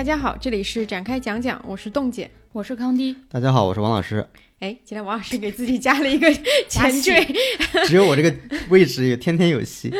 大家好，这里是展开讲讲，我是冻姐。我是康迪，大家好，我是王老师。哎，今天王老师给自己加了一个 前缀，只有我这个位置也天天有戏。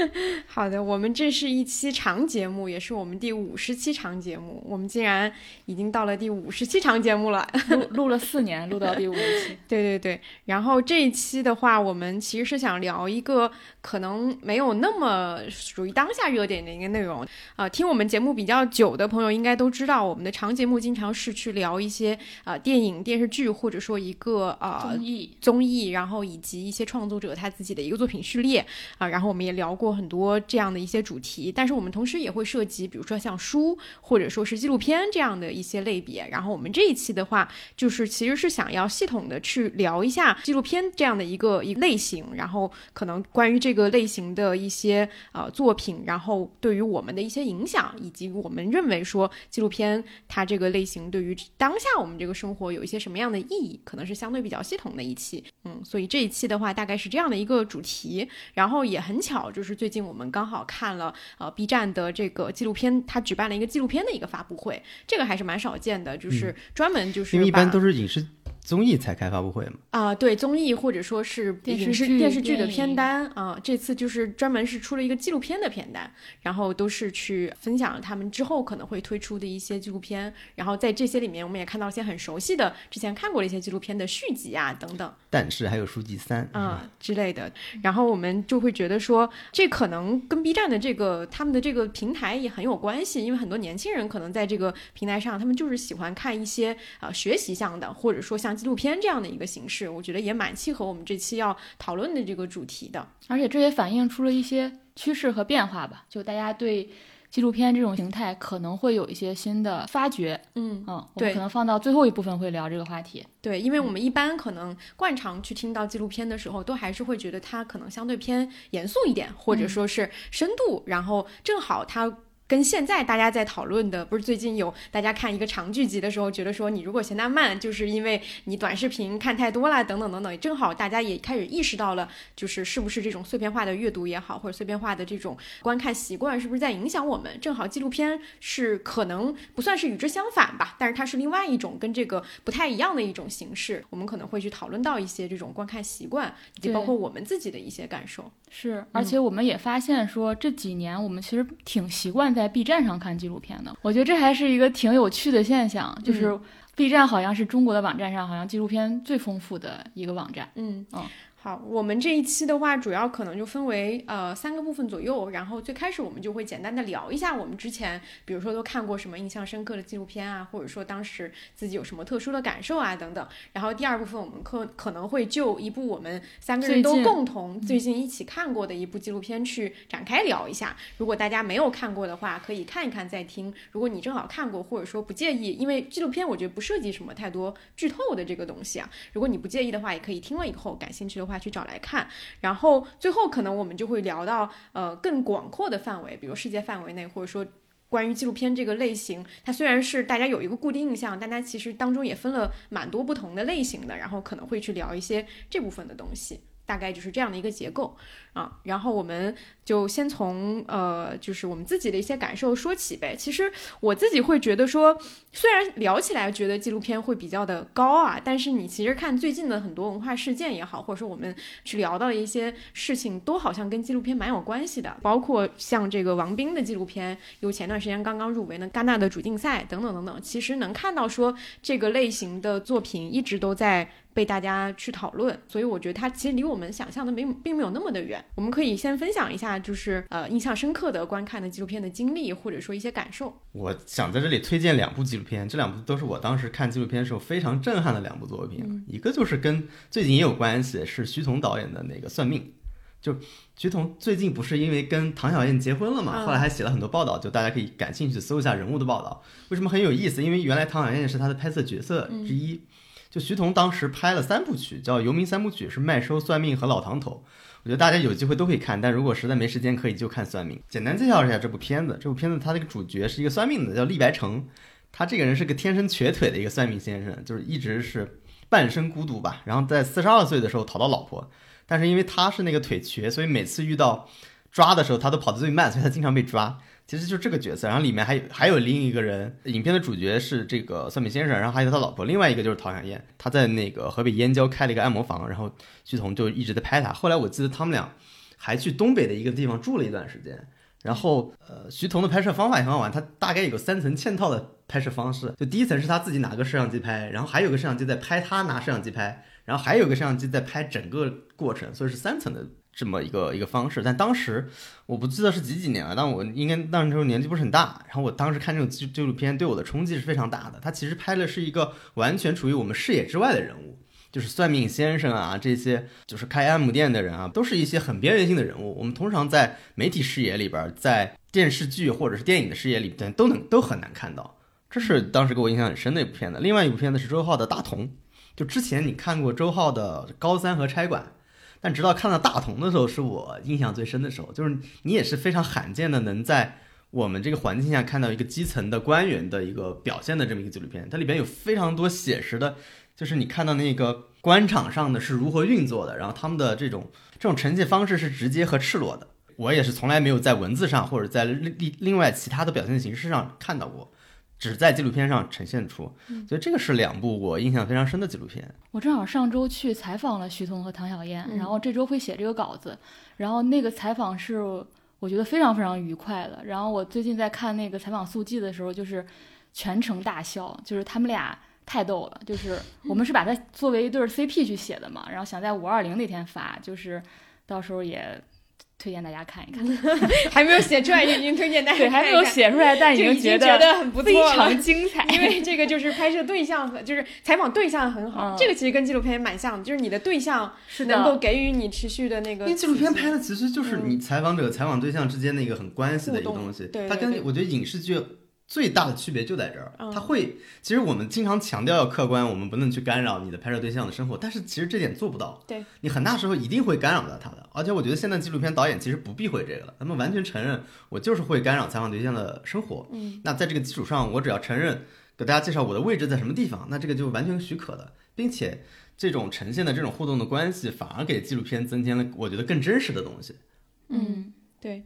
好的，我们这是一期长节目，也是我们第五十期长节目。我们竟然已经到了第五十期长节目了，录录了四年，录到第五十期。对对对，然后这一期的话，我们其实是想聊一个可能没有那么属于当下热点的一个内容啊。听我们节目比较久的朋友应该都知道，我们的长节目经常是去聊一些啊电影、电视剧，或者说一个啊综艺综艺，然后以及一些创作者他自己的一个作品序列啊。然后我们也聊过很多这样的一些主题，但是我们同时也会涉及，比如说像书或者说是纪录片这样的一些类别。然后我们这一期的话，就是其实是想要系统的去聊一下纪录片这样的一个一类型，然后可能关于这个类型的一些呃作品，然后对于我们的一些影响，以及我们认为说纪录片它这个类型对于当下我们这个生活有一些什么样的意义，可能是相对比较系统的一期。嗯，所以这一期的话大概是这样的一个主题。然后也很巧，就是最近我们刚好看了呃 B 站的这个纪录片，它举办了一个纪录片的一个发布会，这个还是蛮少见的，就是专门就是因为一般都是影视综艺才开发布会嘛。啊、对综艺或者说是影视电视剧电视剧的片单啊、这次就是专门是出了一个纪录片的片单，然后都是去分享他们之后可能会推出的一些纪录片，然后在这些里面我们也看到一些很熟悉的之前看过的一些纪录片的续集啊等等。但是还有书记三啊、之类的，然后我们就会觉得说，这可能跟 B 站的这个他们的这个平台也很有关系，因为很多年轻人可能在这个平台上，他们就是喜欢看一些啊学习向的，或者说像纪录片这样的一个形式，我觉得也蛮契合我们这期要讨论的这个主题的。而且这也反映出了一些趋势和变化吧，就大家对纪录片这种形态可能会有一些新的发掘。嗯，嗯，我对们可能放到最后一部分会聊这个话题。对，因为我们一般可能惯常去听到纪录片的时候，都还是会觉得它可能相对偏严肃一点，或者说是深度，然后正好它。跟现在大家在讨论的，不是最近有大家看一个长剧集的时候，觉得说你如果嫌它慢，就是因为你短视频看太多了，等等等等。正好大家也开始意识到了，就是是不是这种碎片化的阅读也好，或者碎片化的这种观看习惯，是不是在影响我们？正好纪录片是可能不算是与之相反吧，但是它是另外一种跟这个不太一样的一种形式。我们可能会去讨论到一些这种观看习惯，以及包括我们自己的一些感受。是，而且我们也发现说，这几年我们其实挺习惯在 B 站上看纪录片的。我觉得这还是一个挺有趣的现象，就是嗯 B 站好像是中国的网站上好像纪录片最丰富的一个网站。嗯嗯好，我们这一期的话，主要可能就分为呃三个部分左右。然后最开始我们就会简单的聊一下我们之前，比如说都看过什么印象深刻的纪录片啊，或者说当时自己有什么特殊的感受啊等等。然后第二部分我们可可能会就一部我们三个人都共同最近一起看过的一部纪录片去展开聊一下。如果大家没有看过的话，可以看一看再听。如果你正好看过，或者说不介意，因为纪录片我觉得不涉及什么太多剧透的这个东西啊。如果你不介意的话，也可以听了以后感兴趣的话去找来看。然后最后可能我们就会聊到呃更广阔的范围，比如世界范围内，或者说。关于纪录片这个类型，它虽然是大家有一个固定印象，但它其实当中也分了蛮多不同的类型的，然后可能会去聊一些这部分的东西，大概就是这样的一个结构啊。然后我们就先从呃，就是我们自己的一些感受说起呗。其实我自己会觉得说，虽然聊起来觉得纪录片会比较的高啊，但是你其实看最近的很多文化事件也好，或者说我们去聊到的一些事情，都好像跟纪录片蛮有关系的。包括像这个王斌的纪录片，有前段时间刚刚入围的戛纳的主竞赛等等等等，其实能看到说这个类型的作品一直都在。被大家去讨论，所以我觉得它其实离我们想象的没并没有那么的远。我们可以先分享一下，就是呃印象深刻的观看的纪录片的经历，或者说一些感受。我想在这里推荐两部纪录片，这两部都是我当时看纪录片时候非常震撼的两部作品。一个就是跟最近也有关系，是徐彤导演的那个《算命》。就徐彤最近不是因为跟唐小燕结婚了嘛，嗯后来还写了很多报道，就大家可以感兴趣搜一下人物的报道。为什么很有意思？因为原来唐小燕是他的拍摄角色之一。就徐彤当时拍了三部曲，叫《游民三部曲》，是麦收、算命和老唐头。我觉得大家有机会都可以看，但如果实在没时间，可以就看算命。简单介绍一下这部片子，这部片子它这个主角是一个算命的，叫厉白成。他这个人是个天生瘸腿的一个算命先生，就是一直是半生孤独吧。然后在四十二岁的时候讨到老婆，但是因为他是那个腿瘸，所以每次遇到抓的时候他都跑得最慢，所以他经常被抓。其实就这个角色，然后里面还有还有另一个人，影片的主角是这个算命先生，然后还有他老婆，另外一个就是陶小燕，他在那个河北燕郊开了一个按摩房，然后徐彤就一直在拍他。后来我记得他们俩还去东北的一个地方住了一段时间。然后，呃，徐彤的拍摄方法也很好玩，他大概有个三层嵌套的拍摄方式，就第一层是他自己拿个摄像机拍，然后还有个摄像机在拍他拿摄像机拍，然后还有个摄像机在拍整个过程，所以是三层的。这么一个一个方式，但当时我不记得是几几年了，但我应该那时候年纪不是很大。然后我当时看这种纪录片，对我的冲击是非常大的。他其实拍的是一个完全处于我们视野之外的人物，就是算命先生啊，这些就是开按摩店的人啊，都是一些很边缘性的人物。我们通常在媒体视野里边，在电视剧或者是电影的视野里边，都能都很难看到。这是当时给我印象很深的一部片子。另外一部片子是周浩的《大同》，就之前你看过周浩的《高三和差馆》。但直到看到大同的时候，是我印象最深的时候。就是你也是非常罕见的，能在我们这个环境下看到一个基层的官员的一个表现的这么一个纪录片。它里边有非常多写实的，就是你看到那个官场上的是如何运作的，然后他们的这种这种呈现方式是直接和赤裸的。我也是从来没有在文字上或者在另另另外其他的表现形式上看到过。只在纪录片上呈现出，所以这个是两部我印象非常深的纪录片。我正好上周去采访了徐彤和唐小燕，然后这周会写这个稿子，然后那个采访是我觉得非常非常愉快的。然后我最近在看那个采访速记的时候，就是全程大笑，就是他们俩太逗了。就是 我们是把它作为一对 CP 去写的嘛，然后想在五二零那天发，就是到时候也。推荐大家看一看，还没有写出来就已经推荐大家。对，还没有写出来，但已经觉得很不错，非常精彩。因为这个就是拍摄对象和就是采访对象很好，这个其实跟纪录片蛮像的，就是你的对象是能够给予你持续的那个。因为纪录片拍的其实就是你采访者、采访对象之间的一个很关系的一个东西，它跟我觉得影视剧。最大的区别就在这儿，他会，其实我们经常强调要客观，我们不能去干扰你的拍摄对象的生活，但是其实这点做不到。对，你很大时候一定会干扰到他的，而且我觉得现在纪录片导演其实不避讳这个了，他们完全承认我就是会干扰采访对象的生活。嗯，那在这个基础上，我只要承认给大家介绍我的位置在什么地方，那这个就完全许可的，并且这种呈现的这种互动的关系，反而给纪录片增添了我觉得更真实的东西。嗯，对。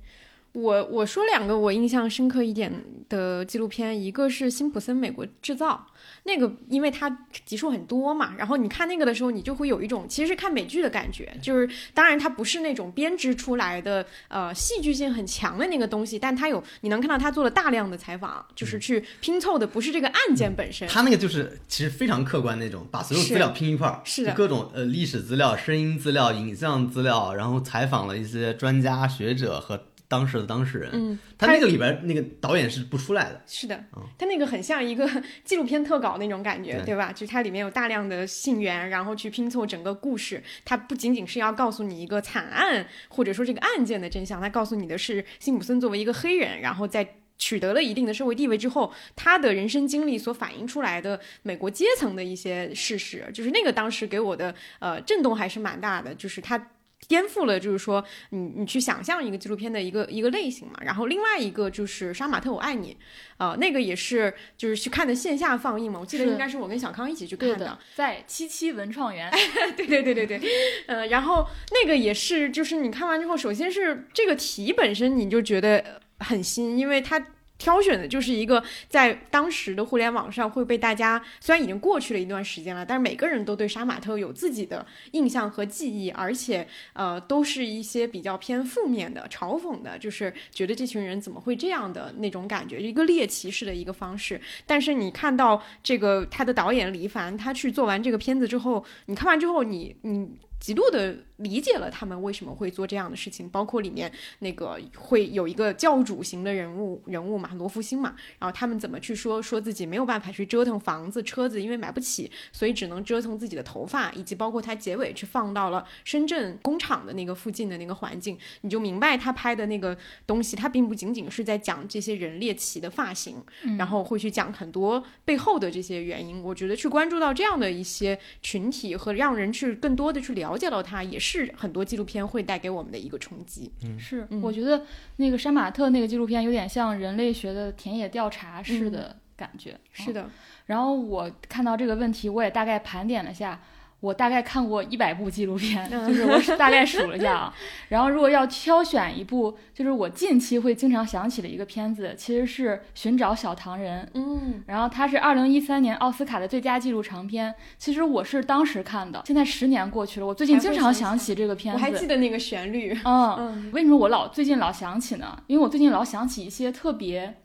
我我说两个我印象深刻一点的纪录片，一个是辛普森美国制造。那个，因为它集数很多嘛，然后你看那个的时候，你就会有一种其实是看美剧的感觉，就是当然它不是那种编织出来的，呃，戏剧性很强的那个东西，但它有你能看到他做了大量的采访，就是去拼凑的不是这个案件本身，他那个就是其实非常客观那种，把所有资料拼一块儿，是的，各种呃历史资料、声音资料、影像资料，然后采访了一些专家学者和。当时的当事人，嗯，他那个里边那个导演是不出来的，是的，他那个很像一个 纪录片特稿那种感觉，对吧？就是它里面有大量的信源，然后去拼凑整个故事。它不仅仅是要告诉你一个惨案，或者说这个案件的真相，它告诉你的是辛普森作为一个黑人，然后在取得了一定的社会地位之后，他的人生经历所反映出来的美国阶层的一些事实。就是那个当时给我的呃震动还是蛮大的，就是他。颠覆了，就是说，你你去想象一个纪录片的一个一个类型嘛。然后另外一个就是《杀马特我爱你》，呃，那个也是就是去看的线下放映嘛。我记得应该是我跟小康一起去看的，在七七文创园。对对对对对，呃，然后那个也是，就是你看完之后，首先是这个题本身你就觉得很新，因为它。挑选的就是一个在当时的互联网上会被大家，虽然已经过去了一段时间了，但是每个人都对杀马特有自己的印象和记忆，而且呃都是一些比较偏负面的、嘲讽的，就是觉得这群人怎么会这样的那种感觉，一个猎奇式的一个方式。但是你看到这个他的导演李凡，他去做完这个片子之后，你看完之后，你你。极度的理解了他们为什么会做这样的事情，包括里面那个会有一个教主型的人物人物嘛，罗福星嘛，然后他们怎么去说说自己没有办法去折腾房子车子，因为买不起，所以只能折腾自己的头发，以及包括他结尾去放到了深圳工厂的那个附近的那个环境，你就明白他拍的那个东西，他并不仅仅是在讲这些人猎奇的发型，然后会去讲很多背后的这些原因。我觉得去关注到这样的一些群体和让人去更多的去了。解到他也是很多纪录片会带给我们的一个冲击。嗯，是，我觉得那个杀马特那个纪录片有点像人类学的田野调查式的感觉。是的。然后我看到这个问题，我也大概盘点了下，我大概看过一百部纪录片，就是我大概数了一下啊。然后如果要挑选一部，就是我近期会经常想起的一个片子，其实是《寻找小唐人》。嗯，然后它是二零一三年奥斯卡的最佳纪录长片。其实我是当时看的，现在十年过去了，我最近经常想起这个片子。我还记得那个旋律。嗯，为什么我老最近老想起呢？因为我最近老想起一些特别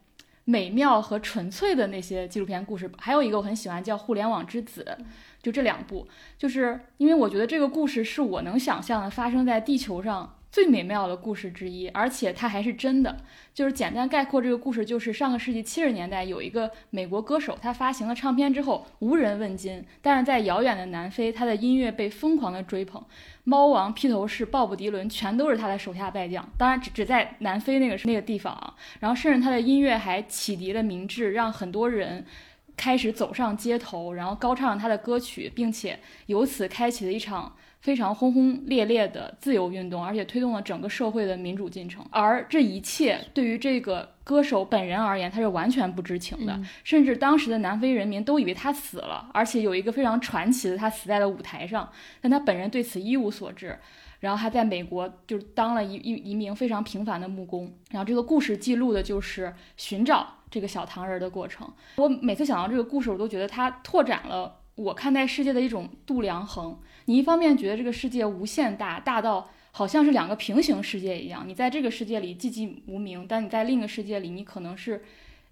美妙和纯粹的那些纪录片故事。还有一个我很喜欢，叫《互联网之子》。就这两部，就是因为我觉得这个故事是我能想象的发生在地球上最美妙的故事之一，而且它还是真的。就是简单概括这个故事，就是上个世纪七十年代有一个美国歌手，他发行了唱片之后无人问津，但是在遥远的南非，他的音乐被疯狂的追捧，猫王、披头士、鲍勃迪伦全都是他的手下败将。当然只只在南非那个那个地方啊，然后甚至他的音乐还启迪了明智，让很多人。开始走上街头，然后高唱他的歌曲，并且由此开启了一场非常轰轰烈烈的自由运动，而且推动了整个社会的民主进程。而这一切对于这个歌手本人而言，他是完全不知情的，甚至当时的南非人民都以为他死了，而且有一个非常传奇的，他死在了舞台上，但他本人对此一无所知。然后他在美国就当了一一一名非常平凡的木工。然后这个故事记录的就是寻找。这个小糖人的过程，我每次想到这个故事，我都觉得它拓展了我看待世界的一种度量衡。你一方面觉得这个世界无限大，大到好像是两个平行世界一样，你在这个世界里寂寂无名，但你在另一个世界里，你可能是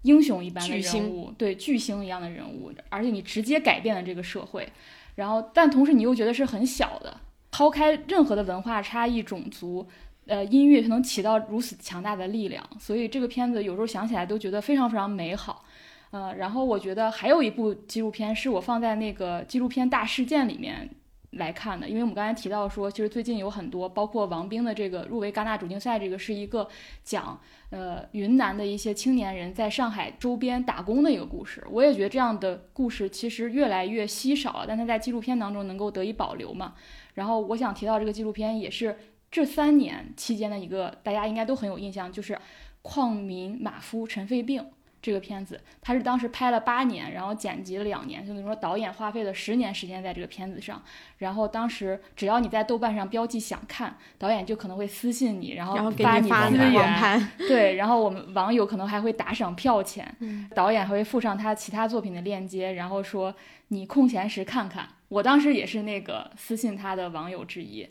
英雄一般的人物，对巨星一样的人物，而且你直接改变了这个社会。然后，但同时你又觉得是很小的，抛开任何的文化差异、种族。呃，音乐它能起到如此强大的力量，所以这个片子有时候想起来都觉得非常非常美好。呃，然后我觉得还有一部纪录片是我放在那个纪录片大事件里面来看的，因为我们刚才提到说，其实最近有很多，包括王冰的这个入围戛纳主竞赛，这个是一个讲呃云南的一些青年人在上海周边打工的一个故事。我也觉得这样的故事其实越来越稀少了，但它在纪录片当中能够得以保留嘛。然后我想提到这个纪录片也是。这三年期间的一个，大家应该都很有印象，就是《矿民马夫尘肺病》这个片子，他是当时拍了八年，然后剪辑了两年，就等于说导演花费了十年时间在这个片子上。然后当时只要你在豆瓣上标记想看，导演就可能会私信你，然后发你资源。对，然后我们网友可能还会打赏票钱，导演还会附上他其他作品的链接，然后说你空闲时看看。我当时也是那个私信他的网友之一。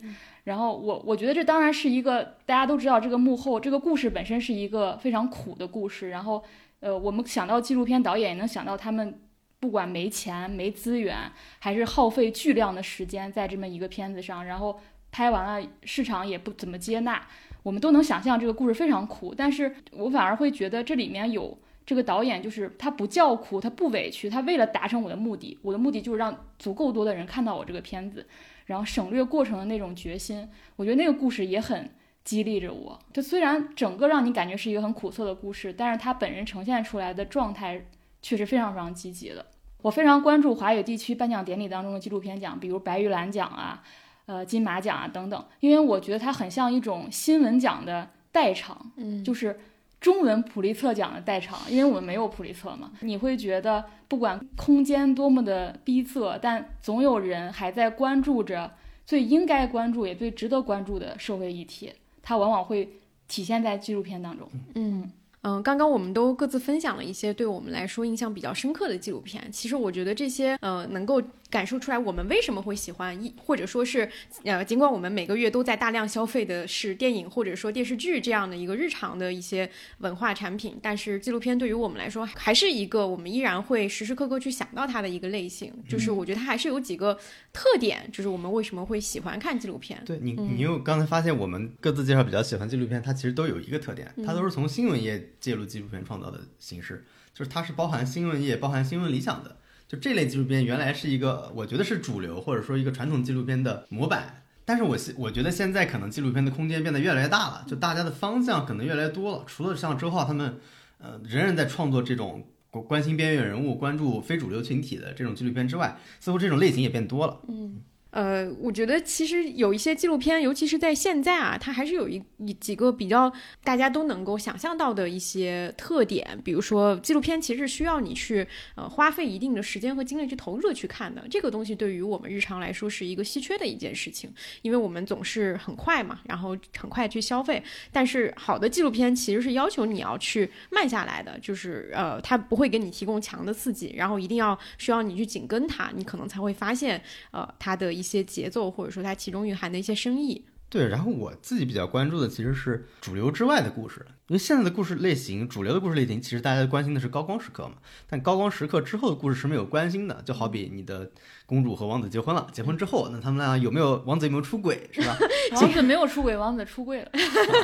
然后我我觉得这当然是一个大家都知道这个幕后这个故事本身是一个非常苦的故事。然后，呃，我们想到纪录片导演也能想到他们不管没钱没资源，还是耗费巨量的时间在这么一个片子上，然后拍完了市场也不怎么接纳，我们都能想象这个故事非常苦。但是我反而会觉得这里面有这个导演就是他不叫苦，他不委屈，他为了达成我的目的，我的目的就是让足够多的人看到我这个片子。然后省略过程的那种决心，我觉得那个故事也很激励着我。就虽然整个让你感觉是一个很苦涩的故事，但是他本人呈现出来的状态确实非常非常积极的。我非常关注华语地区颁奖典礼当中的纪录片奖，比如白玉兰奖啊、呃金马奖啊等等，因为我觉得它很像一种新闻奖的代场，嗯，就是。中文普利策奖的代偿，因为我们没有普利策嘛，你会觉得不管空间多么的逼仄，但总有人还在关注着最应该关注也最值得关注的社会议题，它往往会体现在纪录片当中。嗯。嗯，刚刚我们都各自分享了一些对我们来说印象比较深刻的纪录片。其实我觉得这些，呃，能够感受出来我们为什么会喜欢，一或者说是，呃，尽管我们每个月都在大量消费的是电影或者说电视剧这样的一个日常的一些文化产品，但是纪录片对于我们来说还是一个我们依然会时时刻刻去想到它的一个类型。就是我觉得它还是有几个特点，就是我们为什么会喜欢看纪录片。对你，你又刚才发现我们各自介绍比较喜欢纪录片，它其实都有一个特点，它都是从新闻业。介入纪录片创造的形式，就是它是包含新闻业、包含新闻理想的。就这类纪录片原来是一个，我觉得是主流或者说一个传统纪录片的模板。但是我现我觉得现在可能纪录片的空间变得越来越大了，就大家的方向可能越来越多了。除了像周浩他们，呃，仍然在创作这种关关心边缘人物、关注非主流群体的这种纪录片之外，似乎这种类型也变多了。嗯。呃，我觉得其实有一些纪录片，尤其是在现在啊，它还是有一一几个比较大家都能够想象到的一些特点。比如说，纪录片其实需要你去呃花费一定的时间和精力去投入去看的。这个东西对于我们日常来说是一个稀缺的一件事情，因为我们总是很快嘛，然后很快去消费。但是好的纪录片其实是要求你要去慢下来的，就是呃，它不会给你提供强的刺激，然后一定要需要你去紧跟它，你可能才会发现呃它的。一些节奏，或者说它其中蕴含的一些深意。对，然后我自己比较关注的其实是主流之外的故事，因为现在的故事类型，主流的故事类型，其实大家关心的是高光时刻嘛。但高光时刻之后的故事是没有关心的，就好比你的。公主和王子结婚了，结婚之后，那他们俩有没有王子有没有出轨，是吧？王子没有出轨，王子出柜了。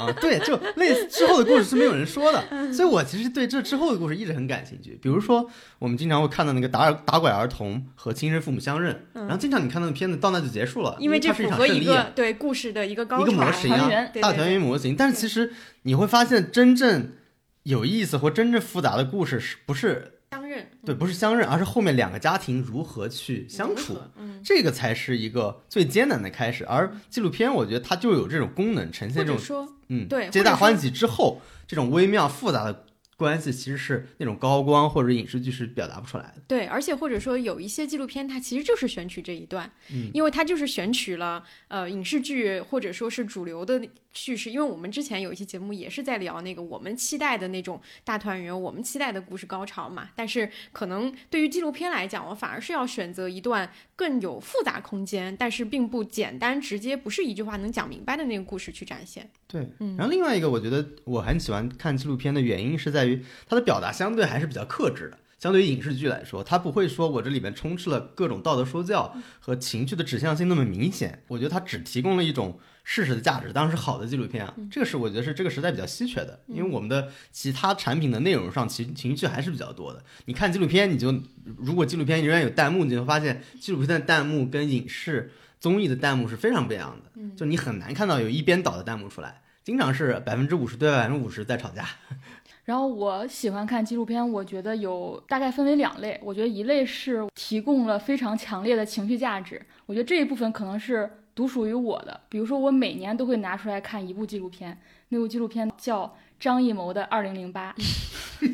啊，对，就类似之后的故事是没有人说的，所以我其实对这之后的故事一直很感兴趣。比如说，我们经常会看到那个打打拐儿童和亲生父母相认，然后经常你看到的片子到那就结束了，因为这符合一个对故事的一个高一个模型啊，大团圆模型。但是其实你会发现，真正有意思或真正复杂的故事是不是？相认对，不是相认，而是后面两个家庭如何去相处，这个才是一个最艰难的开始。而纪录片，我觉得它就有这种功能，呈现这种说，嗯，对，皆大欢喜之后这种微妙复杂的。关系其实是那种高光或者影视剧是表达不出来的。对，而且或者说有一些纪录片，它其实就是选取这一段，嗯，因为它就是选取了呃影视剧或者说是主流的叙事。因为我们之前有一期节目也是在聊那个我们期待的那种大团圆，我们期待的故事高潮嘛。但是可能对于纪录片来讲，我反而是要选择一段更有复杂空间，但是并不简单直接，不是一句话能讲明白的那个故事去展现。对，嗯然后另外一个，我觉得我很喜欢看纪录片的原因是在于它的表达相对还是比较克制的，相对于影视剧来说，它不会说我这里面充斥了各种道德说教和情绪的指向性那么明显。我觉得它只提供了一种事实的价值，当然是好的纪录片啊，这个是我觉得是这个时代比较稀缺的，因为我们的其他产品的内容上情情绪还是比较多的。你看纪录片，你就如果纪录片仍然有弹幕，你就会发现纪录片的弹幕跟影视综艺的弹幕是非常不一样的，就你很难看到有一边倒的弹幕出来。经常是百分之五十对百分之五十在吵架。然后我喜欢看纪录片，我觉得有大概分为两类。我觉得一类是提供了非常强烈的情绪价值，我觉得这一部分可能是独属于我的。比如说，我每年都会拿出来看一部纪录片，那部纪录片叫。张艺谋的《二零零八》，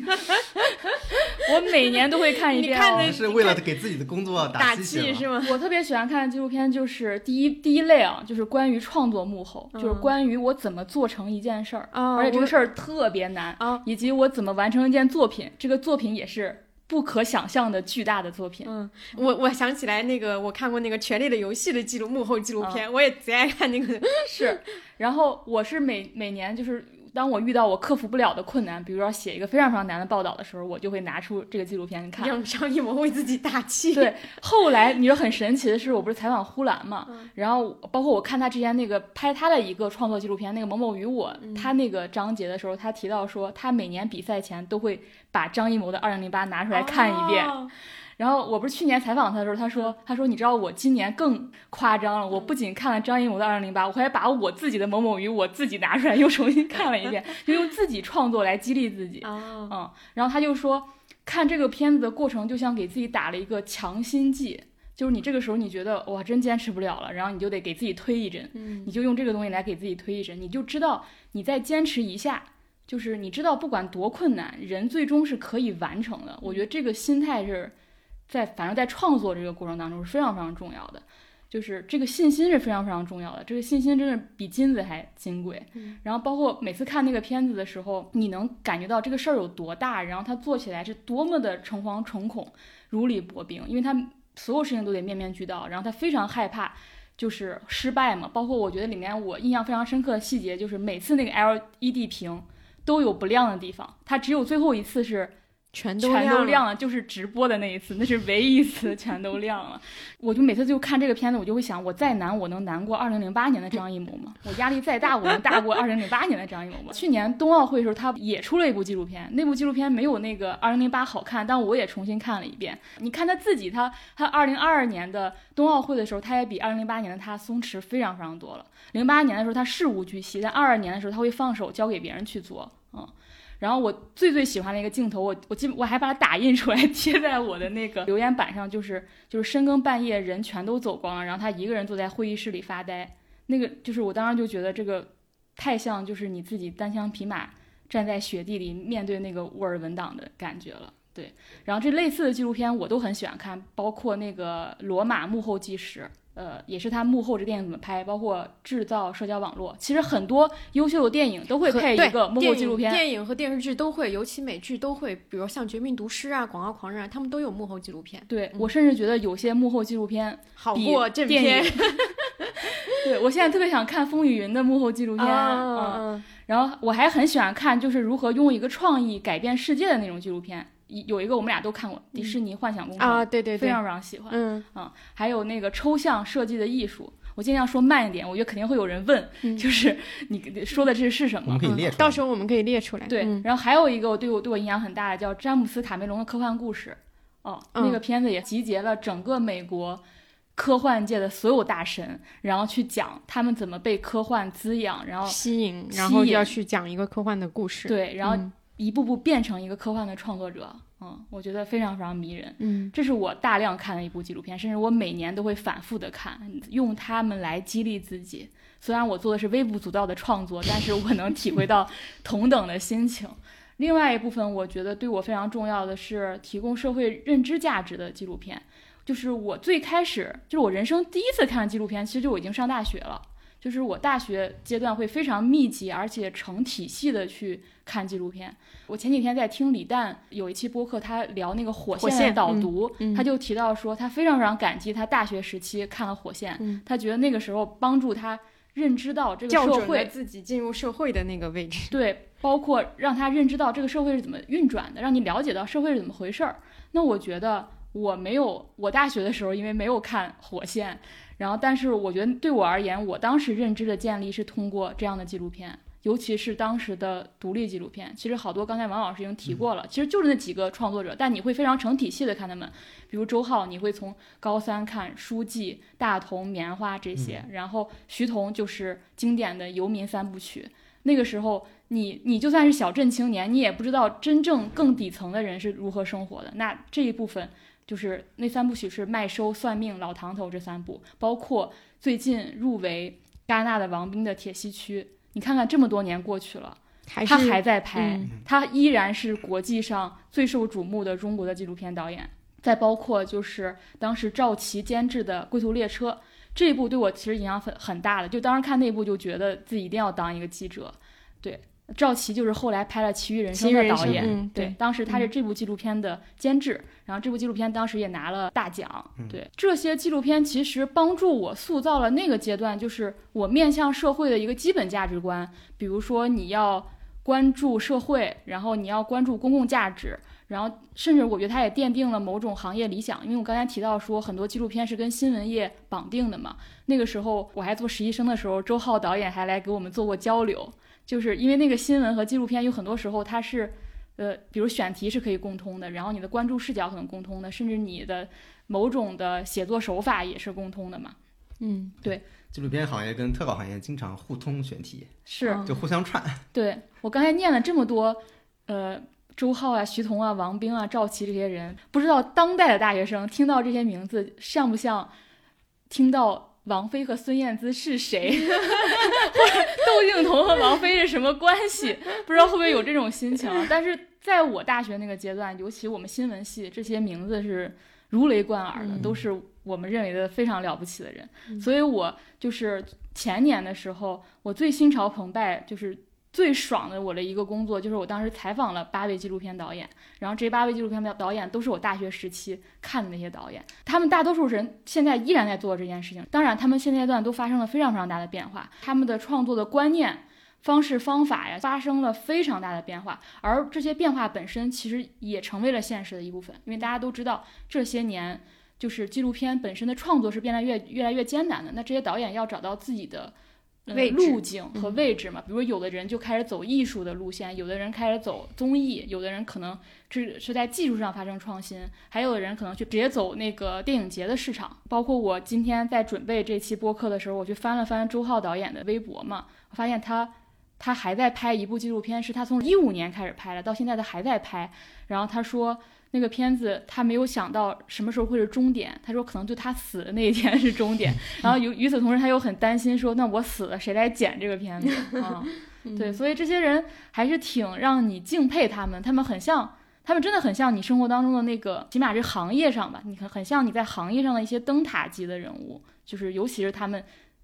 我每年都会看一遍。你看的是为了给自己的工作打气是吗？我特别喜欢看的纪录片就是第一第一类啊，就是关于创作幕后，就是关于我怎么做成一件事儿，而且这个事儿特别难啊，以及我怎么完成一件作品，这个作品也是不可想象的巨大的作品。嗯，我我想起来那个我看过那个《权力的游戏》的记录幕后纪录片，我也贼爱看那个。是，然后我是每每年就是。当我遇到我克服不了的困难，比如说写一个非常非常难的报道的时候，我就会拿出这个纪录片看，让张艺谋为自己打气。对，后来你说很神奇的是，我不是采访呼兰嘛，然后包括我看他之前那个拍他的一个创作纪录片，那个某某与我，他那个章节的时候，他提到说，他每年比赛前都会把张艺谋的《二零零八》拿出来看一遍。然后我不是去年采访他的时候，他说：“他说你知道我今年更夸张了，我不仅看了张艺谋的《二零零八》，我还把我自己的某某鱼我自己拿出来又重新看了一遍，就用自己创作来激励自己。嗯，然后他就说，看这个片子的过程就像给自己打了一个强心剂，就是你这个时候你觉得哇真坚持不了了，然后你就得给自己推一针，你就用这个东西来给自己推一针，你就知道你再坚持一下，就是你知道不管多困难，人最终是可以完成的。我觉得这个心态是。在反正，在创作这个过程当中是非常非常重要的，就是这个信心是非常非常重要的，这个信心真的比金子还金贵。然后包括每次看那个片子的时候，你能感觉到这个事儿有多大，然后他做起来是多么的诚惶诚恐、如履薄冰，因为他所有事情都得面面俱到，然后他非常害怕就是失败嘛。包括我觉得里面我印象非常深刻的细节，就是每次那个 LED 屏都有不亮的地方，它只有最后一次是。全都全都亮了，就是直播的那一次，那是唯一一次全都亮了。我就每次就看这个片子，我就会想，我再难，我能难过二零零八年的张艺谋吗？我压力再大，我能大过二零零八年的张艺谋吗？去年冬奥会的时候，他也出了一部纪录片，那部纪录片没有那个二零零八好看，但我也重新看了一遍。你看他自己，他他二零二二年的冬奥会的时候，他也比二零零八年的他松弛非常非常多了。零八年的时候他事无巨细，但二二年的时候他会放手交给别人去做，嗯。然后我最最喜欢的一个镜头，我我记我还把它打印出来贴在我的那个 留言板上，就是就是深更半夜人全都走光了，然后他一个人坐在会议室里发呆，那个就是我当时就觉得这个太像就是你自己单枪匹马站在雪地里面对那个沃尔文档的感觉了。对，然后这类似的纪录片我都很喜欢看，包括那个《罗马幕后纪实》。呃，也是他幕后这电影怎么拍，包括制造社交网络。其实很多优秀的电影都会配一个幕后纪录片，电影和电视剧都会，尤其美剧都会，比如像《绝命毒师》啊，《广告狂人》啊，他们都有幕后纪录片。对我甚至觉得有些幕后纪录片好过正片。对我现在特别想看《风雨云》的幕后纪录片啊，然后我还很喜欢看，就是如何用一个创意改变世界的那种纪录片。有一个我们俩都看过，迪士尼幻想工程啊，对对对，非常非常喜欢。嗯啊，还有那个抽象设计的艺术，我尽量说慢一点，我觉得肯定会有人问，就是你说的这是什么？我们可以列出来，到时候我们可以列出来。对，然后还有一个我对我对我影响很大的叫詹姆斯卡梅隆的科幻故事，哦，那个片子也集结了整个美国科幻界的所有大神，然后去讲他们怎么被科幻滋养，然后吸引，然后要去讲一个科幻的故事。对，然后。一步步变成一个科幻的创作者，嗯，我觉得非常非常迷人，嗯，这是我大量看的一部纪录片，甚至我每年都会反复的看，用它们来激励自己。虽然我做的是微不足道的创作，但是我能体会到同等的心情。另外一部分，我觉得对我非常重要的是提供社会认知价值的纪录片，就是我最开始就是我人生第一次看纪录片，其实就已经上大学了。就是我大学阶段会非常密集而且成体系的去看纪录片。我前几天在听李诞有一期播客，他聊那个《火线》的导读，他就提到说他非常非常感激他大学时期看了《火线》，他觉得那个时候帮助他认知到这个社会自己进入社会的那个位置。对，包括让他认知到这个社会是怎么运转的，让你了解到社会是怎么回事儿。那我觉得我没有，我大学的时候因为没有看《火线》。然后，但是我觉得对我而言，我当时认知的建立是通过这样的纪录片，尤其是当时的独立纪录片。其实好多刚才王老师已经提过了，其实就是那几个创作者，但你会非常成体系的看他们。比如周浩，你会从高三看书记、大同、棉花这些，然后徐桐就是经典的游民三部曲。那个时候，你你就算是小镇青年，你也不知道真正更底层的人是如何生活的。那这一部分。就是那三部曲是麦收、算命、老唐头这三部，包括最近入围戛纳的王斌的《铁西区》，你看看这么多年过去了，他还在拍，他依然是国际上最受瞩目的中国的纪录片导演。再包括就是当时赵琦监制的《归途列车》这一部，对我其实影响很很大的，就当时看那部就觉得自己一定要当一个记者，对。赵琦就是后来拍了《奇遇人生》的导演，对，当时他是这部纪录片的监制，然后这部纪录片当时也拿了大奖。对，这些纪录片其实帮助我塑造了那个阶段，就是我面向社会的一个基本价值观。比如说，你要关注社会，然后你要关注公共价值，然后甚至我觉得它也奠定了某种行业理想。因为我刚才提到说，很多纪录片是跟新闻业绑定的嘛。那个时候我还做实习生的时候，周浩导演还来给我们做过交流。就是因为那个新闻和纪录片有很多时候它是，呃，比如选题是可以共通的，然后你的关注视角可能共通的，甚至你的某种的写作手法也是共通的嘛。嗯，对。纪录片行业跟特稿行业经常互通选题，是就互相串。对我刚才念了这么多，呃，周浩啊、徐桐啊、王冰啊、赵琦这些人，不知道当代的大学生听到这些名字像不像听到。王菲和孙燕姿是谁？或者窦靖童和王菲是什么关系？不知道会不会有这种心情。但是在我大学那个阶段，尤其我们新闻系，这些名字是如雷贯耳的，都是我们认为的非常了不起的人。所以我就是前年的时候，我最心潮澎湃，就是。最爽的我的一个工作就是我当时采访了八位纪录片导演，然后这八位纪录片导导演都是我大学时期看的那些导演，他们大多数人现在依然在做这件事情。当然，他们现阶段都发生了非常非常大的变化，他们的创作的观念、方式、方法呀，发生了非常大的变化。而这些变化本身其实也成为了现实的一部分，因为大家都知道这些年就是纪录片本身的创作是变得越越来越艰难的。那这些导演要找到自己的。路径和位置嘛，比如有的人就开始走艺术的路线，有的人开始走综艺，有的人可能是是在技术上发生创新，还有的人可能去直接走那个电影节的市场。包括我今天在准备这期播客的时候，我去翻了翻周浩导演的微博嘛，我发现他他还在拍一部纪录片，是他从一五年开始拍的，到现在他还在拍。然后他说那个片子他没有想到什么时候会是终点，他说可能就他死的那一天是终点。然后与与此同时，他又很担心说，那我死了谁来剪这个片子 啊？对，所以这些人还是挺让你敬佩他们，他们很像，他们真的很像你生活当中的那个，起码是行业上吧，你看很像你在行业上的一些灯塔级的人物，就是尤其是他们。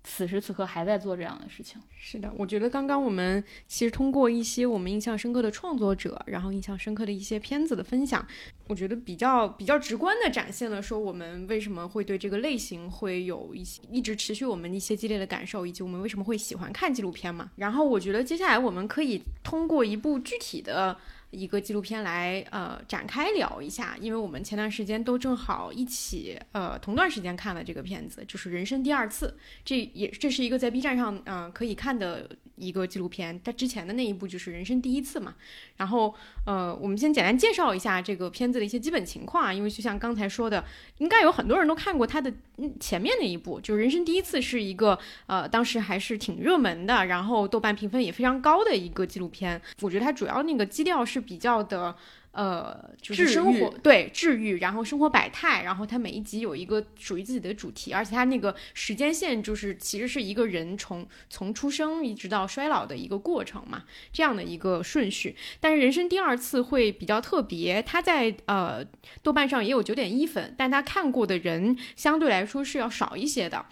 此时此刻还在做这样的事情。是的，我觉得刚刚我们其实通过一些我们印象深刻的创作者，然后印象深刻的一些片子的分享，我觉得比较比较直观的展现了说我们为什么会对这个类型会有一些一直持续我们一些激烈的感受，以及我们为什么会喜欢看纪录片嘛。然后我觉得接下来我们可以通过一部具体的。一个纪录片来呃展开聊一下，因为我们前段时间都正好一起呃同段时间看了这个片子，就是《人生第二次》，这也这是一个在 B 站上嗯可以看的一个纪录片。它之前的那一部就是《人生第一次》嘛。然后呃我们先简单介绍一下这个片子的一些基本情况啊，因为就像刚才说的，应该有很多人都看过它的前面那一部，就是《人生第一次》是一个呃当时还是挺热门的，然后豆瓣评分也非常高的一个纪录片。我觉得它主要那个基调是。是比较的，呃，就是生活对治愈，然后生活百态，然后它每一集有一个属于自己的主题，而且它那个时间线就是其实是一个人从从出生一直到衰老的一个过程嘛，这样的一个顺序。但是人生第二次会比较特别，它在呃豆瓣上也有九点一分，但他看过的人相对来说是要少一些的。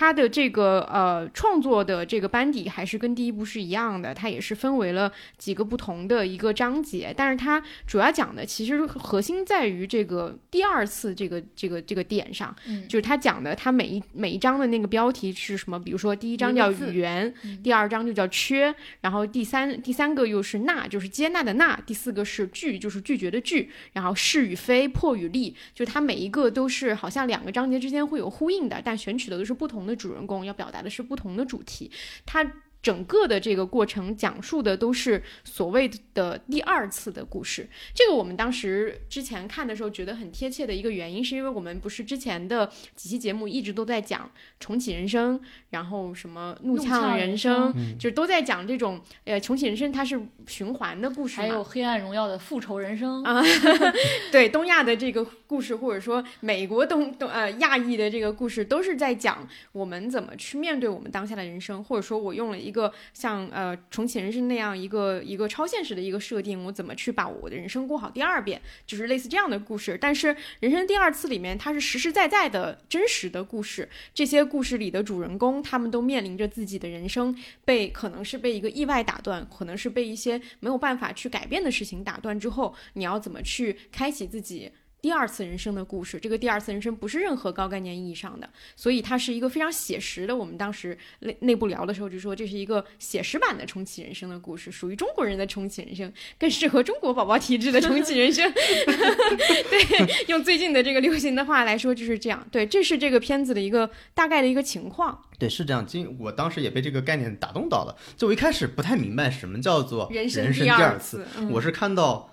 它的这个呃创作的这个班底还是跟第一部是一样的，它也是分为了几个不同的一个章节，但是它主要讲的其实核心在于这个第二次这个这个这个点上，就是它讲的它每一每一章的那个标题是什么，比如说第一章叫语言，第二章就叫缺，然后第三第三个又是纳，就是接纳的纳，第四个是拒，就是拒绝的拒，然后是与非，破与立，就是它每一个都是好像两个章节之间会有呼应的，但选取的都是不同。同的主人公要表达的是不同的主题，他。整个的这个过程讲述的都是所谓的第二次的故事。这个我们当时之前看的时候觉得很贴切的一个原因，是因为我们不是之前的几期节目一直都在讲重启人生，然后什么怒呛人生，就是都在讲这种呃重启人生它是循环的故事，还有黑暗荣耀的复仇人生啊，对东亚的这个故事，或者说美国东东呃亚裔的这个故事，都是在讲我们怎么去面对我们当下的人生，或者说我用了一。一个像呃重启人生那样一个一个超现实的一个设定，我怎么去把我的人生过好第二遍，就是类似这样的故事。但是人生第二次里面，它是实实在在的真实的故事。这些故事里的主人公，他们都面临着自己的人生被可能是被一个意外打断，可能是被一些没有办法去改变的事情打断之后，你要怎么去开启自己？第二次人生的故事，这个第二次人生不是任何高概念意义上的，所以它是一个非常写实的。我们当时内内部聊的时候就说，这是一个写实版的重启人生的故事，属于中国人的重启人生，更适合中国宝宝体质的重启人生。对，用最近的这个流行的话来说就是这样。对，这是这个片子的一个大概的一个情况。对，是这样。今我当时也被这个概念打动到了。就我一开始不太明白什么叫做人生第二次，我是看到。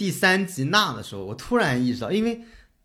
第三集那的时候，我突然意识到，因为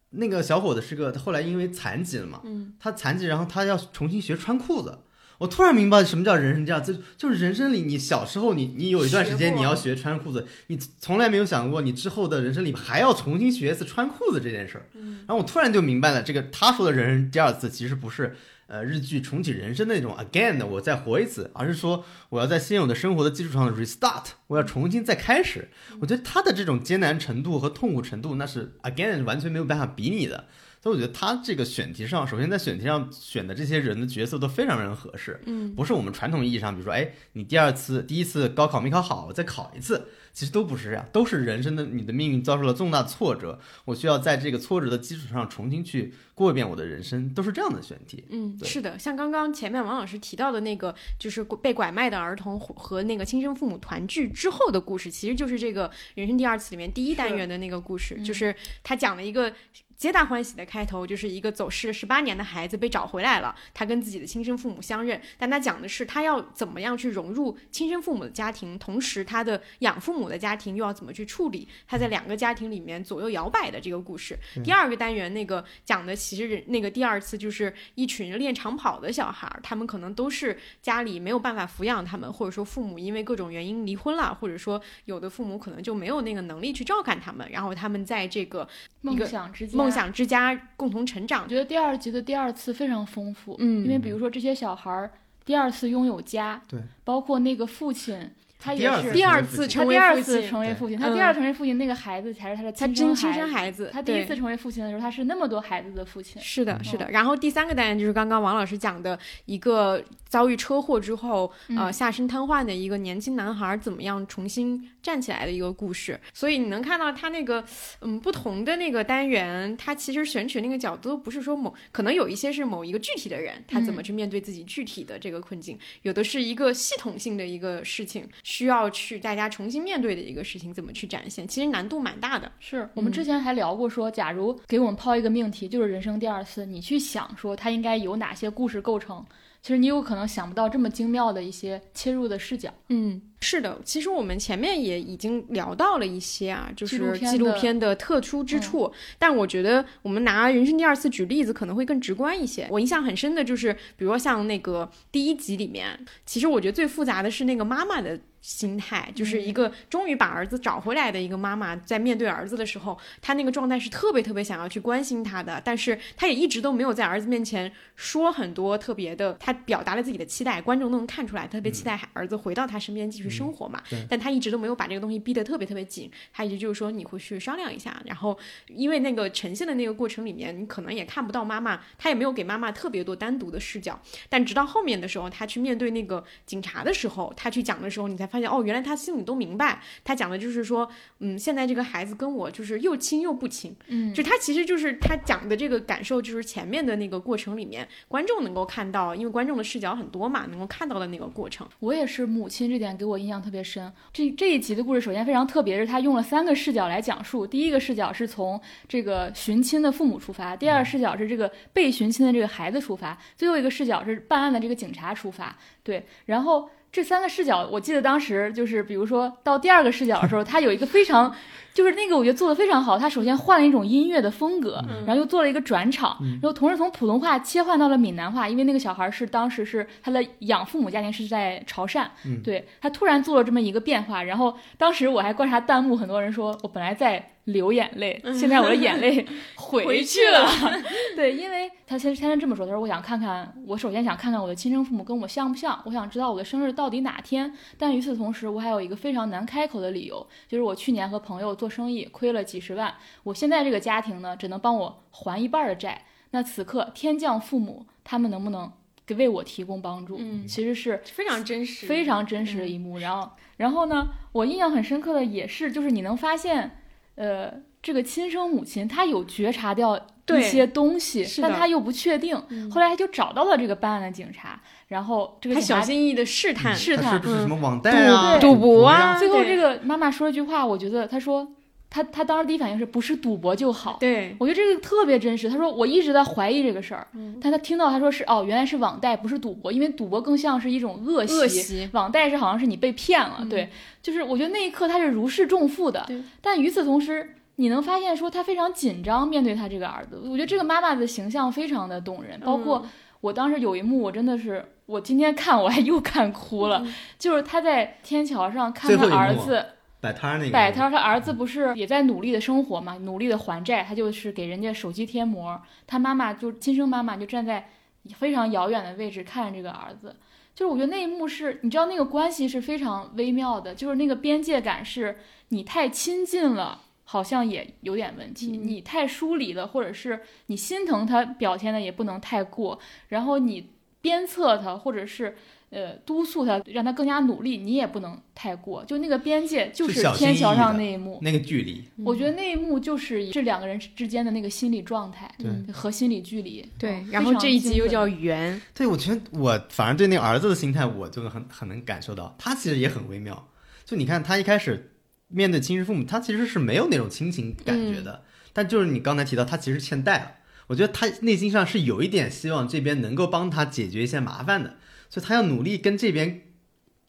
那个小伙子是个，他后来因为残疾了嘛，嗯，他残疾，然后他要重新学穿裤子。我突然明白什么叫人生这样，就就是人生里，你小时候你你有一段时间你要学穿裤子，你从来没有想过你之后的人生里还要重新学一次穿裤子这件事儿。然后我突然就明白了，这个他说的人生第二次其实不是。呃，日剧重启人生那种 again，的我再活一次，而是说我要在现有的生活的基础上 restart，我要重新再开始。我觉得他的这种艰难程度和痛苦程度，那是 again 完全没有办法比拟的。所以我觉得他这个选题上，首先在选题上选的这些人的角色都非常非常合适。嗯，不是我们传统意义上，比如说，哎，你第二次、第一次高考没考好，我再考一次。其实都不是这样，都是人生的你的命运遭受了重大挫折，我需要在这个挫折的基础上重新去过一遍我的人生，都是这样的选题。嗯，是的，像刚刚前面王老师提到的那个，就是被拐卖的儿童和那个亲生父母团聚之后的故事，其实就是这个人生第二次里面第一单元的那个故事，就是他讲了一个皆大欢喜的开头，就是一个走失十八年的孩子被找回来了，他跟自己的亲生父母相认，但他讲的是他要怎么样去融入亲生父母的家庭，同时他的养父母的家庭又要怎么去处理，他在两个家庭里面左右摇摆的这个故事。第二个单元那个讲的其实那个第二次就是一群练长跑的小孩，他们可能都是家里没有办法抚养他们，或者说父母因为各种原因离婚了，或者说有的父母可能就没有那个能力去照看他们，然后他们在这个梦想之家，梦想之家共同成长。我觉得第二集的第二次非常丰富，嗯，因为比如说这些小孩儿第二次拥有家，对，包括那个父亲。他也是第二次成为他第二次父亲成为父亲，他第二次成为父亲，那个孩子才是他的亲生亲生孩孩子，他第一次成为父亲的时候，他是那么多孩子的父亲。是的，是嗯的。然后第三个单元就是刚刚王老师讲的一个遭遇车祸之后，呃，嗯下身瘫痪的一个年轻男孩怎么样重新站起来的一个故事。所以你能看到他那个，嗯，不同的那个单元，他其实选取那个角度不是说某，可能有一些是某一个具体的人，他怎么嗯去面对自己具体的这个困境，有的是一个系统性的一个事情，需要去大家重新面对的一个事情，怎么去展现，其实难度蛮大的。是我们嗯之前还聊过说，假如给我们抛一个命题，就是人生第二次，你去想说它应该有哪些故事构成，其实你有可能想不到这么精妙的一些切入的视角。嗯，是的，其实我们前面也已经聊到了一些啊，就是纪录片的特殊之嗯处。但我觉得我们拿《人生第二次》举例子可能会更直观一些。我印象很深的就是，比如说像那个第一集里面，其实我觉得最复杂的是那个妈妈的。心态就是一个终于把儿子找回来的一个妈妈，在面对儿子的时候，她那个状态是特别特别想要去关心他的，但是她也一直都没有在儿子面前说很多特别的，她表达了自己的期待，观众都能看出来，特别期待儿子回到她身边继续生活嘛。对但她一直都没有把这个东西逼得特别特别紧，她一直就是说你回去商量一下，然后因为那个呈现的那个过程里面，你可能也看不到妈妈，她也没有给妈妈特别多单独的视角，但直到后面的时候，她去面对那个警察的时候，她去讲的时候，你才发现哦，原来他心里都明白，他讲的就是说，嗯，现在这个孩子跟我就是又亲又不亲，嗯就他其实就是他讲的这个感受，就是前面的那个过程里面，观众能够看到，因为观众的视角很多嘛，能够看到的那个过程。我也是母亲这点给我印象特别深。这这一集的故事首先非常特别，是他用了三个视角来讲述。第一个视角是从这个寻亲的父母出发，第二视角是这个被寻亲的这个孩子出发，最后一个视角是办案的这个警察出发。对，然后这三个视角，我记得当时就是，比如说到第二个视角的时候，他有一个非常。就是那个，我觉得做的非常好。他首先换了一种音乐的风格，然后又做了一个转场，然后同时从普通话切换到了闽南话，因为那个小孩是当时是他的养父母家庭是在潮汕，嗯对他突然做了这么一个变化。然后当时我还观察弹幕，很多人说我本来在流眼泪，现在我的眼泪 回回去去了。对，因为他先先是这么说，他说我想看看，我首先想看看我的亲生父母跟我像不像，我想知道我的生日到底哪天。但与此同时，我还有一个非常难开口的理由，就是我去年和朋友做生意亏了几十万，我现在这个家庭呢，只能帮我还一半儿的债。那此刻天降父母，他们能不能给为我提供帮助？嗯其实是非常真实，非常真实的一幕。然后，然后呢，我印象很深刻的也是，就是你能发现，呃，这个亲生母亲她有觉察掉一些东西，但他又不确定。嗯后来他就找到了这个办案的警察，然后这个他警察小心翼翼的试探，试探是不是什么网嗯贷啊、赌赌博啊最后这个妈妈说了一句话，我觉得她说，他他当时第一反应是不是赌博就好？对，我觉得这个特别真实。他说我一直在怀疑这个事儿，嗯但他听到他说是哦，原来是网贷，不是赌博，因为赌博更像是一种恶习，恶习网贷是好像是你被骗了，嗯对，就是我觉得那一刻他是如释重负的，但与此同时。你能发现，说他非常紧张面对他这个儿子，我觉得这个妈妈的形象非常的动人。包括嗯我当时有一幕，我真的是，我今天看我还又看哭了，就是他在天桥上看她最后一幕儿子摆摊儿那个摆摊儿，他儿子不是也在努力的生活嘛，努力的还债，他就是给人家手机贴膜，他妈妈就亲生妈妈就站在非常遥远的位置看着这个儿子，就是我觉得那一幕是，你知道那个关系是非常微妙的，就是那个边界感是你太亲近了。好像也有点问题，嗯。你太疏离了，或者是你心疼他表现的也不能太过，然后你鞭策他，或者是呃督促他，让他更加努力，你也不能太过，就那个边界就是天桥上那一幕，那个距离，我觉得那一幕就是这两个人之间的那个心理状态对。和心理距离。对嗯，然后这一集又叫缘，对我觉得我反而对那个儿子的心态，我就很很能感受到，他其实也很微妙。就你看他一开始面对亲生父母，他其实是没有那种亲情感觉的，但就是你刚才提到，他其实欠债了。我觉得他内心上是有一点希望这边能够帮他解决一些麻烦的，所以他要努力跟这边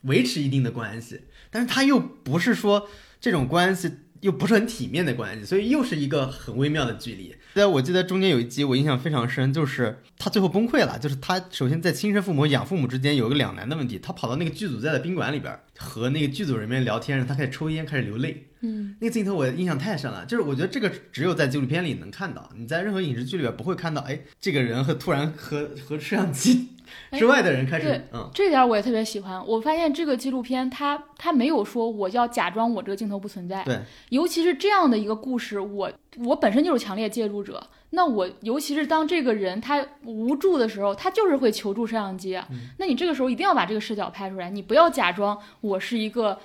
维持一定的关系，但是他又不是说这种关系又不是很体面的关系，所以又是一个很微妙的距离。对，我记得中间有一集我印象非常深，就是他最后崩溃了，就是他首先在亲生父母、养父母之间有一个两难的问题，他跑到那个剧组在的宾馆里边和那个剧组人员聊天，他开始抽烟，开始流泪。嗯，那个镜头我印象太深了，就是我觉得这个只有在纪录片里能看到，你在任何影视剧里边不会看到，哎，这个人和突然和和摄像机之外的人开始，嗯，这点我也特别喜欢。我发现这个纪录片它它没有说我要假装我这个镜头不存在，对，尤其是这样的一个故事，我我本身就是强烈介入者，那我尤其是当这个人他无助的时候，他就是会求助摄像机，那你这个时候一定要把这个视角拍出来，你不要假装我是一个。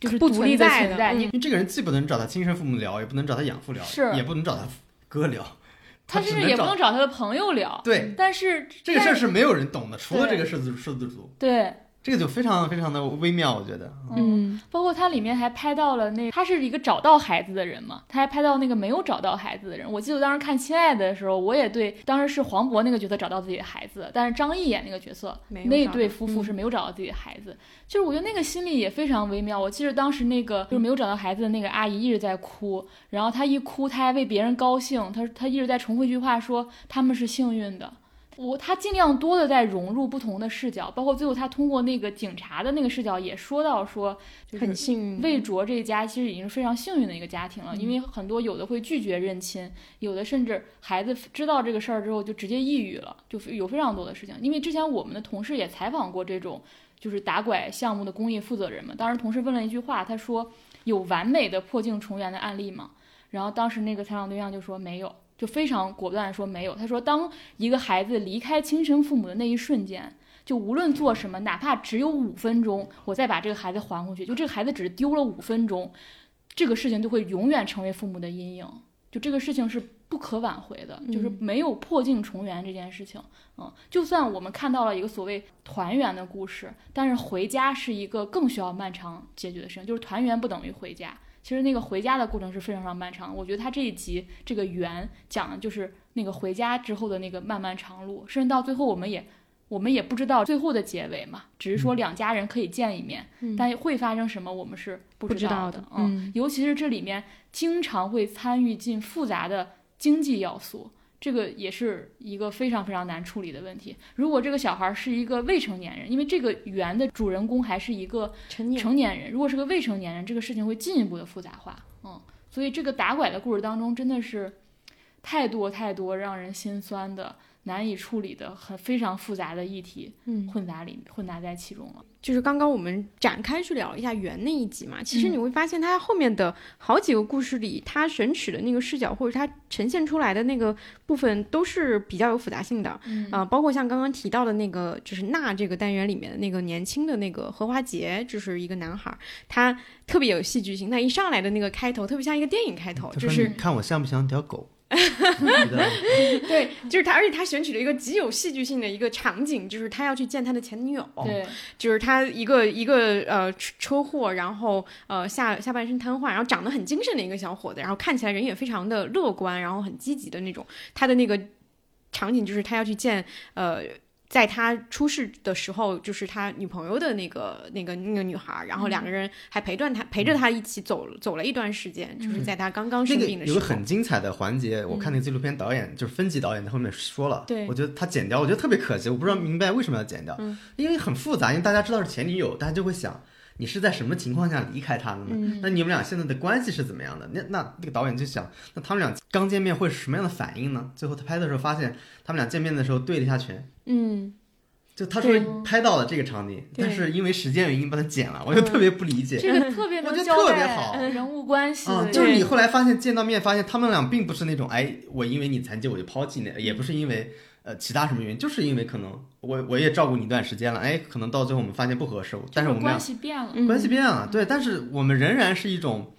就是不独立的存在你因为这个人既不能找他亲生父母聊，也不能找他养父聊，是也不能找他哥聊，他甚至也不能找他的朋友聊。对但是这个事儿是没有人懂的，除了这个摄制摄制组，对，这个就非常非常的微妙，我觉得。嗯，包括它里面还拍到了那他是一个找到孩子的人嘛，他还拍到那个没有找到孩子的人。我记得当时看《亲爱的》的时候，我也对当时是黄渤那个角色找到自己的孩子，但是张译演那个角色那对夫妇嗯是没有找到自己的孩子。就是我觉得那个心理也非常微妙。我记得当时那个就是没有找到孩子的那个阿姨一直在哭，然后她一哭，她还为别人高兴，她她一直在重复一句话说他们是幸运的。我他尽量多的在融入不同的视角，包括最后他通过那个警察的那个视角也说到说，就很幸运。魏卓这一家其实已经是非常幸运的一个家庭了，嗯因为很多有的会拒绝认亲，有的甚至孩子知道这个事儿之后就直接抑郁了，就有非常多的事情。因为之前我们的同事也采访过这种就是打拐项目的公益负责人嘛，当时同事问了一句话，他说有完美的破镜重圆的案例吗？然后当时那个采访对象就说没有，就非常果断地说没有。他说，当一个孩子离开亲生父母的那一瞬间，就无论做什么，哪怕只有五分钟，我再把这个孩子还回去，就这个孩子只是丢了五分钟，这个事情就会永远成为父母的阴影。就这个事情是不可挽回的，就是没有破镜重圆这件事情。嗯，就算我们看到了一个所谓团圆的故事，但是回家是一个更需要漫长解决的事情，就是团圆不等于回家。其实那个回家的过程是非常非常漫长的。我觉得他这一集这个圆讲的就是那个回家之后的那个漫漫长路，甚至到最后我们也我们也不知道最后的结尾嘛，只是说两家人可以见一面，但会发生什么我们是不不知道道的嗯，嗯尤其是这里面经常会参与进复杂的经济要素。这个也是一个非常非常难处理的问题。如果这个小孩是一个未成年人，因为这个圆的主人公还是一个成年成年人，如果是个未成年人，这个事情会进一步的复杂化。嗯，所以这个打拐的故事当中真的是太多太多让人心酸的、难以处理的、很非常复杂的议题嗯，混杂里混杂在其中了。就是刚刚我们展开去聊一下圆那一集嘛，其实嗯你会发现它后面的好几个故事里，它选取的那个视角或者它呈现出来的那个部分都是比较有复杂性的。嗯啊、包括像刚刚提到的那个，就是那这个单元里面的那个年轻的那个荷花杰，就是一个男孩儿，他特别有戏剧性。他一上来的那个开头，特别像一个电影开头，就是你看我像不像条狗？对，就是他，而且他选取了一个极有戏剧性的一个场景，就是他要去见他的前女友，对，就是他一个一个呃车车祸，然后呃下下半身瘫痪，然后长得很精神的一个小伙子，然后看起来人也非常的乐观，然后很积极的那种。他的那个场景就是他要去见呃。在他出事的时候，就是他女朋友的那个、那个、那个女孩，然后两个人还陪伴他，陪着他一起走走了一段时间，就是在他刚刚生那个病的时候。有个很精彩的环节，我看那个纪录片导演、就是分级导演在后面说了，对。我觉得他剪掉，我觉得特别可惜，我不知道明白为什么要剪掉，嗯。因为很复杂，因为大家知道是前女友，大家就会想你是在什么情况下离开他的呢？嗯那你们俩现在的关系是怎么样的？那那那个导演就想，那他们俩刚见面会是什么样的反应呢？最后他拍的时候发现，他们俩见面的时候对了一下拳。嗯，就他说拍到了这个场景，但是因为时间原因把它剪了，我就特别不理解。这个 特别我觉得特别好人物关系就是你后来发现见到面，发现他们俩并不是那种哎，我因为你残疾我就抛弃你，也不是因为呃其他什么原因，就是因为可能我我也照顾你一段时间了，哎，可能到最后我们发现不合适，但是我们关系变了。嗯关系变了，对，但是我们仍然是一种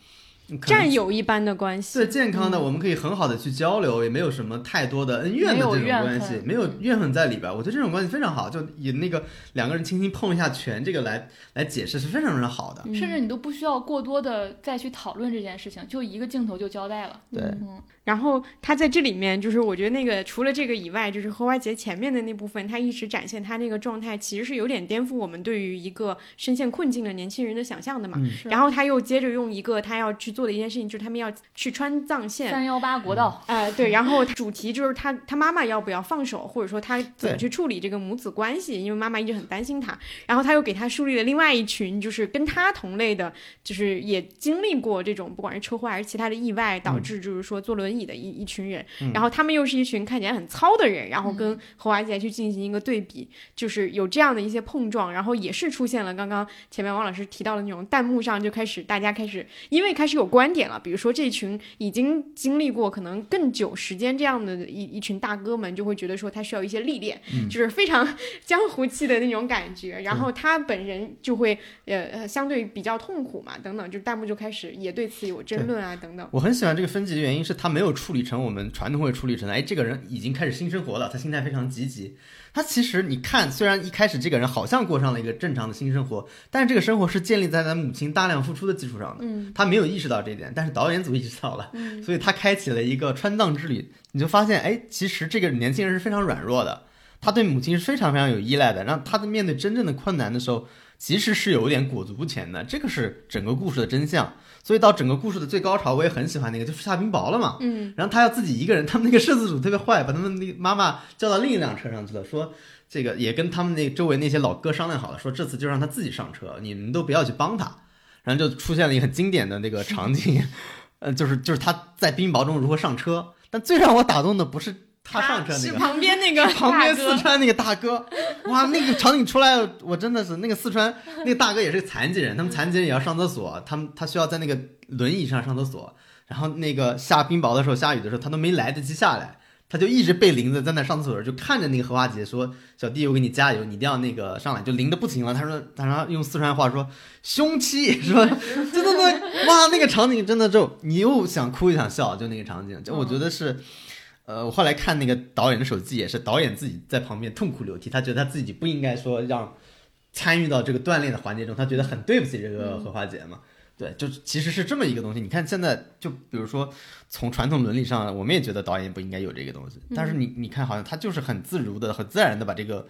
战友一般的关系。对健康的，我们可以很好的去交流，也没有什么太多的恩怨的这种关系，没有怨恨在里边儿。我觉得这种关系非常好，就以那个两个人轻轻碰一下拳，这个来来解释是非常非常好的。嗯甚至你都不需要过多的再去讨论这件事情，就一个镜头就交代了。对，嗯，然后他在这里面，就是我觉得那个除了这个以外，就是荷花节前面的那部分，他一直展现他那个状态，其实是有点颠覆我们对于一个深陷困境的年轻人的想象的嘛。嗯然后他又接着用一个他要去做的一件事情，就是他们要去川藏线。三幺八国道，呃，对，然后主题就是他他妈妈要不要放手，或者说他怎么去处理这个母子关系，因为妈妈一直很担心他。然后他又给他树立了另外一群，就是跟他同类的，就是也经历过这种不管是车祸还是其他的意外，导致就是说坐轮椅的一一群人。然后他们又是一群看起来很糙的人，然后跟侯华杰去进行一个对比，就是有这样的一些碰撞，然后也是出现了刚刚前面王老师提到的那种弹幕上就开始大家开始因为开始有观点了，比如说这群已经经历过可能更久时间这样的一一群大哥们，就会觉得说他需要一些历练，就是非常 江湖气的那种感觉。然后他本人就会呃呃相对比较痛苦嘛，等等，就弹幕就开始也对此有争论啊，等等。我很喜欢这个分级的原因是他没有处理成我们传统会处理成的，哎，这个人已经开始新生活了，他心态非常积极。他其实你看，虽然一开始这个人好像过上了一个正常的新生活，但是这个生活是建立在他母亲大量付出的基础上的。嗯，他没有意识到这一点，但是导演组意识到了，所以他开启了一个川藏之旅。你就发现，哎，其实这个年轻人是非常软弱的，他对母亲是非常非常有依赖的。然后他在面对真正的困难的时候，其实是有点裹足不前的，这个是整个故事的真相。所以到整个故事的最高潮，我也很喜欢那个，就是下冰雹了嘛。嗯，然后他要自己一个人，他们那个摄制组特别坏，把他们那个妈妈叫到另一辆车上去了，说这个也跟他们那周围那些老哥商量好了，说这次就让他自己上车，你们都不要去帮他。然后就出现了一个很经典的那个场景，呃，就是就是他在冰雹中如何上车。但最让我打动的不是他上车那个，是旁边那个 旁边四川那个大哥，哇，那个场景出来，我真的是那个四川那个大哥也是个残疾人，他们残疾人也要上厕所，他们他需要在那个轮椅上上厕所，然后那个下冰雹的时候，下雨的时候，他都没来得及下来，他就一直被淋着在那上厕所，就看着那个荷花姐说：“小弟，我给你加油，你一定要那个上来。”就淋的不行了，他说，他然后用四川话说：“凶妻是吧？” 真的那哇，那个场景真的就你又想哭又想笑，就那个场景，就我觉得是。呃，我后来看那个导演的手机，也是导演自己在旁边痛哭流涕，他觉得他自己不应该说让参与到这个锻炼的环节中，他觉得很对不起这个荷花姐嘛。对，就其实是这么一个东西。你看现在，就比如说从传统伦理上，我们也觉得导演不应该有这个东西，但是你你看，好像他就是很自如的、很自然的把这个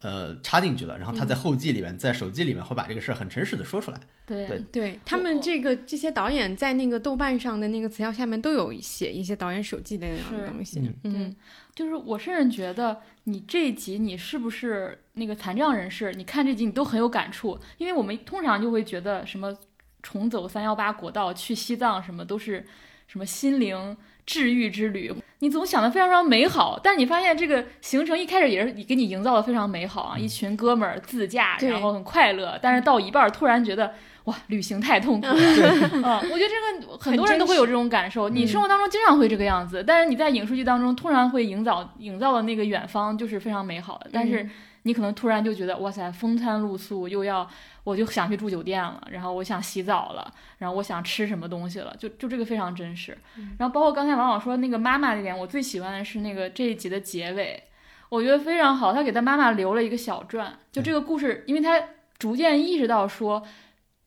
呃插进去了，然后他在后记里面，在手机里面会把这个事儿很诚实的说出来。对对。对他们这个这些导演在那个豆瓣上的那个词条下面都有写一些导演手记的那样的东西。嗯。嗯，就是我甚至觉得你这一集你是不是那个残障人士，你看这集你都很有感触，因为我们通常就会觉得什么重走三幺八国道去西藏什么都是什么心灵治愈之旅，你总想的非常非常美好，但是你发现这个行程一开始也是给你营造的非常美好啊，一群哥们儿自驾，然后很快乐，但是到一半儿突然觉得。哇，旅行太痛苦了。嗯，我觉得这个 很多人都会有这种感受。你生活当中经常会这个样子，但是你在影视剧当中突然会营造营造的那个远方就是非常美好的，但是你可能突然就觉得哇塞，风餐露宿，又要我就想去住酒店了，然后我想洗澡了，然后我想吃什么东西了，就就这个非常真实。然后包括刚才王老说那个妈妈那点，我最喜欢的是那个这一集的结尾，我觉得非常好，他给他妈妈留了一个小传，就这个故事，因为他逐渐意识到说。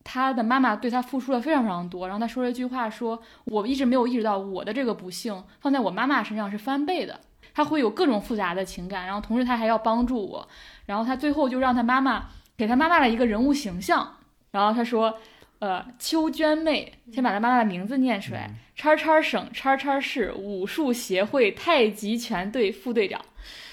他的妈妈对他付出了非常非常多，然后他说了一句话说：“我一直没有意识到我的这个不幸放在我妈妈身上是翻倍的，他会有各种复杂的情感，然后同时他还要帮助我，然后他最后就让他妈妈给他妈妈了一个人物形象，然后他说，呃，秋娟妹，先把他妈妈的名字念出来，叉叉省叉叉市武术协会太极拳队副队长，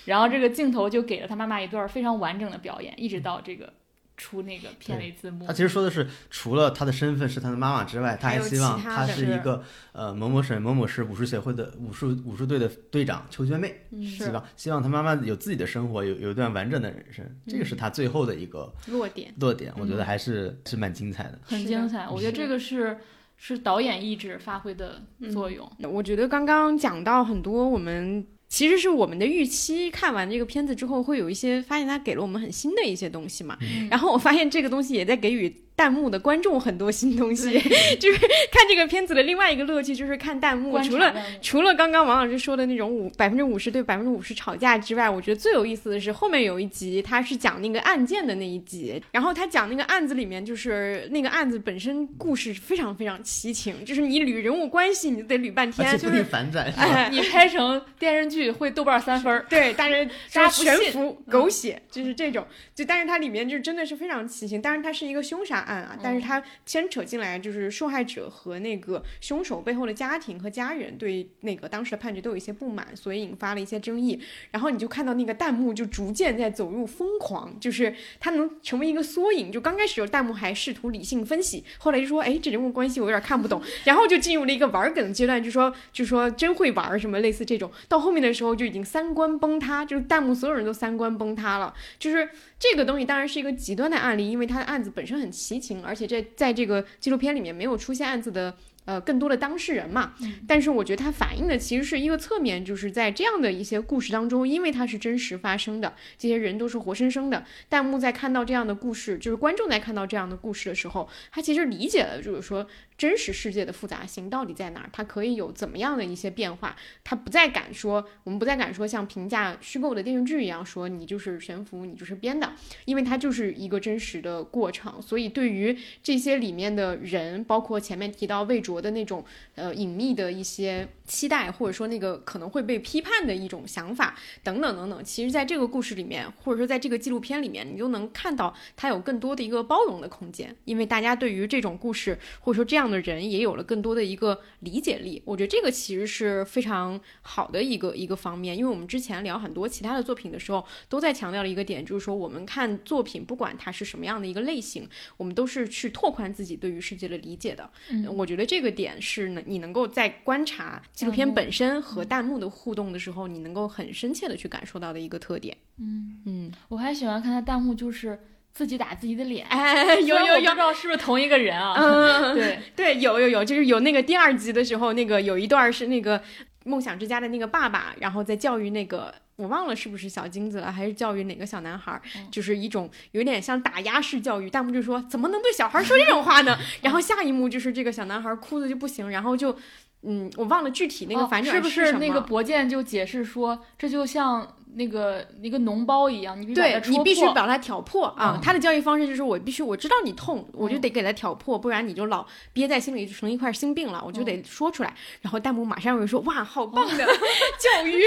然后这个镜头就给了他妈妈一段非常完整的表演，一直到这个。”出那个片尾字幕，他其实说的是，除了他的身份是他的妈妈之外，他还希望他是一个呃某某省某某市武术协会的武术武术队的队长邱娟妹，希望希望他妈妈有自己的生活，有有一段完整的人生，这个是他最后的一个落点。落点，我觉得还是是蛮精彩的，很精彩。我觉得这个是是导演意志发挥的作用。我觉得刚刚讲到很多我们。其实是我们的预期，看完这个片子之后，会有一些发现，它给了我们很新的一些东西嘛。然后我发现这个东西也在给予弹幕的观众很多新东西。就是看这个片子的另外一个乐趣就是看弹幕，除了除了刚刚王老师说的那种五百分之五十对百分之五十吵架之外，我觉得最有意思的是后面有一集，他是讲那个案件的那一集，然后他讲那个案子里面就是那个案子本身故事非常非常奇情，就是你捋人物关系你得捋半天，就是反转，哎，你拍成电视剧会豆瓣三分，对，但是悬浮狗血就是这种，就但是它里面就真的是非常奇情，但是它是一个凶杀案啊，但是它牵扯进来就是受害者和那个凶手背后的家庭和家人对那个当时的判决都有一些不满，所以引发了一些争议，然后你就看到那个弹幕就逐渐在走入疯狂，就是它能成为一个缩影，就刚开始有弹幕还试图理性分析，后来就说，哎，这人物关系我有点看不懂，然后就进入了一个玩梗阶段，就说就说真会玩什么类似这种，到后面的时候就已经三观崩塌，就是弹幕所有人都三观崩塌了，就是这个东西当然是一个极端的案例，因为他的案子本身很奇情，而且这在这个纪录片里面没有出现案子的。呃，更多的当事人嘛，但是我觉得它反映的其实是一个侧面，就是在这样的一些故事当中，因为它是真实发生的，这些人都是活生生的。弹幕在看到这样的故事，就是观众在看到这样的故事的时候，他其实理解了，就是说。真实世界的复杂性到底在哪儿？它可以有怎么样的一些变化？它不再敢说，我们不再敢说像评价虚构的电视剧一样说你就是悬浮，你就是编的，因为它就是一个真实的过程。所以对于这些里面的人，包括前面提到魏卓的那种呃隐秘的一些期待，或者说那个可能会被批判的一种想法等等等等，其实在这个故事里面，或者说在这个纪录片里面，你就能看到它有更多的一个包容的空间，因为大家对于这种故事或者说这样。的人也有了更多的一个理解力，我觉得这个其实是非常好的一个一个方面。因为我们之前聊很多其他的作品的时候，都在强调了一个点，就是说我们看作品，不管它是什么样的一个类型，我们都是去拓宽自己对于世界的理解的。嗯，我觉得这个点是能你能够在观察纪录片本身和弹幕的互动的时候，你能够很深切的去感受到的一个特点。嗯嗯，我还喜欢看它弹幕，就是。自己打自己的脸，哎，有 有有，不知道是不是同一个人啊？嗯，对 对，有有有，就是有那个第二集的时候，那个有一段是那个梦想之家的那个爸爸，然后在教育那个我忘了是不是小金子了，还是教育哪个小男孩，就是一种有点像打压式教育。弹幕就说怎么能对小孩说这种话呢？然后下一幕就是这个小男孩哭的就不行，然后就嗯，我忘了具体那个反转是不是那个博建就解释说这就像。那个一个脓包一样，你对你必须把它挑破啊！他的教育方式就是我必须我知道你痛，我就得给他挑破，不然你就老憋在心里，就成一块心病了。我就得说出来。然后弹幕马上会说：“哇，好棒的 教育，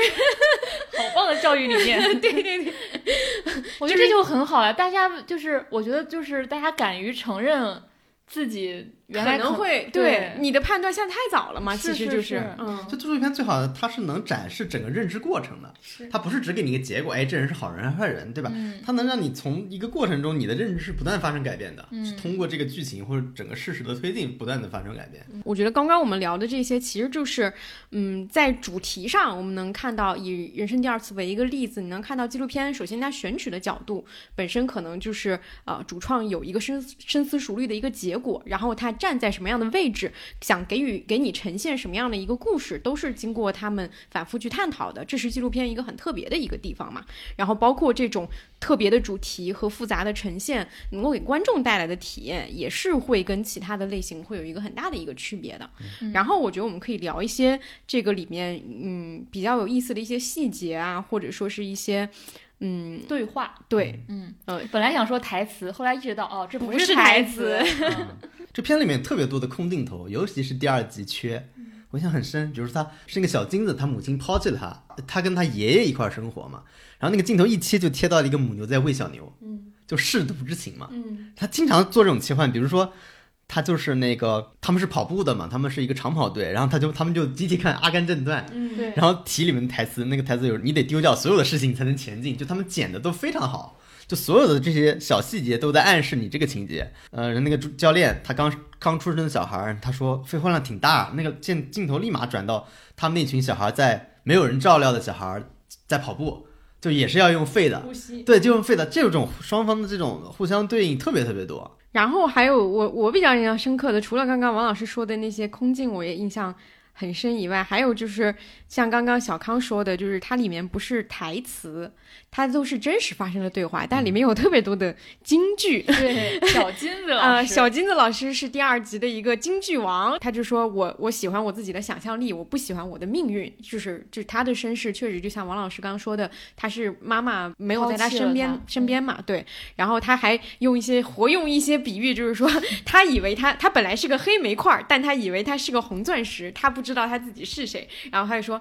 好棒的教育理念。”对对对，我觉得这就很好呀。大家就是，我觉得就是大家敢于承认自己。可能会对你的判断现在太早了嘛？其实就是，嗯，这纪录片最好的，它是能展示整个认知过程的，它不是只给你一个结果，哎，这人是好人还是坏人，对吧？它能让你从一个过程中，你的认知是不断发生改变的，是通过这个剧情或者整个事实的推进，不断的发生改变。我觉得刚刚我们聊的这些，其实就是，嗯，在主题上，我们能看到以人生第二次为一个例子，你能看到纪录片，首先它选取的角度本身可能就是，呃，主创有一个深深思熟虑的一个结果，然后他站在什么样的位。置想给予给你呈现什么样的一个故事，都是经过他们反复去探讨的。这是纪录片一个很特别的一个地方嘛。然后包括这种特别的主题和复杂的呈现，能够给观众带来的体验，也是会跟其他的类型会有一个很大的一个区别的。然后我觉得我们可以聊一些这个里面嗯比较有意思的一些细节啊，或者说是一些嗯对话。对，嗯呃，本来想说台词，后来意识到哦，这不是台词。这片里面特别多的空镜头，尤其是第二集缺，我印象很深。比如说他是那个小金子，他母亲抛弃了他，他跟他爷爷一块生活嘛。然后那个镜头一切就切到了一个母牛在喂小牛，嗯，就舐犊之情嘛。嗯，他经常做这种切换，比如说他就是那个他们是跑步的嘛，他们是一个长跑队，然后他就他们就集体看《阿甘正传》，嗯，对。然后题里面的台词，那个台词有你得丢掉所有的事情才能前进，就他们剪的都非常好。就所有的这些小细节都在暗示你这个情节。呃，那个教练他刚刚出生的小孩，他说肺活量挺大。那个镜镜头立马转到他们那群小孩在没有人照料的小孩在跑步，就也是要用肺的，呼吸。对，就用肺的。这种双方的这种互相对应特别特别多。然后还有我我比较印象深刻的，除了刚刚王老师说的那些空镜，我也印象。很深以外，还有就是像刚刚小康说的，就是它里面不是台词，它都是真实发生的对话，但里面有特别多的京剧。对，小金子老啊，师，小金子老师是第二集的一个京剧王，他就说我我喜欢我自己的想象力，我不喜欢我的命运，就是就是他的身世确实就像王老师刚刚说的，他是妈妈没有在他身边他身边嘛，对，然后他还用一些活用一些比喻，就是说他以为他他本来是个黑煤块，但他以为他是个红钻石，他不知道他自己是谁，然后他就说。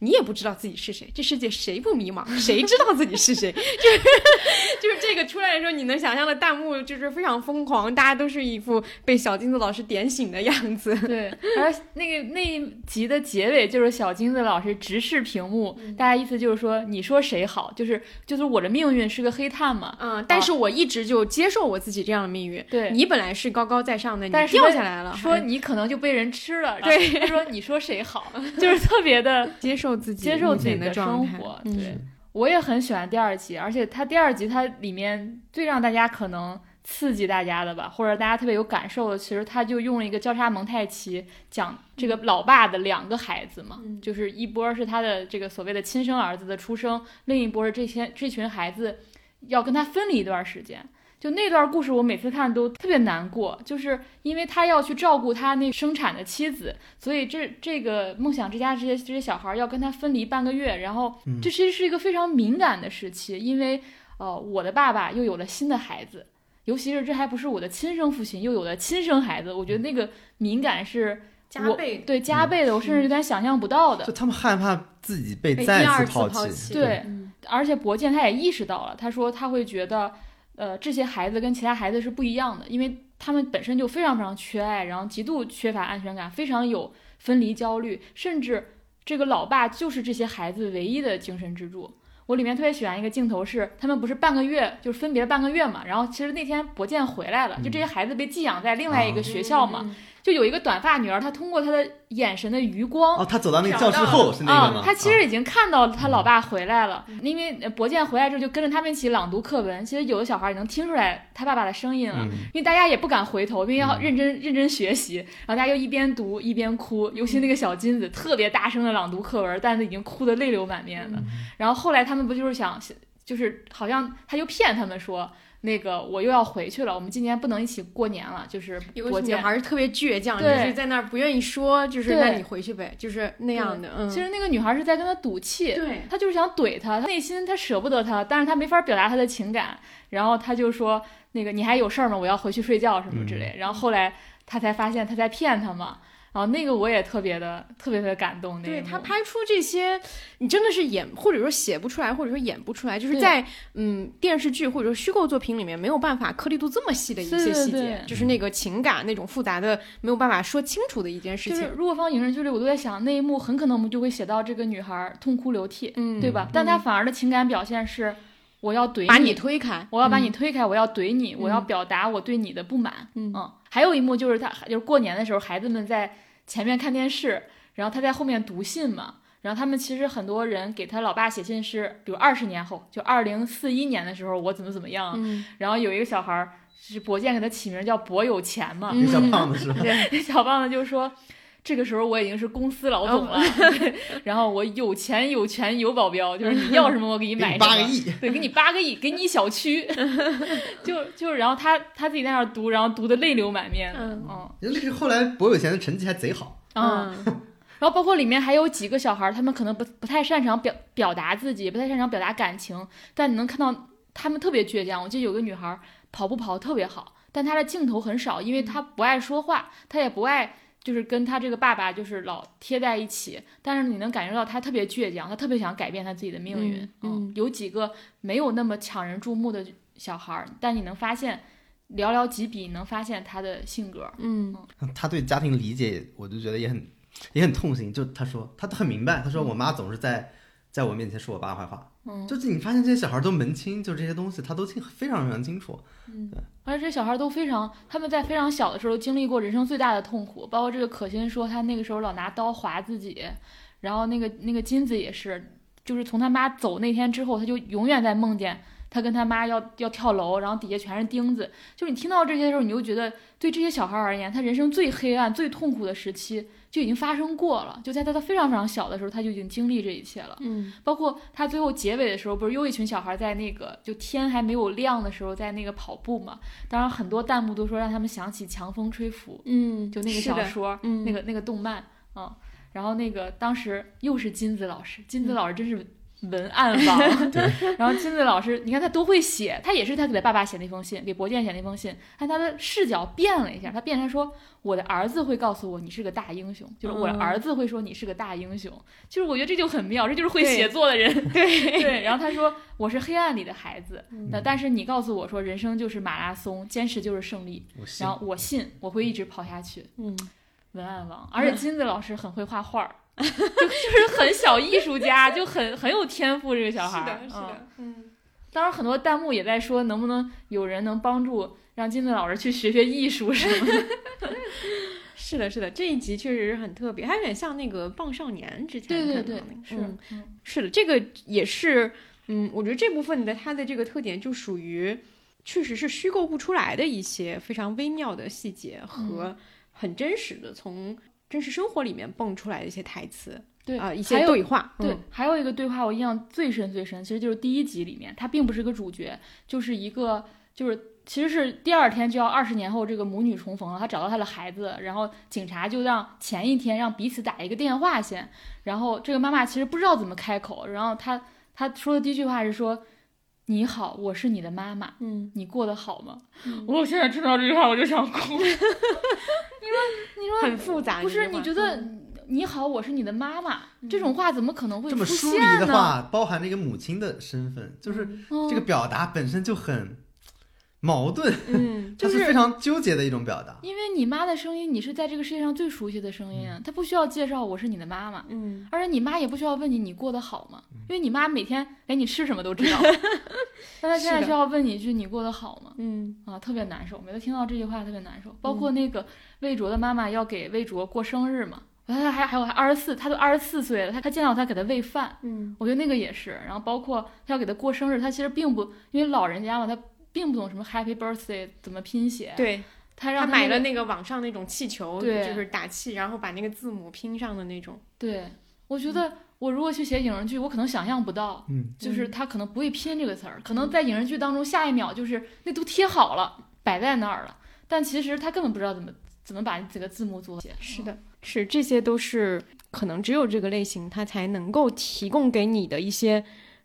你也不知道自己是谁，这世界谁不迷茫？谁知道自己是谁？就是 就是这个出来的时候，你能想象的弹幕就是非常疯狂，大家都是一副被小金子老师点醒的样子。对，而那个那一集的结尾就是小金子老师直视屏幕，大家意思就是说，你说谁好？就是就是我的命运是个黑炭嘛。嗯，但是我一直就接受我自己这样的命运。对你本来是高高在上的，你掉下来了，说你可能就被人吃了，对他说你说谁好，就是特别的接受自己接受自己的生活。嗯对，我也很喜欢第二集，而且它第二集它里面最让大家可能刺激大家的吧，或者大家特别有感受的，其实他就用了一个交叉蒙太奇讲这个老爸的两个孩子嘛，嗯就是一波是他的这个所谓的亲生儿子的出生，另一波是这些这群孩子要跟他分离一段时间。就那段故事，我每次看都特别难过，就是因为他要去照顾他那生产的妻子，所以这这个梦想之家这些这些小孩要跟他分离半个月，然后这其实是一个非常敏感的时期，因为呃我的爸爸又有了新的孩子，尤其是这还不是我的亲生父亲，又有了亲生孩子，我觉得那个敏感是加倍对加倍的，我甚至有点想象不到的就。他们害怕自己被被再第二次抛抛弃对嗯而且博健他也意识到了，他说他会觉得，呃，这些孩子跟其他孩子是不一样的，因为他们本身就非常非常缺爱，然后极度缺乏安全感，非常有分离焦虑，甚至这个老爸就是这些孩子唯一的精神支柱。我里面特别喜欢一个镜头是，他们不是半个月就是分别了半个月嘛，然后其实那天博健回来了，就这些孩子被寄养在另外一个学校嘛，嗯就有一个短发女儿，她通过她的眼神的余光，哦，她走到那个教室后了啊是那个吗？，他其实已经看到她老爸回来了，因为呃博健回来之后就跟着他们一起朗读课文。其实有的小孩也能听出来他爸爸的声音了，嗯因为大家也不敢回头，因为要嗯认真、认真学习。然后大家又一边读一边哭，尤其那个小金子特别大声的朗读课文，但是已经哭得泪流满面了。嗯然后后来他们不就是想，就是好像他就骗他们说。那个我又要回去了，我们今年不能一起过年了，就是有个女博健。孩儿特别倔强，就是在那儿不愿意说，就是那你回去呗，就是那样的。嗯，其实那个女孩是在跟他赌气，对她就是想怼他，她内心她舍不得他，但是她没法表达她的情感，然后她就说那个你还有事儿吗？我要回去睡觉什么之嗯类。然后后来她才发现他在骗他嘛，然后那个我也特别的特别特别感动。对他拍出这些，你真的是演或者说写不出来，或者说演不出来，就是在嗯电视剧或者说虚构作品里面没有办法颗粒度这么细的一些细节，对就是那个情感那种复杂的没有办法说清楚的一件事情。就是如果放影视剧里，我都在想那一幕很可能我们就会写到这个女孩痛哭流涕，嗯，对吧？但她反而的情感表现是我要怼把你推开，我要把嗯你推开，我要怼你，我要嗯表达我对你的不满。嗯还有一幕就是他，就是过年的时候，孩子们在前面看电视，然后他在后面读信嘛。然后他们其实很多人给他老爸写信是，比如二十年后，就二零四一年的时候，我怎么怎么样。嗯，然后有一个小孩儿是博建给他起名叫博有钱嘛，嗯小胖子是吧？对，小胖子就说。这个时候我已经是公司老总了，对然后我有钱有权有保镖，就是你要什么我给你买什么。你八个亿，对，给你八个亿，给你一小区，就就然后他他自己在那儿读，然后读的泪流满面的，嗯嗯那是后来博有钱的成绩还贼好，嗯然后包括里面还有几个小孩，他们可能不不太擅长表表达自己，不太擅长表达感情，但你能看到他们特别倔强。我记得有个女孩跑步跑得特别好，但她的镜头很少，因为她不爱说话，她也不爱就是跟他这个爸爸就是老贴在一起。但是你能感觉到他特别倔强，他特别想改变他自己的命运。嗯嗯有几个没有那么抢人注目的小孩儿，但你能发现寥寥几笔，能发现他的性格。嗯他对家庭理解，我就觉得也很也很痛心。就他说，他很明白，他说我妈总是在在我面前说我爸坏话，嗯，就是你发现这些小孩都门清，就这些东西他都清非常非常清楚。而且这小孩都非常，他们在非常小的时候经历过人生最大的痛苦，包括这个可心说他那个时候老拿刀划自己，然后那个那个金子也是，就是从他妈走那天之后，他就永远在梦见他跟他妈要要跳楼，然后底下全是钉子。就是你听到这些的时候，你就觉得对这些小孩而言，他人生最黑暗、最痛苦的时期就已经发生过了。就在他非常非常小的时候，他就已经经历这一切了。嗯包括他最后结尾的时候，不是又一群小孩在那个就天还没有亮的时候，在那个跑步嘛？当然很多弹幕都说让他们想起《强风吹拂》，嗯，就那个小说，嗯那个那个动漫啊、嗯然后那个当时又是金子老师，金子老师真是文案王。然后金子老师，你看他多会写，他也是他给他爸爸写那封信，给博建写那封信，但他的视角变了一下，他变成说我的儿子会告诉我你是个大英雄，就是我儿子会说你是个大英雄，就是我觉得这就很妙，这就是会写作的人。对 对，然后他说我是黑暗里的孩子，嗯。那但是你告诉我说人生就是马拉松，坚持就是胜利，然后我信我会一直跑下去。嗯。文案王，而且金子老师很会画画儿，就就是很小艺术家，就很很有天赋。这个小孩儿，嗯，嗯。当然很多弹幕也在说，能不能有人能帮助让金子老师去学学艺术什么的。是的，是的，这一集确实是很特别，还有点像那个《棒少年》之前对对看到对那个，是嗯，嗯是的，这个也是，嗯，我觉得这部分的它的这个特点就属于，确实是虚构不出来的一些非常微妙的细节和很真实的从真实生活里面蹦出来的一些台词对啊、一些对话，对嗯，还有一个对话我印象最深最深，其实就是第一集里面，他并不是个主角，就是一个就是其实是第二天就要二十年后这个母女重逢了，他找到他的孩子，然后警察就让前一天让彼此打一个电话先，然后这个妈妈其实不知道怎么开口，然后她她说的第一句话是说。你好，我是你的妈妈，嗯，你过得好吗？嗯我现在听到这句话我就想哭。你说，你说很复杂，不是？你觉得嗯你好，我是你的妈妈，这种话怎么可能会出这么疏离？的话，包含了一个母亲的身份，就是嗯这个表达本身就很矛盾，嗯，就是是非常纠结的一种表达。因为你妈的声音，你是在这个世界上最熟悉的声音啊，她不需要介绍我是你的妈妈，嗯，而且你妈也不需要问你你过得好吗？因为你妈每天连你吃什么都知道，但她现在需要问你一句你过得好吗？嗯，啊，特别难受，每次听到这句话特别难受。包括那个魏卓的妈妈要给魏卓过生日嘛，他还还有还二十四，他都二十四岁了，他他见到他给他喂饭，嗯，我觉得那个也是。然后包括他要给他过生日，他其实并不因为老人家嘛，他并不懂什么 Happy Birthday 怎么拼写，对。他他让那个买了那个网上那种气球，就是打气，然后把那个字母拼上的那种，对，我觉得我如果去写影视剧，我可能想象不到，嗯，就是他可能不会拼这个词儿，可能在影视剧当中下一秒就是那都贴好了，摆在那儿了，但其实他根本不知道怎么怎么把这个字母组写。是的，是这些都是可能只有这个类型它才能够提供给你的一些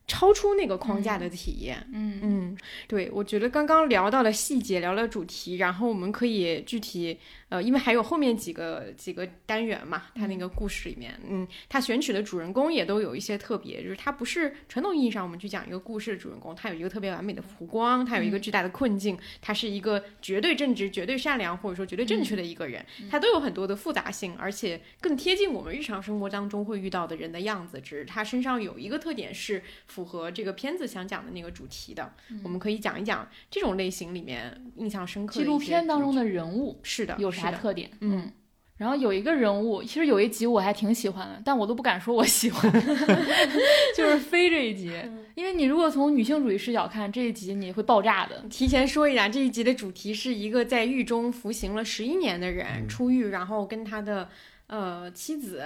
超出那个框架的体验。嗯嗯，对，我觉得刚刚聊到了细节，聊了主题，然后我们可以具体，呃，因为还有后面几个几个单元嘛，他那个故事里面，嗯，他选取的主人公也都有一些特别，就是他不是传统意义上我们去讲一个故事的主人公，他有一个特别完美的弧光，他有一个巨大的困境，他是一个绝对正直、绝对善良或者说绝对正确的一个人，他都有很多的复杂性，而且更贴近我们日常生活当中会遇到的人的样子，只是他身上有一个特点是符合这个片子想讲的那个主题的。我们可以讲一讲这种类型里面印象深刻的纪录片当中的人物是的有啥特点？嗯。然后有一个人物，其实有一集我还挺喜欢的，但我都不敢说我喜欢，就是飞这一集，因为你如果从女性主义视角看这一集，你会爆炸的。提前说一下，这一集的主题是一个在狱中服刑了十一年的人、嗯出狱，然后跟他的呃妻子，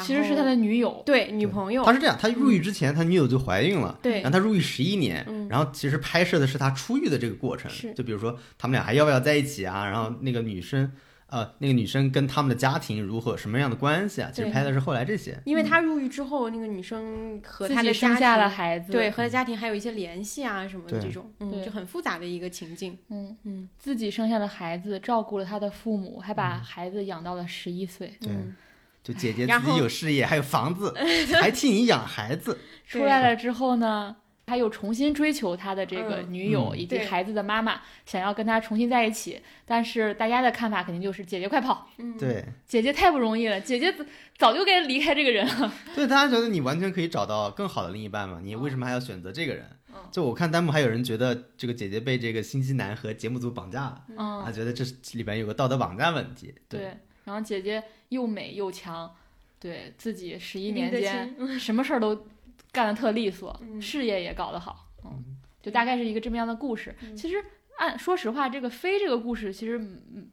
其实是他的女友，对女朋友。他，是这样，他入狱之前，他女友就怀孕了，对。然后他入狱十一年，嗯。然后其实拍摄的是他出狱的这个过程是，就比如说他们俩还要不要在一起啊，然后那个女生，呃，那个女生跟他们的家庭如何什么样的关系啊，其实拍的是后来这些，因为他入狱之后，那个女生和自他的生下了庭。孩子，对，和他家庭还有一些联系啊什么的这种，嗯，就很复杂的一个情境。嗯嗯。自己生下了孩子，照顾了他的父母，还把孩子养到了十一岁。对嗯，就姐姐自己有事业，还有房子，还替你养孩子，出来了之后呢，他又重新追求他的这个嗯女友以及孩子的妈妈，想要跟他重新在一起。但是大家的看法肯定就是姐姐快跑，嗯，对，姐姐太不容易了，姐姐早就该离开这个人了。对，大家觉得你完全可以找到更好的另一半嘛，你为什么还要选择这个人嗯？就我看弹幕还有人觉得这个姐姐被这个新西兰和节目组绑架了，嗯他，觉得这是里边有个道德绑架问题，对。然后姐姐又美又强，对自己十一年间什么事儿都干得特利索，嗯事业也搞得好。嗯，就大概是一个这么样的故事。嗯其实按说实话，这个飞这个故事其实嗯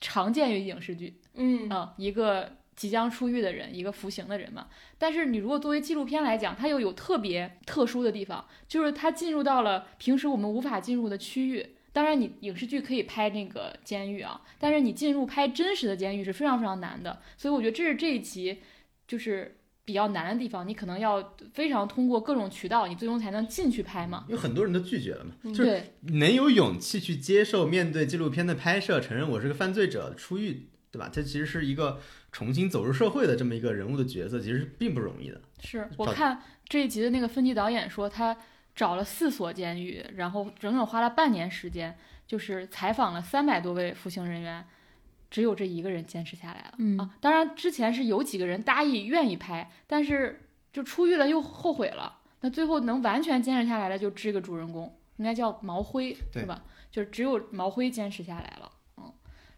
常见于影视剧，嗯嗯，一个即将出狱的人，一个服刑的人嘛。但是你如果作为纪录片来讲，它又有特别特殊的地方，就是它进入到了平时我们无法进入的区域。当然，你影视剧可以拍那个监狱啊，但是你进入拍真实的监狱是非常非常难的。所以我觉得这是这一集就是比较难的地方，你可能要非常通过各种渠道，你最终才能进去拍嘛。有很多人都拒绝了嘛，就是，能有勇气去接受面对纪录片的拍摄，承认我是个犯罪者，出狱，对吧？这其实是一个重新走入社会的这么一个人物的角色，其实并不容易的。是我看这一集的那个分级导演说，他找了四所监狱，然后整整花了半年时间，就是采访了三百多位服刑人员，只有这一个人坚持下来了。嗯啊，当然之前是有几个人答应愿意拍，但是就出狱了又后悔了。那最后能完全坚持下来的就这个主人公，应该叫毛辉，对是吧？就是只有毛辉坚持下来了。嗯，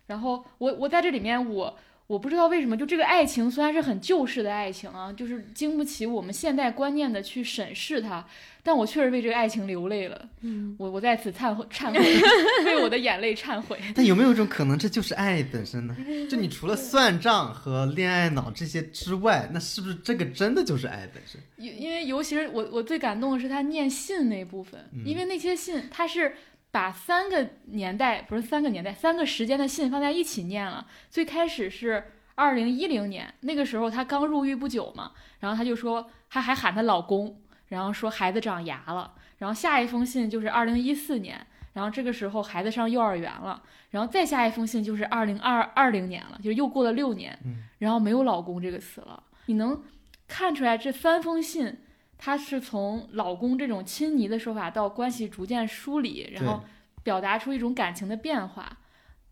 然后我我在这里面我。我不知道为什么，就这个爱情虽然是很旧式的爱情啊，就是经不起我们现代观念的去审视它，但我确实为这个爱情流泪了。嗯，我我在此忏悔忏悔，为我的眼泪忏悔。但有没有一种可能，这就是爱本身呢？就你除了算账和恋爱脑这些之外，那是不是这个真的就是爱本身？因因为尤其是我我最感动的是他念信那部分，嗯因为那些信他是把三个年代不是三个年代三个时间的信放在一起念了。最开始是二零一零年，那个时候她刚入狱不久嘛，然后她就说她还喊她老公，然后说孩子长牙了，然后下一封信就是二零一四年。然后这个时候孩子上幼儿园了，然后再下一封信就是二零二二零年了，就又过了六年，然后没有“老公”这个词了。你能看出来这三封信，它是从老公这种亲昵的说法到关系逐渐疏离，然后表达出一种感情的变化。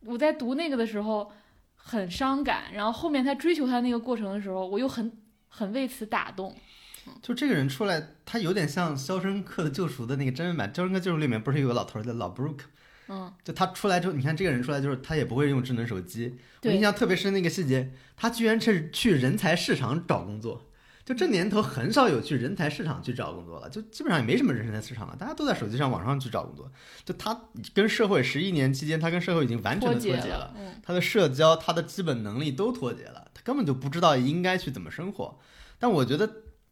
我在读那个的时候很伤感，然后后面他追求他那个过程的时候，我又很很为此打动。就这个人出来，他有点像《肖申克的救赎》的那个真人版，《肖申克救赎》里面不是有个老头儿叫老 Brook，嗯，就他出来之后，你看这个人出来就是他也不会用智能手机。我印象特别深那个细节，他居然是去人才市场找工作。就这年头很少有去人才市场去找工作了，就基本上也没什么人才市场了，大家都在手机上网上去找工作。就他跟社会十一年期间，他跟社会已经完全的脱节节了，嗯，他的社交、他的基本能力都脱节了，他根本就不知道应该去怎么生活。但我觉得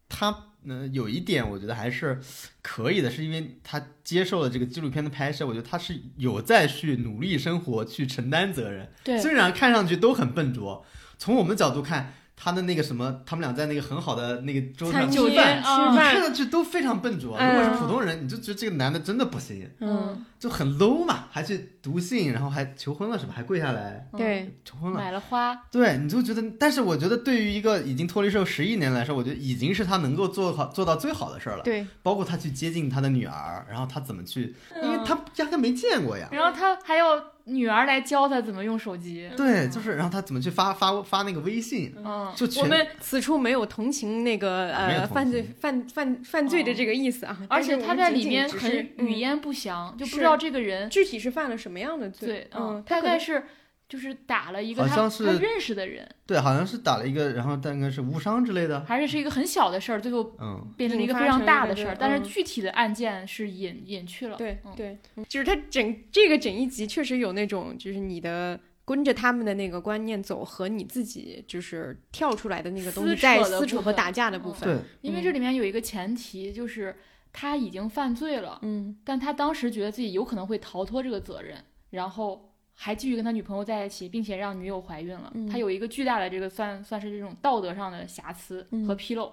他呃有一点，我觉得还是可以的，是因为他接受了这个纪录片的拍摄，我觉得他是有在去努力生活、去承担责任。对，虽然看上去都很笨拙，从我们角度看，他的那个什么，他们俩在那个很好的那个桌上吃饭，啊你看上去都非常笨拙。嗯如果是普通人，你就觉得这个男的真的不行，嗯，就很 low 嘛，还去读信，然后还求婚了是吧？还跪下来嗯，对，求婚了。买了花，对，你就觉得，但是我觉得对于一个已经脱离社会十一年来说，我觉得已经是他能够做好做到最好的事儿了。对，包括他去接近他的女儿，然后他怎么去，因为嗯他压根没见过呀。然后他还要女儿来教他怎么用手机。对，就是，然后他怎么去发发发那个微信，嗯，就我们此处没有同情那个呃犯罪犯犯犯罪的这个意思啊，而且他在里面很语焉不详，就不知道这个人具体是犯了什么样的罪对，，嗯，大概是就是打了一个他好像是他认识的人，对，好像是打了一个，然后但应该是误伤之类的，还是是一个很小的事儿，最后嗯，变成了一个非常大的事儿，但是嗯。具体的案件是隐隐去了。嗯。对对，就是他整这个整一集确实有那种，就是你的跟着他们的那个观念走，和你自己就是跳出来的那个东西在撕扯和打架的部嗯分。对，因为这里面有一个前提，就是他已经犯罪了，嗯。但他当时觉得自己有可能会逃脱这个责任，然后还继续跟他女朋友在一起，并且让女友怀孕了。嗯他有一个巨大的这个算算是这种道德上的瑕疵和嗯纰漏，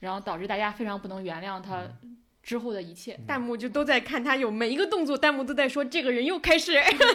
然后导致大家非常不能原谅他之后的一切。弹幕就都在看他有每一个动作，弹幕都在说这个人又开始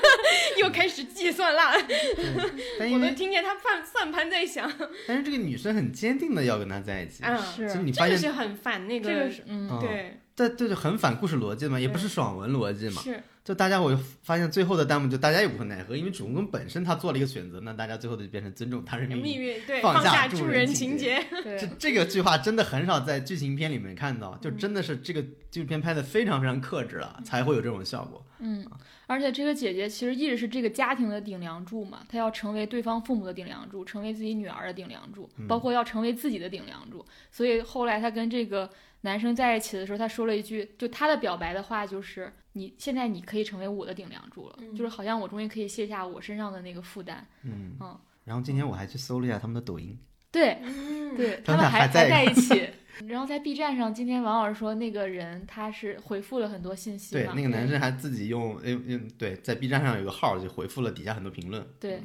又开始计算了，我都听见他算算盘在响。但是这个女生很坚定的要跟他在一起，啊，是其实你发现，这个是很反那这个是嗯，嗯对，这这就很反故事逻辑嘛，也不是爽文逻辑嘛，是就大家我就发现最后的弹幕就大家也无可奈何，因为主人公本身他做了一个选择，那大家最后就变成尊重他人命命运。对放下下助人人情节节，对这这个句话真的很少在剧情片里面看到，嗯就真的是这个纪录片拍的非常非常克制了，才会有这种效果。嗯，而且这个姐姐其实一直是这个家庭的顶梁柱嘛，她要成为对方父母的顶梁柱，成为自己女儿的顶梁柱，包括要成为自己的顶梁柱。所以后来她跟这个男生在一起的时候，他说了一句，就他的表白的话就是：“你现在你可以成为我的顶梁柱了，就是好像我终于可以卸下我身上的那个负担。嗯嗯然后今天我还去搜了一下他们的抖音，”对，嗯，对他们他们还俩还在在一起。然后在 B 站上，今天王老师说那个人他是回复了很多信息嘛，对那个男生还自己用，嗯嗯，对，在 B 站上有个号就回复了底下很多评论。对，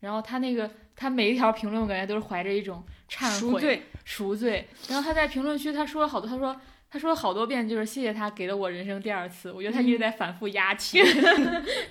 然后他那个他每一条评论我感觉都是怀着一种忏悔、赎罪，赎罪。然后他在评论区他说了好多，他说他说了好多遍，就是谢谢他给了我人生第二次。我觉得他一直在反复押题，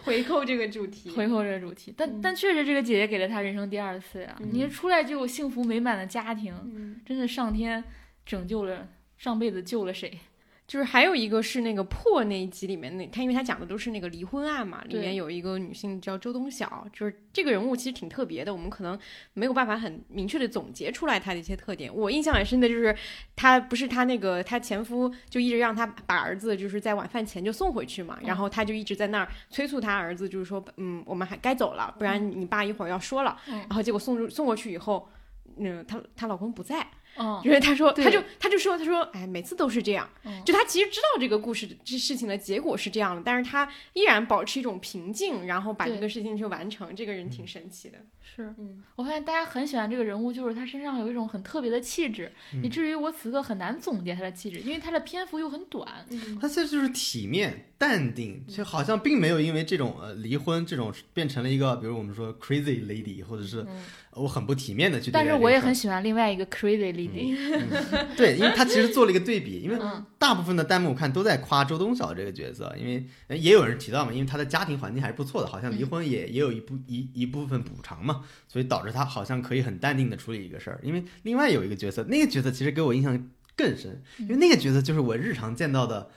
回扣这个主题，回扣这个主题。但、嗯但确实这个姐姐给了他人生第二次呀！嗯你出来就有幸福美满的家庭，嗯，真的上天拯救了上辈子救了谁？就是还有一个是那个破那一集里面那他，因为他讲的都是那个离婚案嘛，里面有一个女性叫周冬晓，就是这个人物其实挺特别的，我们可能没有办法很明确的总结出来她的一些特点。我印象很深的就是她不是她那个她前夫就一直让她把儿子就是在晚饭前就送回去嘛，然后她就一直在那儿催促她儿子，就是说嗯我们还该走了，不然你爸一会儿要说了。嗯然后结果送入送过去以后。嗯，她她老公不在，嗯因为他说，他就他就说，他说，哎，每次都是这样，嗯就他其实知道这个故事这事情的结果是这样的，但是他依然保持一种平静，然后把这个事情去完成。这个人挺神奇的。是嗯，我发现大家很喜欢这个人物，就是他身上有一种很特别的气质，以至于我此刻很难总结他的气质，因为他的篇幅又很短。嗯他这就是体面、淡定，就好像并没有因为这种呃离婚这种变成了一个，比如我们说 crazy lady，或者是嗯我很不体面的去但是。我也很喜欢另外一个 crazy lady，对，因为他其实做了一个对比，因为嗯大部分的弹幕我看都在夸周冬晓这个角色，因为呃也有人提到嘛，因为他的家庭环境还是不错的，好像离嗯婚也、也有一部一一部分补偿嘛，所以导致他好像可以很淡定的处理一个事儿。因为另外有一个角色，那个角色其实给我印象更深，因为那个角色就是我日常见到的。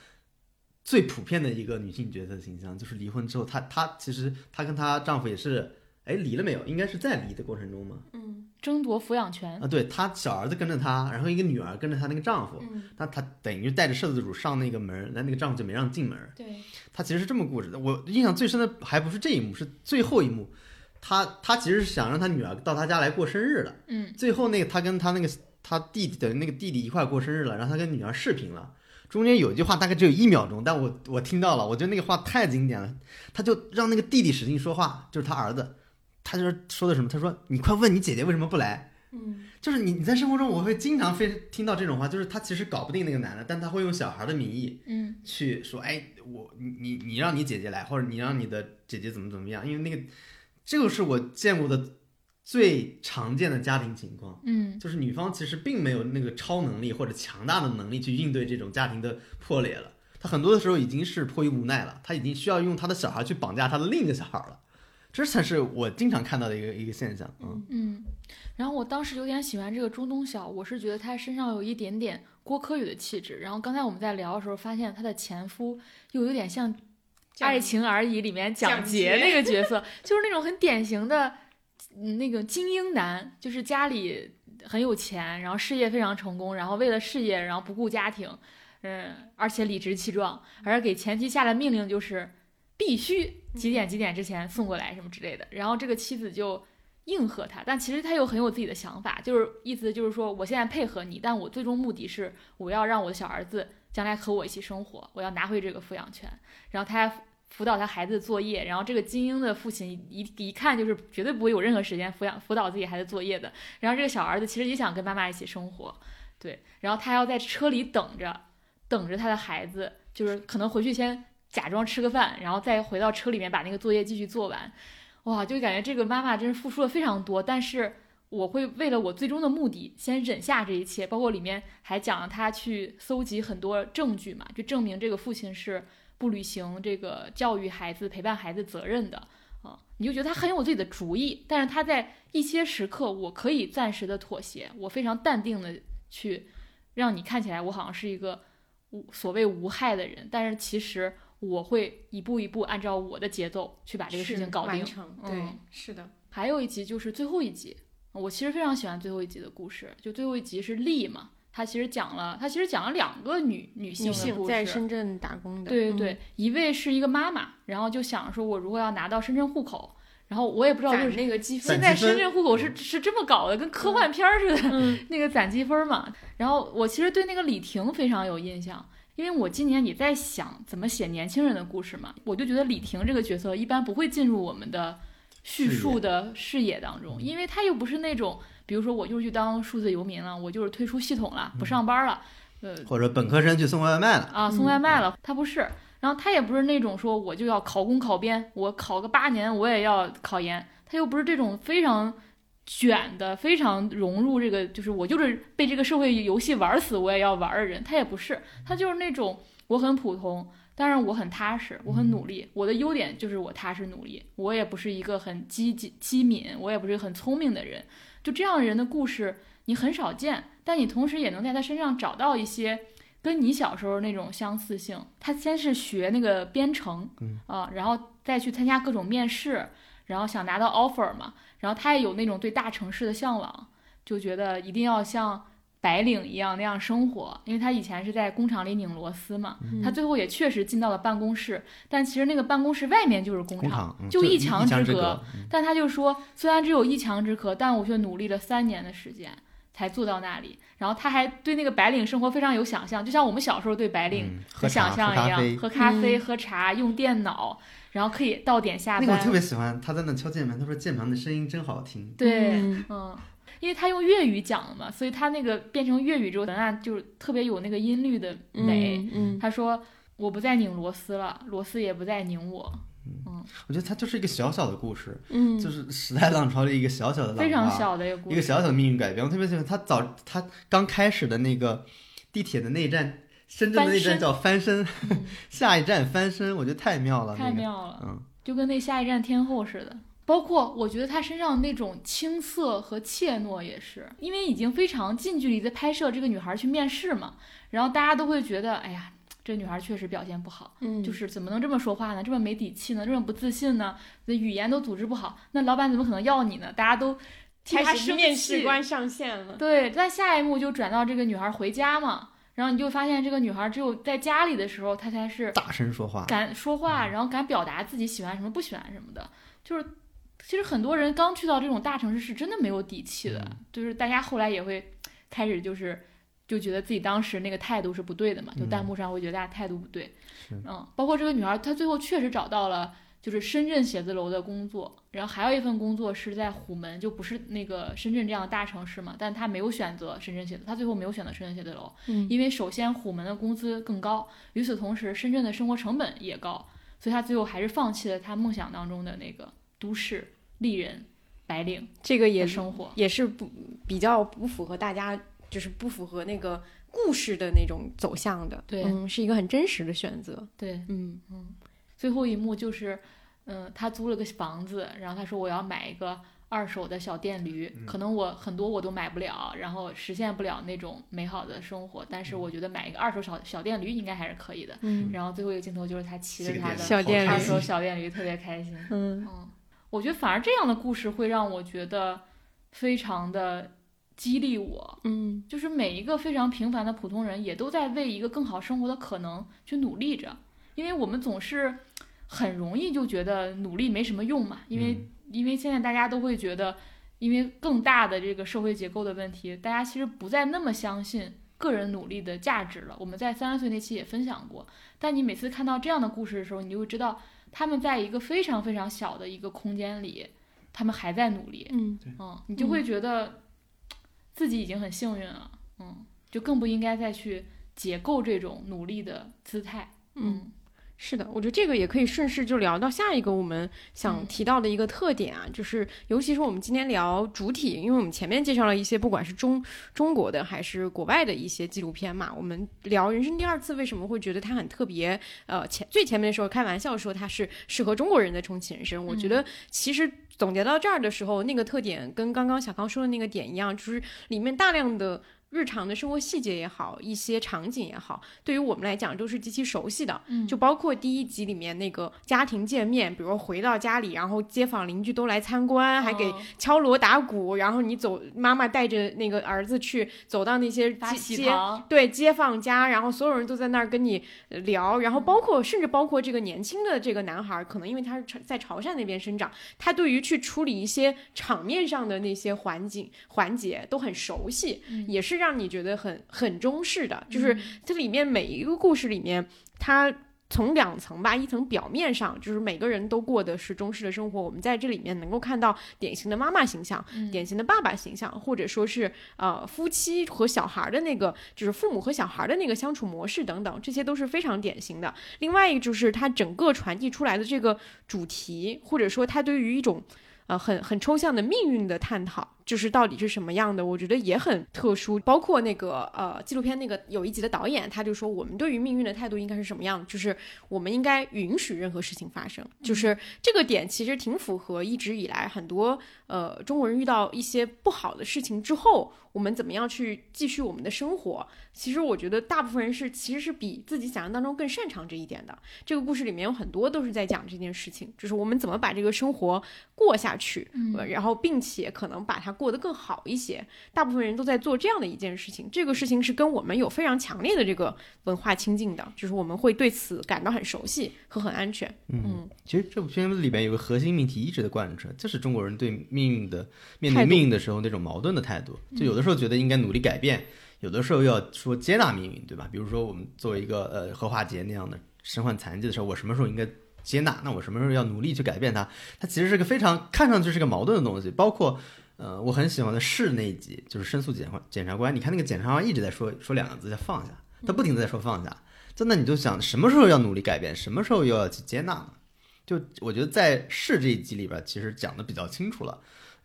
最普遍的一个女性角色形象，就是离婚之后，她她其实她跟她丈夫也是，哎离了没有？应该是在离的过程中嘛。嗯争夺抚养权。啊，对他小儿子跟着他，然后一个女儿跟着他那个丈夫，嗯，那她等于带着摄制组上那个门儿，那那个丈夫就没让进门儿。对，他其实是这么固执的。我印象最深的还不是这一幕，是最后一幕。他他其实是想让他女儿到他家来过生日的。嗯最后那个他跟他那个他弟弟的那个弟弟一块过生日了，然后他跟女儿视频了。中间有一句话大概只有一秒钟，但我我听到了，我觉得那个话太经典了。他就让那个弟弟使劲说话，就是他儿子，他就是说的什么？他说：“你快问你姐姐为什么不来。”嗯就是你你在生活中，我会经常非听到这种话，就是他其实搞不定那个男的，但他会用小孩的名义嗯去说，哎，我你你你让你姐姐来，或者你让你的姐姐怎么怎么样，因为那个这个是我见过的最常见的家庭情况，嗯就是女方其实并没有那个超能力或者强大的能力去应对这种家庭的破裂了，她很多的时候已经是迫于无奈了，她已经需要用她的小孩去绑架她的另一个小孩了，这才是我经常看到的一个一个现象，嗯。嗯。然后我当时有点喜欢这个中东晓，我是觉得他身上有一点点郭柯宇的气质。然后刚才我们在聊的时候，发现他的前夫又有点像《爱情而已》里面蒋蒋捷捷那个角色，就是那种很典型的，嗯，那个精英男，就是家里很有钱，然后事业非常成功，然后为了事业，然后不顾家庭，嗯，而且理直气壮，而给前妻下的命令就是必须几点几点之前送过来什么之类的，然后这个妻子就。应和他，但其实他又很有自己的想法，就是意思就是说，我现在配合你，但我最终目的是我要让我的小儿子将来和我一起生活，我要拿回这个抚养权。然后他还辅导他孩子的作业，然后这个精英的父亲一一看就是绝对不会有任何时间抚养辅导自己孩子作业的。然后这个小儿子其实也想跟妈妈一起生活，对，然后他要在车里等着，等着他的孩子，就是可能回去先假装吃个饭，然后再回到车里面把那个作业继续做完。哇，就感觉这个妈妈真是付出了非常多，但是我会为了我最终的目的先忍下这一切，包括里面还讲了他去搜集很多证据嘛，就证明这个父亲是不履行这个教育孩子、陪伴孩子责任的啊，你就觉得他很有自己的主意，但是他在一些时刻，我可以暂时的妥协，我非常淡定的去让你看起来我好像是一个无所谓无害的人，但是其实我会一步一步按照我的节奏去把这个事情搞定完。成。对嗯，是的，还有一集就是最后一集，我其实非常喜欢最后一集的故事。就最后一集是丽嘛，她其实讲了，她其实讲了两个女女性在事。深圳打工的，嗯对对对，一位是一个妈妈，然后就想说，我如果要拿到深圳户口，然后我也不知道就是那个积分现在深圳户口是是这么搞的，跟科幻片儿似的，嗯那个攒积分嘛。然后我其实对那个李婷非常有印象，因为我今年也在想怎么写年轻人的故事嘛，我就觉得李婷这个角色一般不会进入我们的叙述的视野当中，因为她又不是那种，比如说我就是去当数字游民了，我就是退出系统了，不上班了，呃，或者本科生去送外卖了，啊，送外卖了，她不是。然后她也不是那种说我就要考公考编，我考个八年我也要考研，她又不是这种非常卷的、非常融入这个，就是我就是被这个社会游戏玩死我也要玩的人，他也不是，他就是那种我很普通，但是我很踏实，我很努力，我的优点就是我踏实努力，我也不是一个很机机机敏，我也不是很聪明的人，就这样的人的故事你很少见，但你同时也能在他身上找到一些。跟你小时候那种相似性，他先是学那个编程，嗯。啊，然后再去参加各种面试，然后想拿到 offer 嘛，然后他也有那种对大城市的向往，就觉得一定要像白领一样那样生活，因为他以前是在工厂里拧螺丝嘛，嗯他最后也确实进到了办公室，但其实那个办公室外面就是工厂，工厂嗯就一墙墙之隔隔，嗯但他就说，虽然只有一墙之隔，但我却努力了三年的时间才做到那里。然后他还对那个白领生活非常有想象，就像我们小时候对白领的想象一样，喝咖啡。喝咖啡、嗯喝茶、用电脑，然后可以到点下班。那个我特别喜欢，他在那敲键盘，他说键盘的声音真好听。对，嗯嗯，因为他用粤语讲了嘛，所以他那个变成粤语之后，文案就是特别有那个音律的美。嗯，嗯他说：“我不再拧螺丝了，螺丝也不再拧我。嗯我觉得它就是一个小小的故事，嗯，就是 时代浪潮的一个小小的”浪，非常小的一个故事。一个小小的命运改变。我特别喜欢他早他刚开始的那个地铁的那一站，深圳的那一站叫翻身，嗯 下一站翻身，我觉得太妙了，太那个妙了，嗯，就跟那下一站天后似的。包括我觉得他身上那种青涩和怯懦也是，因为已经非常近距离的拍摄这个女孩去面试嘛，然后大家都会觉得，哎呀，这女孩确实表现不好，嗯就是怎么能这么说话呢？这么没底气呢？这么不自信呢？那语言都组织不好，那老板怎么可能要你呢？大家都面试官上线了，对，但下一幕就转到这个女孩回家嘛，然后你就发现这个女孩只有在家里的时候，她才是大声说话，敢说话，然后敢表达自己喜欢什么、不喜欢什么的。就是其实很多人刚去到这种大城市是真的没有底气的，就是大家后来也会开始就是就觉得自己当时那个态度是不对的嘛，就弹幕上会觉得大家态度不对。是嗯，包括这个女孩，她最后确实找到了。就是深圳写字楼的工作，然后还有一份工作是在虎门，就不是那个深圳这样的大城市嘛，但他没有选择深圳写字，他最后没有选择深圳写字楼，嗯。因为首先虎门的工资更高，与此同时深圳的生活成本也高，所以他最后还是放弃了他梦想当中的那个都市丽人白领这个也生活。也是不比较不符合大家，就是不符合那个故事的那种走向的，对嗯，是一个很真实的选择，对，嗯。嗯最后一幕就是，嗯、他租了个房子，然后他说我要买一个二手的小电驴，可能我很多我都买不了，然后实现不了那种美好的生活，但是我觉得买一个二手小小电驴应该还是可以的。嗯。然后最后一个镜头就是他骑着他的二手小电驴，特别开心。嗯。嗯，我觉得反而这样的故事会让我觉得非常的激励我，嗯。就是每一个非常平凡的普通人也都在为一个更好生活的可能去努力着，因为我们总是很容易就觉得努力没什么用嘛，因为、因为现在大家都会觉得，因为更大的这个社会结构的问题，大家其实不再那么相信。个人努力的价值了，我们在三十岁那期也分享过。但你每次看到这样的故事的时候，你就会知道，他们在一个非常非常小的一个空间里，他们还在努力。嗯嗯，你就会觉得自己已经很幸运了，嗯，就更不应该再去解构这种努力的姿态，嗯。是的，我觉得这个也可以顺势就聊到下一个我们想嗯提到的一个特点啊，就是尤其是我们今天聊主体，因为我们前面介绍了一些不管是中中国的还是国外的一些纪录片嘛，我们聊《人生第二次》为什么会觉得它很特别？呃，前最前面的时候开玩笑说它是适合中国人的重启人生，我觉得其实总结到这儿的时候，那个特点跟刚刚小康说的那个点一样，就是里面大量的。日常的生活细节也好，一些场景也好，对于我们来讲都是极其熟悉的。嗯。就包括第一集里面那个家庭见面，比如回到家里，然后街坊邻居都来参观，还给哦。敲锣打鼓，然后你走，妈妈带着那个儿子去走到那些街对街坊家，然后所有人都在那儿跟你呃聊，然后包括甚至包括这个年轻的这个男孩儿，可能因为他是在潮汕那边生长，他对于去处理一些场面上的那些环境环节都很熟悉，也是让你觉得很很中式的，就是这里面每一个故事里面，它。从两层吧，一层表面上就是每个人都过的是中式的生活，我们在这里面能够看到典型的妈妈形象，典型的爸爸形象，或者说是呃夫妻和小孩的那个，就是父母和小孩的那个相处模式等等，这些都是非常典型的。另外一个就是它整个传递出来的这个主题，或者说它对于一种呃很很抽象的命运的探讨，就是到底是什么样的，我觉得也很特殊。包括那个呃纪录片那个有一集的导演，他就说我们对于命运的态度应该是什么样的，就是我们应该允许任何事情发生，就是这个点其实挺符合一直以来很多呃中国人遇到一些不好的事情之后，我们怎么样去继续我们的生活。其实我觉得大部分人是其实是比自己想象当中更擅长这一点的。这个故事里面有很多都是在讲这件事情，就是我们怎么把这个生活过下去，嗯然后并且可能把它过得更好一些。大部分人都在做这样的一件事情，这个事情是跟我们有非常强烈的这个文化亲近的，就是我们会对此感到很熟悉和很安全。嗯，其实这部片子里边有个核心命题一直的贯彻，就是中国人对命运的面对命运的时候那种矛盾的态度。就有的时候觉得应该努力改变，有的时候要说接纳命运，对吧？比如说我们作为一个呃何华杰那样的身患残疾的时候，我什么时候应该接纳？那我什么时候要努力去改变它？它其实是个非常看上去是个矛盾的东西。包括呃，我很喜欢的是那一集，就是申诉检察检察官，你看那个检察官一直在说说两个字叫放下，他不停的在说放下。真的你就想什么时候要努力改变，什么时候又要去接纳呢？就我觉得在是这一集里边，其实讲的比较清楚了，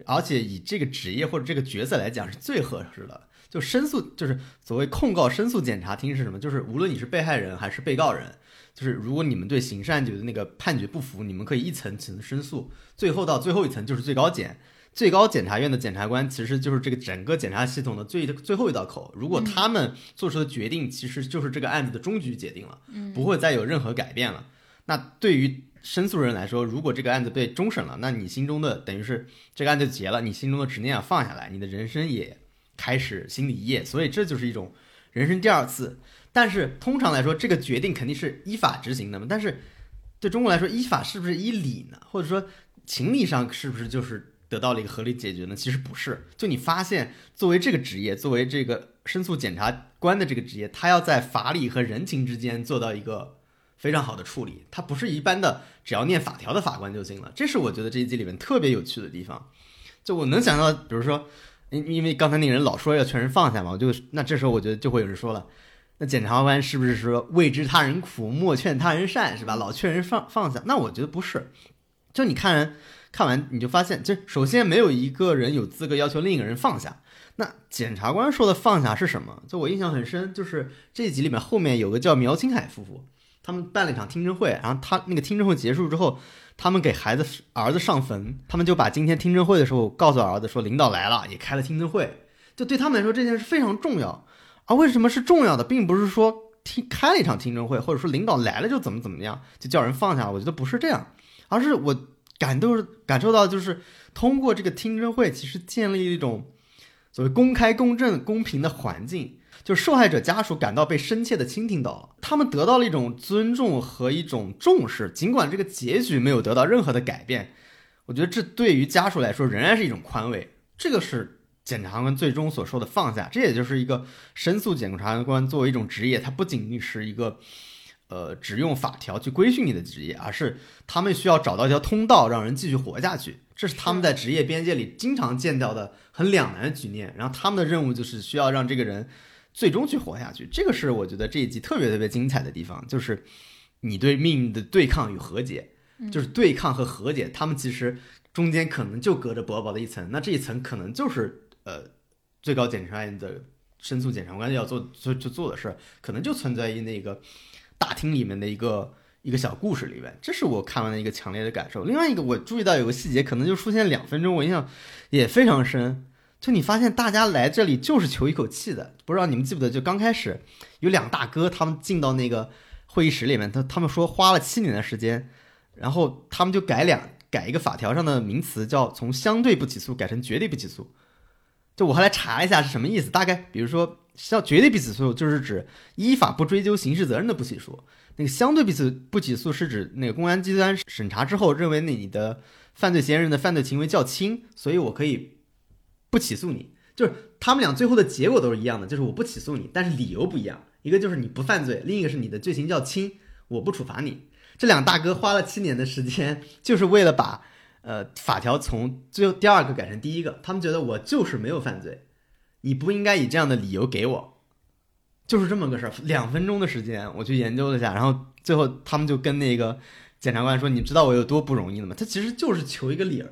而且以这个职业或者这个角色来讲是最合适的。就申诉，就是所谓控告申诉检察厅是什么？就是无论你是被害人还是被告人，就是如果你们对刑事案件的那个判决不服，你们可以一层层申诉，最后到最后一层就是最高检。最高检察院的检察官其实就是这个整个检察系统的最最后一道口，如果他们做出的决定其实就是这个案子的终局决定了，不会再有任何改变了。那对于申诉人来说，如果这个案子被终审了，那你心中的等于是这个案子就结了，你心中的执念要放下来，你的人生也开始新的一页，所以这就是一种人生第二次。但是通常来说，这个决定肯定是依法执行的嘛。但是对中国来说，依法是不是依理呢？或者说情理上是不是就是得到了一个合理解决呢？其实不是。就你发现，作为这个职业，作为这个申诉检察官的这个职业，他要在法理和人情之间做到一个非常好的处理，他不是一般的只要念法条的法官就行了。这是我觉得这一集里面特别有趣的地方。就我能想到，比如说，因因为刚才那个人老说要劝人放下嘛，我就那这时候我觉得就会有人说了，那检察官是不是说未知他人苦，莫劝他人善，是吧？老劝人放放下，那我觉得不是。就你看看完你就发现，就首先没有一个人有资格要求另一个人放下。那检察官说的放下是什么？就我印象很深，就是这一集里面后面有个叫苗青海夫妇，他们办了一场听证会，然后他那个听证会结束之后，他们给孩子儿子上坟，他们就把今天听证会的时候告诉儿子说领导来了，也开了听证会，就对他们来说这件事非常重要。而为什么是重要的，并不是说听开了一场听证会，或者说领导来了就怎么怎么样，就叫人放下。我觉得不是这样，而是我感都是感受到，就是通过这个听证会，其实建立一种所谓公开、公正、公平的环境。就受害者家属感到被深切的倾听到了，他们得到了一种尊重和一种重视，尽管这个结局没有得到任何的改变，我觉得这对于家属来说仍然是一种宽慰。这个是检察官最终所说的放下，这也就是一个申诉检察官作为一种职业，它不仅仅是一个呃只用法条去规训你的职业，而是他们需要找到一条通道，让人继续活下去。这是他们在职业边界里经常见到的很两难的局面，然后他们的任务就是需要让这个人。最终去活下去，这个是我觉得这一集特别特别精彩的地方，就是你对命运的对抗与和解，就是对抗和和解，他们其实中间可能就隔着薄薄的一层，那这一层可能就是呃最高检察院的申诉检察官要做做就做的事儿，可能就存在于那个大厅里面的一个一个小故事里面，这是我看完的一个强烈的感受。另外一个我注意到有个细节，可能就出现两分钟，我印象也非常深。就你发现大家来这里就是求一口气的，不知道你们记不得？就刚开始有两大哥，他们进到那个会议室里面，他他们说花了七年的时间，然后他们就改两改一个法条上的名词，叫从相对不起诉改成绝对不起诉。就我后来查一下是什么意思，大概比如说像绝对不起诉就是指依法不追究刑事责任的不起诉，那个相对不起不起诉是指那个公安机关审查之后认为你的犯罪嫌疑人的犯罪行为较轻，所以我可以。不起诉你，就是他们俩最后的结果都是一样的，就是我不起诉你，但是理由不一样，一个就是你不犯罪，另一个是你的罪行较轻，我不处罚你。这两大哥花了七年的时间，就是为了把 呃法条从最后第二个改成第一个，他们觉得我就是没有犯罪，你不应该以这样的理由给我，就是这么个事儿。两分钟的时间，我去研究了一下，然后最后他们就跟那个检察官说：“你知道我有多不容易了吗？”他其实就是求一个理儿，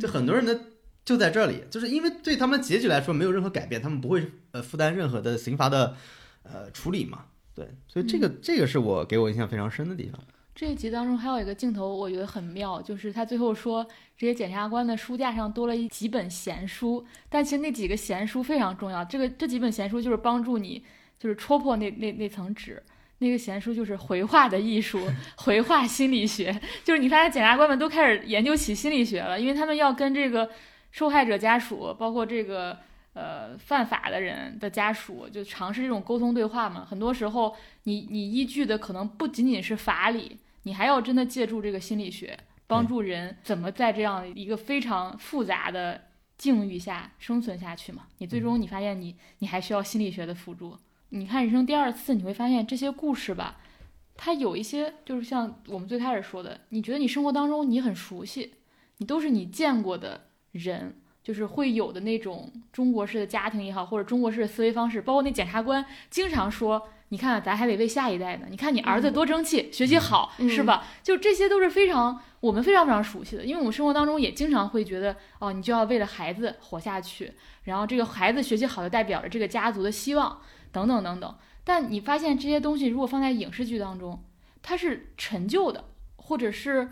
就很多人的。就在这里，就是因为对他们结局来说没有任何改变，他们不会呃负担任何的刑罚的呃处理嘛，对，所以这个这个是我给我印象非常深的地方。这一集当中还有一个镜头，我觉得很妙，就是他最后说这些检察官的书架上多了一几本闲书，但其实那几个闲书非常重要，这个这几本闲书就是帮助你就是戳破那那那层纸，那个闲书就是回话的艺术，回话心理学，就是你发现检察官们都开始研究起心理学了，因为他们要跟这个。受害者家属，包括这个呃犯法的人的家属，就尝试这种沟通对话嘛。很多时候，你你依据的可能不仅仅是法理，你还要真的借助这个心理学，帮助人怎么在这样一个非常复杂的境遇下生存下去嘛。你最终你发现你你还需要心理学的辅助。你看人生第二次，你会发现这些故事吧，它有一些就是像我们最开始说的，你觉得你生活当中你很熟悉，你都是你见过的。人就是会有的那种中国式的家庭也好，或者中国式的思维方式，包括那检察官经常说：“你看，咱还得为下一代呢。你看你儿子多争气，学习好，是吧？”就这些都是非常我们非常非常熟悉的，因为我们生活当中也经常会觉得，哦，你就要为了孩子活下去，然后这个孩子学习好就代表着这个家族的希望，等等等等。但你发现这些东西如果放在影视剧当中，它是陈旧的，或者是。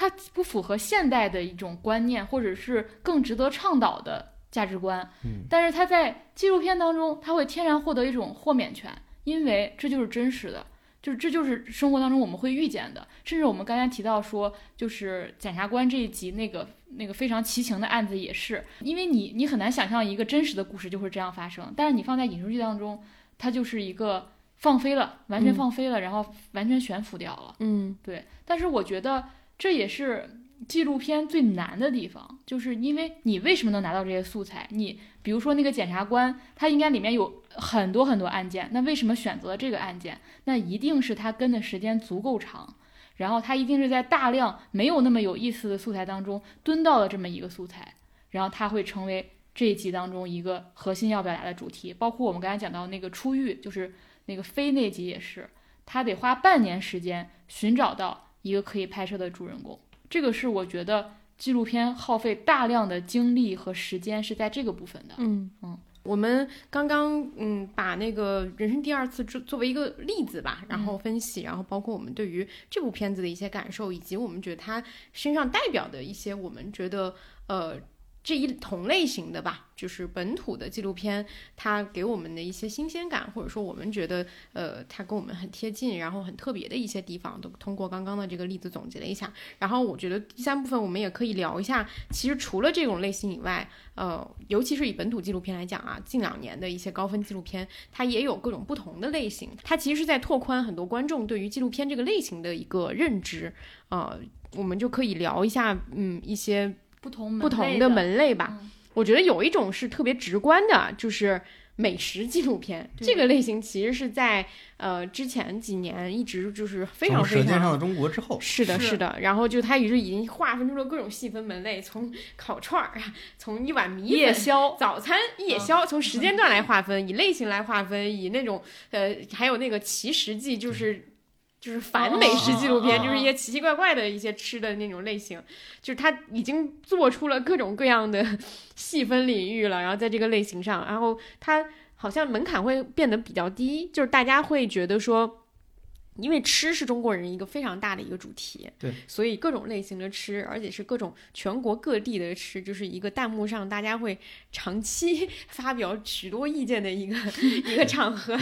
它不符合现代的一种观念，或者是更值得倡导的价值观。嗯，但是它在纪录片当中，它会天然获得一种豁免权，因为这就是真实的，就是这就是生活当中我们会遇见的。甚至我们刚才提到说，就是检察官这一集那个那个非常奇情的案子也是，因为你你很难想象一个真实的故事就会这样发生，但是你放在影视剧当中，它就是一个放飞了，完全放飞了，然后完全悬浮掉了。嗯，对。但是我觉得。这也是纪录片最难的地方，就是因为你为什么能拿到这些素材？你比如说那个检察官，他应该里面有很多很多案件，那为什么选择这个案件？那一定是他跟的时间足够长，然后他一定是在大量没有那么有意思的素材当中蹲到了这么一个素材，然后他会成为这一集当中一个核心要表达的主题。包括我们刚才讲到那个出狱，就是那个飞那集也是，他得花半年时间寻找到。一个可以拍摄的主人公，这个是我觉得纪录片耗费大量的精力和时间是在这个部分的。嗯嗯，我们刚刚嗯把那个人生第二次作作为一个例子吧，然后分析，然后包括我们对于这部片子的一些感受，以及我们觉得它身上代表的一些我们觉得呃。这一同类型的吧，就是本土的纪录片，它给我们的一些新鲜感，或者说我们觉得，呃，它跟我们很贴近，然后很特别的一些地方，都通过刚刚的这个例子总结了一下。然后我觉得第三部分我们也可以聊一下，其实除了这种类型以外，呃，尤其是以本土纪录片来讲啊，近两年的一些高分纪录片，它也有各种不同的类型，它其实是在拓宽很多观众对于纪录片这个类型的一个认知。呃，我们就可以聊一下，嗯，一些。不同不同的门类吧，我觉得有一种是特别直观的，就是美食纪录片这个类型，其实是在呃之前几年一直就是非常非常。舌尖上的中国之后，是的，是的。然后就它也是已经划分出了各种细分门类，从烤串儿，从一碗米夜宵早餐夜宵，从时间段来划分，以类型来划分，以那种呃还有那个奇食记，就是。就是反美食纪录片，就是一些奇奇怪怪的一些吃的那种类型，就是他已经做出了各种各样的 细分领域了。然后在这个类型上，然后他好像门槛会变得比较低，就是大家会觉得说，因为吃是中国人一个非常大的一个主题，对，所以各种类型的吃，而且是各种全国各地的吃，就是一个弹幕上大家会长期 发表许多意见的一个 一个场合。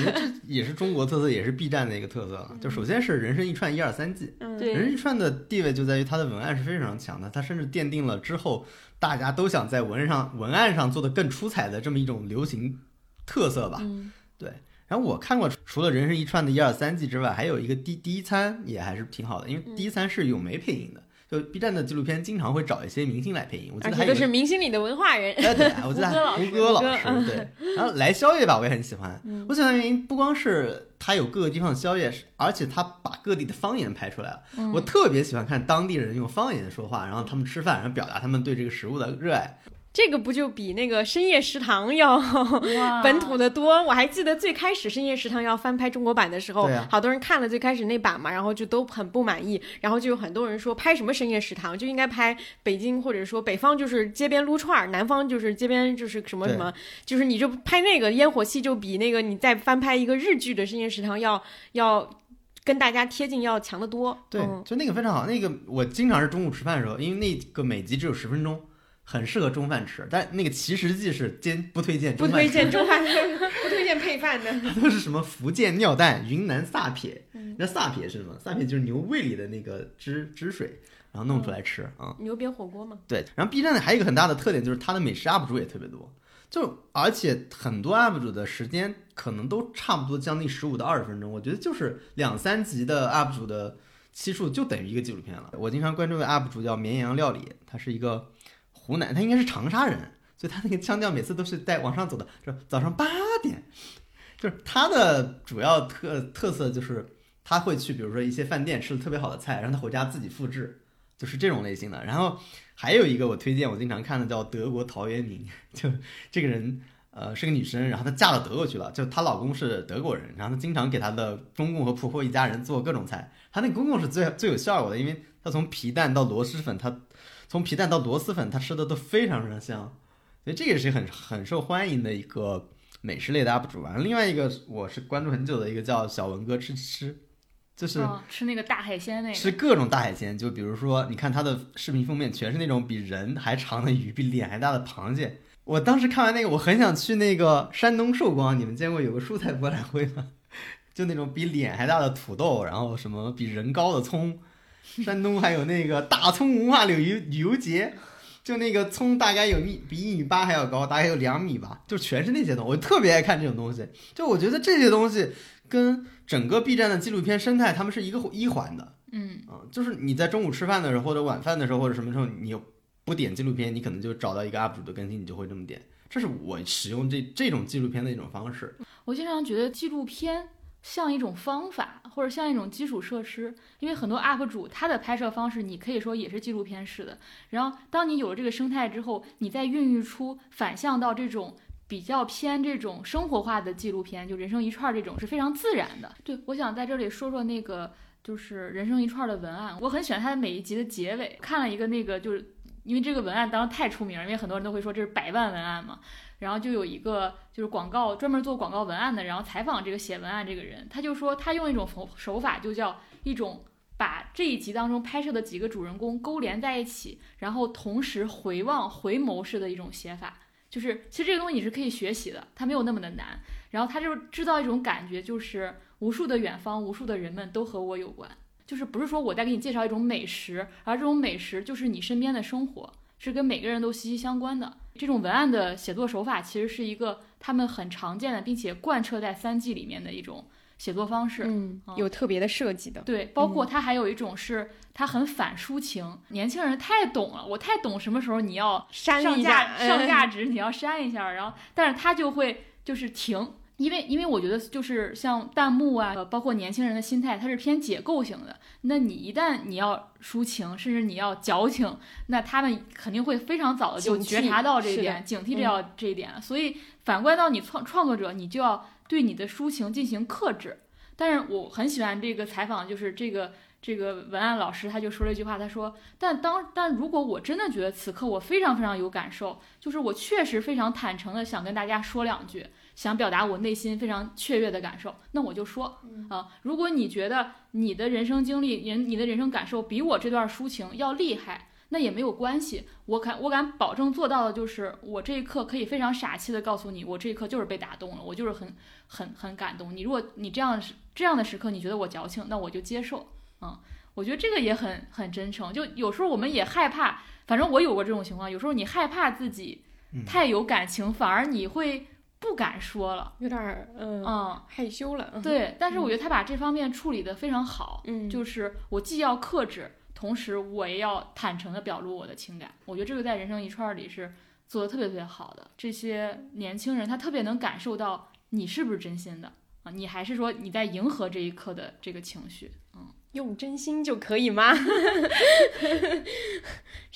也是中国特色，也是 B 站的一个特色了。就首先是人生一串一二三季，嗯，对人生一串的地位就在于它的文案是非常强的，它甚至奠定了之后大家都想在文案上文案上做的更出彩的这么一种流行特色吧。嗯对。然后我看过，除了人生一串的一二三季之外，还有一个第第一餐也还是挺好的，因为第一餐是咏梅配音的。就 B 站的纪录片经常会找一些明星来配音，我记得还有个是明星里的文化人。哎，对，我记得还胡歌老胡师，对，然后来宵夜吧，我也很喜欢。我喜欢的原因不光是他有各个地方的宵夜，而且他把各地的方言拍出来了。我特别喜欢看当地人用方言说话，然后他们吃饭，然后表达他们对这个食物的热爱。这个不就比那个深夜食堂要 本土的多？我还记得最开始深夜食堂要翻拍中国版的时候，啊好多人看了最开始那版嘛，然后就都很不满意，然后就有很多人说拍什么深夜食堂就应该拍北京，或者说北方就是街边撸串儿，南方就是街边就是什么什么，就是你就拍那个烟火气就比那个你再翻拍一个日剧的深夜食堂要要。跟大家贴近要强得多，对，嗯就那个非常好。那个我经常是中午吃饭的时候，因为那个每集只有十分钟，很适合中饭吃。但那个其实记是坚不推荐不中饭吃，推荐中饭 不推荐配饭的。都是什么福建尿蛋、云南萨撇。嗯那萨撇是什么？萨撇就是牛胃里的那个汁汁水，然后弄出来吃啊。牛鞭火锅嘛，对，然后 B 站呢还有一个很大的特点就是它的美食 UP 主也特别多，就而且很多 UP 主的时间可能都差不多将近十五到二十分钟，我觉得就是两三集的 UP 主的期数就等于一个纪录片了。我经常关注的 UP 主叫绵羊料理，他是一个湖南，他应该是长沙人，所以他那个腔调每次都是在往上走的，就早上八点，就是他的主要特特色就是他会去比如说一些饭店吃的特别好的菜，让他回家自己复制。就是这种类型的，然后还有一个我推荐我经常看的叫德国陶渊明，就这个人呃是个女生，然后她嫁到德国去了，就她老公是德国人，然后她经常给她的公公和婆婆一家人做各种菜。她那公公是最最有效果的，因为他从皮蛋到螺蛳粉，他从皮蛋到螺蛳粉，他吃的都非常非常香，所以这个也是很很受欢迎的一个美食类的 UP 主吧。另外一个我是关注很久的一个叫小文哥吃吃吃，就是。嗯吃那个大海鲜那个，吃各种大海鲜，就比如说，你看他的视频封面全是那种比人还长的鱼，比脸还大的螃蟹。我当时看完那个，我很想去那个山东寿光，你们见过有个蔬菜博览会吗？就那种比脸还大的土豆，然后什么比人高的葱。山东还有那个大葱文化旅游旅游节，就那个葱大概有一比一米八还要高，大概有两米吧，就全是那些东西。我特别爱看这种东西，就我觉得这些东西跟整个 B 站的纪录片生态，他们是一个一环的。嗯，啊、就是你在中午吃饭的时候，或者晚饭的时候，或者什么时候，你不点纪录片，你可能就找到一个 UP 主的更新，你就会这么点。这是我使用这这种纪录片的一种方式。我经常觉得纪录片像一种方法，或者像一种基础设施，因为很多 UP 主他的拍摄方式，你可以说也是纪录片式的。然后，当你有了这个生态之后，你再孕育出反向到这种比较偏这种生活化的纪录片，就人生一串这种是非常自然的。对，我想在这里说说那个就是人生一串的文案，我很喜欢它的每一集的结尾，看了一个那个就是。因为这个文案当时太出名了，因为很多人都会说这是百万文案嘛。然后就有一个就是广告专门做广告文案的，然后采访这个写文案这个人，他就说他用一种手手法，就叫一种把这一集当中拍摄的几个主人公勾连在一起，然后同时回望回眸式的一种写法。就是其实这个东西你是可以学习的，它没有那么的难。然后他就制造一种感觉，就是无数的远方，无数的人们都和我有关。就是不是说我在给你介绍一种美食，而这种美食就是你身边的生活，是跟每个人都息息相关的。这种文案的写作手法其实是一个他们很常见的，并且贯彻在三季里面的一种写作方式。嗯嗯，有特别的设计的。对，包括它还有一种是它很反抒情，年轻人太懂了，我太懂什么时候你要上删一下，价上嗯价值，你要删一下，然后但是他就会就是停。因为，因为我觉得就是像弹幕啊，呃，包括年轻人的心态，它是偏解构型的。那你一旦你要抒情，甚至你要矫情，那他们肯定会非常早的就觉察到这一点，警惕这嗯要这一点了。所以反观到你创创作者，你就要对你的抒情进行克制。但是我很喜欢这个采访，就是这个这个文案老师他就说了一句话，他说：“但当但如果我真的觉得此刻我非常非常有感受，就是我确实非常坦诚的想跟大家说两句，想表达我内心非常雀跃的感受，那我就说啊。如果你觉得你的人生经历、人你的人生感受比我这段抒情要厉害，那也没有关系。我敢我敢保证做到的就是，我这一刻可以非常傻气的告诉你，我这一刻就是被打动了，我就是很很很感动。你如果你这样这样的时刻你觉得我矫情，那我就接受。”啊，我觉得这个也很很真诚。就有时候我们也害怕，反正我有过这种情况。有时候你害怕自己太有感情，反而你会不敢说了，有点嗯害羞了。对，但是我觉得他把这方面处理的非常好。嗯，就是我既要克制，同时我也要坦诚的表露我的情感。我觉得这个在人生一串里是做的特别特别好的。这些年轻人他特别能感受到你是不是真心的啊，你还是说你在迎合这一刻的这个情绪。嗯用真心就可以吗？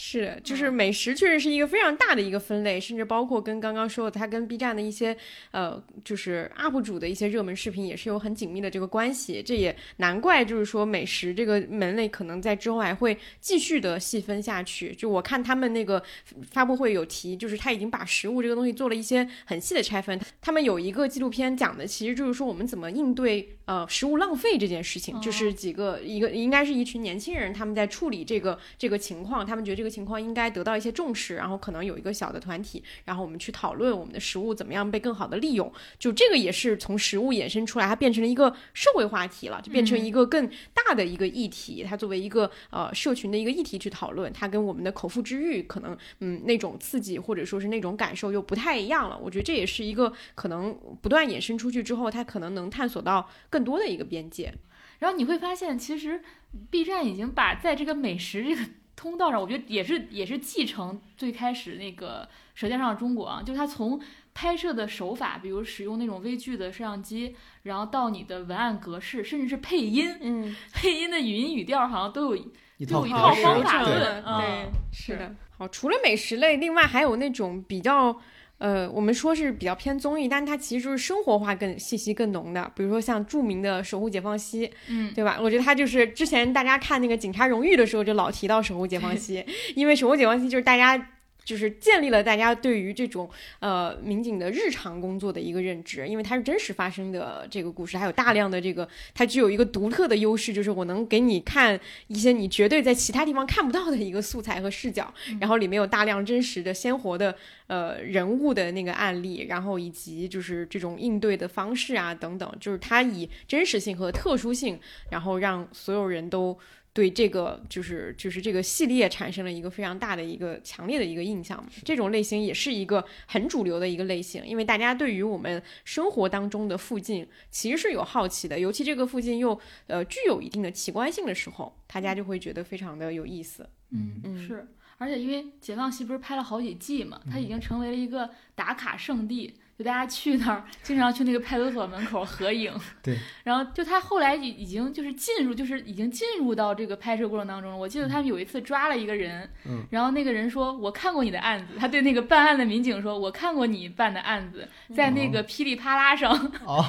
是，就是美食确实是一个非常大的一个分类，甚至包括跟刚刚说的，它跟 B 站的一些呃，就是 UP 主的一些热门视频也是有很紧密的这个关系。这也难怪，就是说美食这个门类可能在之后还会继续的细分下去。就我看他们那个发布会有提，就是他已经把食物这个东西做了一些很细的拆分。他们有一个纪录片讲的，其实就是说我们怎么应对呃食物浪费这件事情，就是几个。一个应该是一群年轻人，他们在处理这个这个情况，他们觉得这个情况应该得到一些重视，然后可能有一个小的团体，然后我们去讨论我们的食物怎么样被更好的利用。就这个也是从食物衍生出来，它变成了一个社会话题了，就变成一个更大的一个议题。它作为一个呃社群的一个议题去讨论，它跟我们的口腹之欲可能嗯那种刺激或者说是那种感受又不太一样了。我觉得这也是一个可能不断衍生出去之后，它可能能探索到更多的一个边界。然后你会发现，其实 B 站已经把在这个美食这个通道上，我觉得也是也是继承最开始那个《舌尖上的中国》啊，就是它从拍摄的手法，比如使用那种微距的摄像机，然后到你的文案格式，甚至是配音，嗯，配音的语音语调好像都有一套一套方法论，对，是的。好，除了美食类，另外还有那种比较。呃，我们说是比较偏综艺，但是它其实就是生活化更信息更浓的，比如说像著名的《守护解放西》，嗯，对吧？我觉得它就是之前大家看那个《警察荣誉》的时候就老提到《守护解放西》，因为《守护解放西》就是大家。就是建立了大家对于这种呃民警的日常工作的一个认知，因为它是真实发生的这个故事，还有大量的这个，它具有一个独特的优势，就是我能给你看一些你绝对在其他地方看不到的一个素材和视角，然后里面有大量真实的鲜活的呃人物的那个案例，然后以及就是这种应对的方式啊等等，就是它以真实性和特殊性，然后让所有人都。对这个就是就是这个系列产生了一个非常大的一个强烈的一个印象，这种类型也是一个很主流的一个类型，因为大家对于我们生活当中的附近其实是有好奇的，尤其这个附近又呃具有一定的奇观性的时候，大家就会觉得非常的有意思。嗯嗯，是，而且因为解放西不是拍了好几季嘛，它已经成为了一个打卡圣地。就大家去那儿，经常去那个派出所门口合影。对。然后就他后来已已经就是进入，就是已经进入到这个拍摄过程当中了。我记得他们有一次抓了一个人，嗯。然后那个人说：“我看过你的案子。”他对那个办案的民警说：“我看过你办的案子，在那个噼里啪啦上。”哦。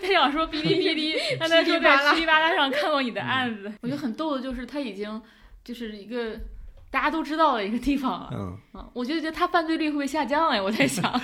他想说哔哩哔哩，让他说在噼里啪啦上看过你的案子。我觉得很逗的就是他已经就是一个。大家都知道的一个地方，嗯，我就觉得他犯罪率会不会下降哎？我在想。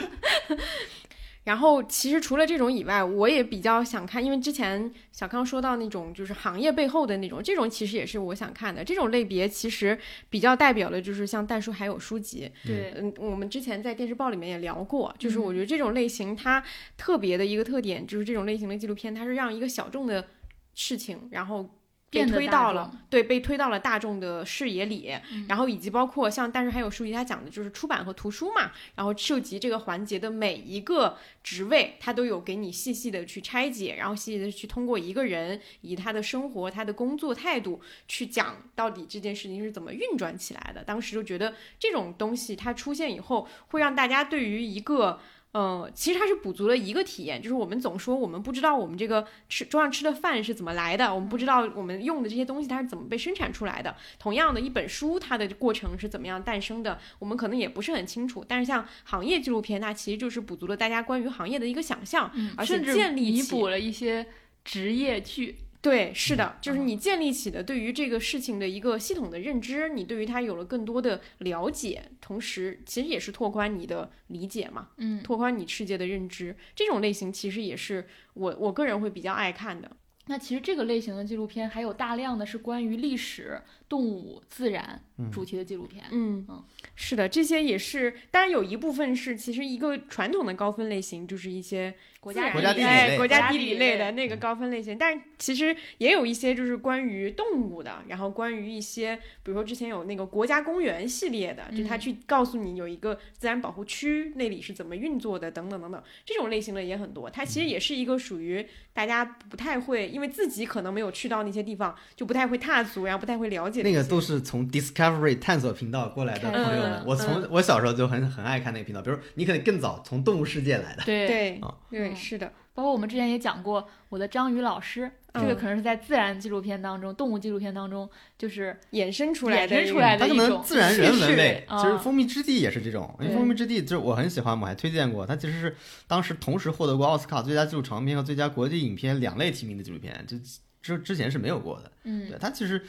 然后其实除了这种以外，我也比较想看，因为之前小康说到那种就是行业背后的那种，这种其实也是我想看的。这种类别其实比较代表的就是像蛋叔还有书籍，对，嗯，我们之前在电视报里面也聊过，就是我觉得这种类型它特别的一个特点就是这种类型的纪录片，它是让一个小众的事情，然后。被推到了，对，被推到了大众的视野里，然后以及包括像，但是还有书籍，它讲的就是出版和图书嘛，然后涉及这个环节的每一个职位，它都有给你细细的去拆解，然后细细的去通过一个人以他的生活、他的工作态度去讲到底这件事情是怎么运转起来的。当时就觉得这种东西它出现以后，会让大家对于一个。嗯，其实它是补足了一个体验，就是我们总说我们不知道我们这个吃桌上吃的饭是怎么来的，我们不知道我们用的这些东西它是怎么被生产出来的。同样的一本书，它的过程是怎么样诞生的，我们可能也不是很清楚。但是像行业纪录片，那其实就是补足了大家关于行业的一个想象，而且建立弥补了一些职业剧。对，是的，就是你建立起的对于这个事情的一个系统的认知，你对于它有了更多的了解，同时其实也是拓宽你的理解嘛，嗯，拓宽你世界的认知。这种类型其实也是我我个人会比较爱看的。那其实这个类型的纪录片还有大量的是关于历史、动物、自然主题的纪录片。嗯。嗯，是的，这些也是，当然有一部分是其实一个传统的高分类型，就是一些国家国家地理哎类国家地地理类的那个高分类型，但是其实也有一些就是关于动物的，然后关于一些，比如说之前有那个国家公园系列的，就他嗯。去告诉你有一个自然保护区那里是怎么运作的，等等等等，这种类型的也很多。它其实也是一个属于大家不太会，因为自己可能没有去到那些地方，就不太会踏足，然后不太会了解那个都是从 Discovery 探索频道过来的朋友们。嗯我从我小时候就很很爱看那个频道，比如你可能更早从动物世界来的。对，对啊对嗯是的，包括我们之前也讲过，我的章鱼老师，这个嗯可能是在自然纪录片当中、动物纪录片当中，就是衍生出来的衍生出来它可能的一种自然人文类，其实《啊蜂蜜之地》也是这种。因为《对蜂蜜之地》就是我很喜欢，我还推荐过。它其实是当时同时获得过奥斯卡最佳纪录长片和最佳国际影片两类提名的纪录片，就之之前是没有过的。嗯对，它其实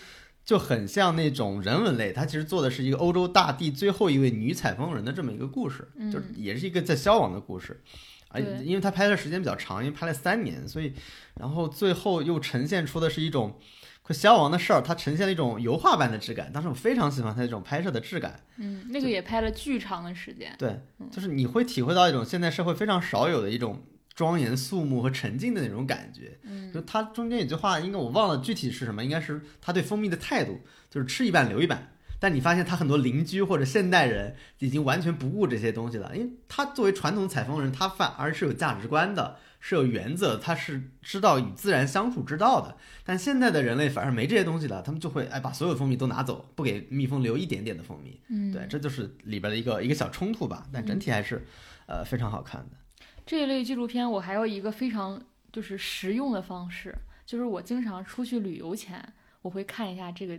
就很像那种人文类，它其实做的是一个欧洲大地最后一位女采风人的这么一个故事，嗯就是也是一个在消亡的故事。而对因为它拍的时间比较长，因为拍了三年，所以然后最后又呈现出的是一种快消亡的事儿，它呈现了一种油画般的质感。当时我非常喜欢它这种拍摄的质感。嗯，那个也拍了巨长的时间。对，就是你会体会到一种现在社会非常少有的一种庄严肃穆和沉静的那种感觉。嗯就他中间有句话，应该我忘了具体是什么，应该是他对蜂蜜的态度，就是吃一半留一半。但你发现他很多邻居或者现代人已经完全不顾这些东西了，因为他作为传统采风人，他反而是有价值观的，是有原则，他是知道与自然相处之道的。但现在的人类反而没这些东西了，他们就会哎把所有蜂蜜都拿走，不给蜜蜂留一点点的蜂蜜。嗯，对，这就是里边的一个一个小冲突吧，但整体还是呃非常好看的。这一类纪录片，我还有一个非常就是实用的方式，就是我经常出去旅游前，我会看一下这个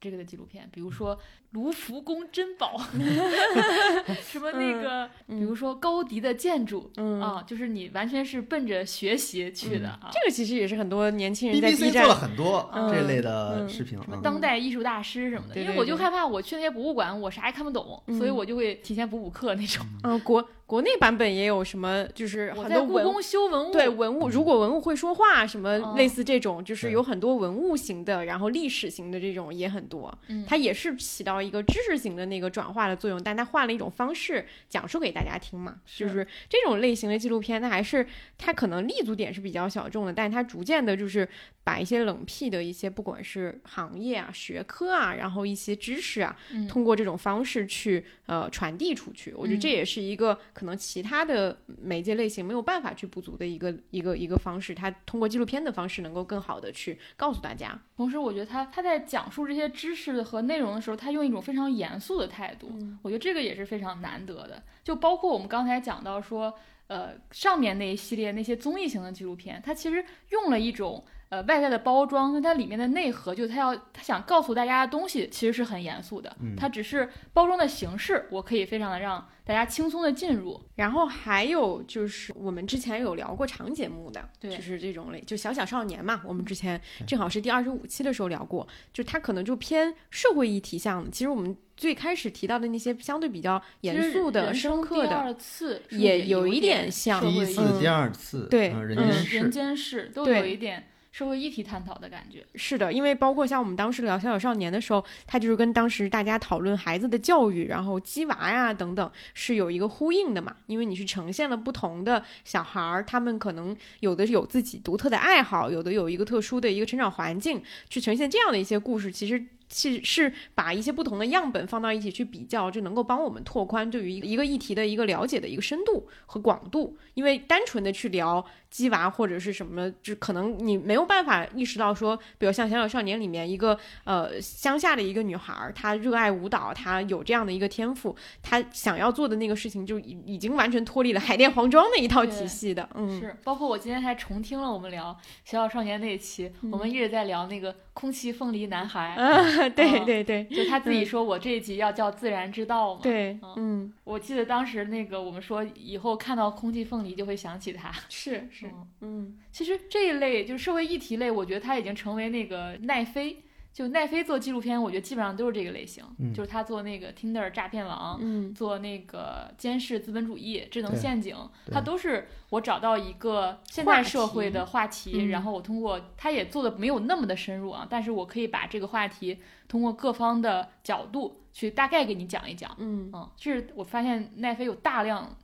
这个的纪录片，比如说卢浮宫珍宝，什么那个，比如说高迪的建筑。嗯啊，就是你完全是奔着学习去的啊，这个其实也是很多年轻人在 B BBC 站做了很多嗯这类的嗯视频，嗯当代艺术大师什么的，因为对对对我就害怕我去那些博物馆，我啥也看不懂，所以嗯我就会提前补补课那种。嗯，国国内版本也有什么，就是很多文宫修文物，对文物，如果文物会说话，什么哦类似这种，就是有很多文物型的，然后历史型的这种也很多。嗯它也是起到一个知识型的那个转化的作用，但它换了一种方式讲述给大家听嘛。就是这种类型的纪录片，它还是它可能立足点是比较小众的，但是它逐渐的就是把一些冷僻的一些，不管是行业啊、学科啊，然后一些知识啊，嗯通过这种方式去呃传递出去。我觉得这嗯也是一个可能其他的媒介类型没有办法去补足的一个一个一个方式。它通过纪录片的方式，能够更好的去告诉大家。同时，我觉得他他在讲述这些知识和内容的时候，他用一种非常严肃的态度，嗯我觉得这个也是非常难得的。就包括我们刚才讲到说，呃，上面那一系列那些综艺型的纪录片，它其实用了一种呃外在的包装，那它里面的内核，就它要它想告诉大家的东西，其实是很严肃的。嗯它只是包装的形式，我可以非常的让大家轻松的进入。然后还有就是我们之前有聊过长节目的，对就是这种类，就小小少年嘛。我们之前正好是第二十五期的时候聊过，就它可能就偏社会议题向的。其实我们最开始提到的那些相对比较严肃的、深刻的，第二次也有一点点像第一社会议嗯，次第二次，对嗯人嗯间世人，间世都有一点社会议题探讨的感觉。是的，因为包括像我们当时聊《小小少年》的时候，他就是跟当时大家讨论孩子的教育，然后鸡娃呀等等，是有一个呼应的嘛。因为你是呈现了不同的小孩儿，他们可能有的有自己独特的爱好，有的有一个特殊的一个成长环境，去呈现这样的一些故事，其实。是是把一些不同的样本放到一起去比较，就能够帮我们拓宽对于一个议题的一个了解的一个深度和广度。因为单纯的去聊鸡娃或者是什么，就可能你没有办法意识到说，比如像《小小少年》里面一个呃乡下的一个女孩儿，她热爱舞蹈，她有这样的一个天赋，她想要做的那个事情就已已经完全脱离了海淀黄庄的一套体系的。嗯，是，包括我今天还重听了我们聊《小小少年》那一期，我们一直在聊那个空气凤梨男孩，对对对就他自己说我这一集要叫自然之道嘛。，对，嗯嗯，我记得当时那个我们说以后看到空气凤梨就会想起他。是是，嗯嗯其实这一类就是社会议题类，我觉得它已经成为那个奈飞。就奈飞做纪录片，我觉得基本上都是这个类型，嗯就是他做那个 Tinder 诈骗王，嗯做那个监视资本主义、智能陷阱，他都是我找到一个现代社会的话题，嗯然后我通过他也做的没有那么的深入啊，但是我可以把这个话题通过各方的角度去大概给你讲一讲。嗯嗯，这是我发现奈飞有大量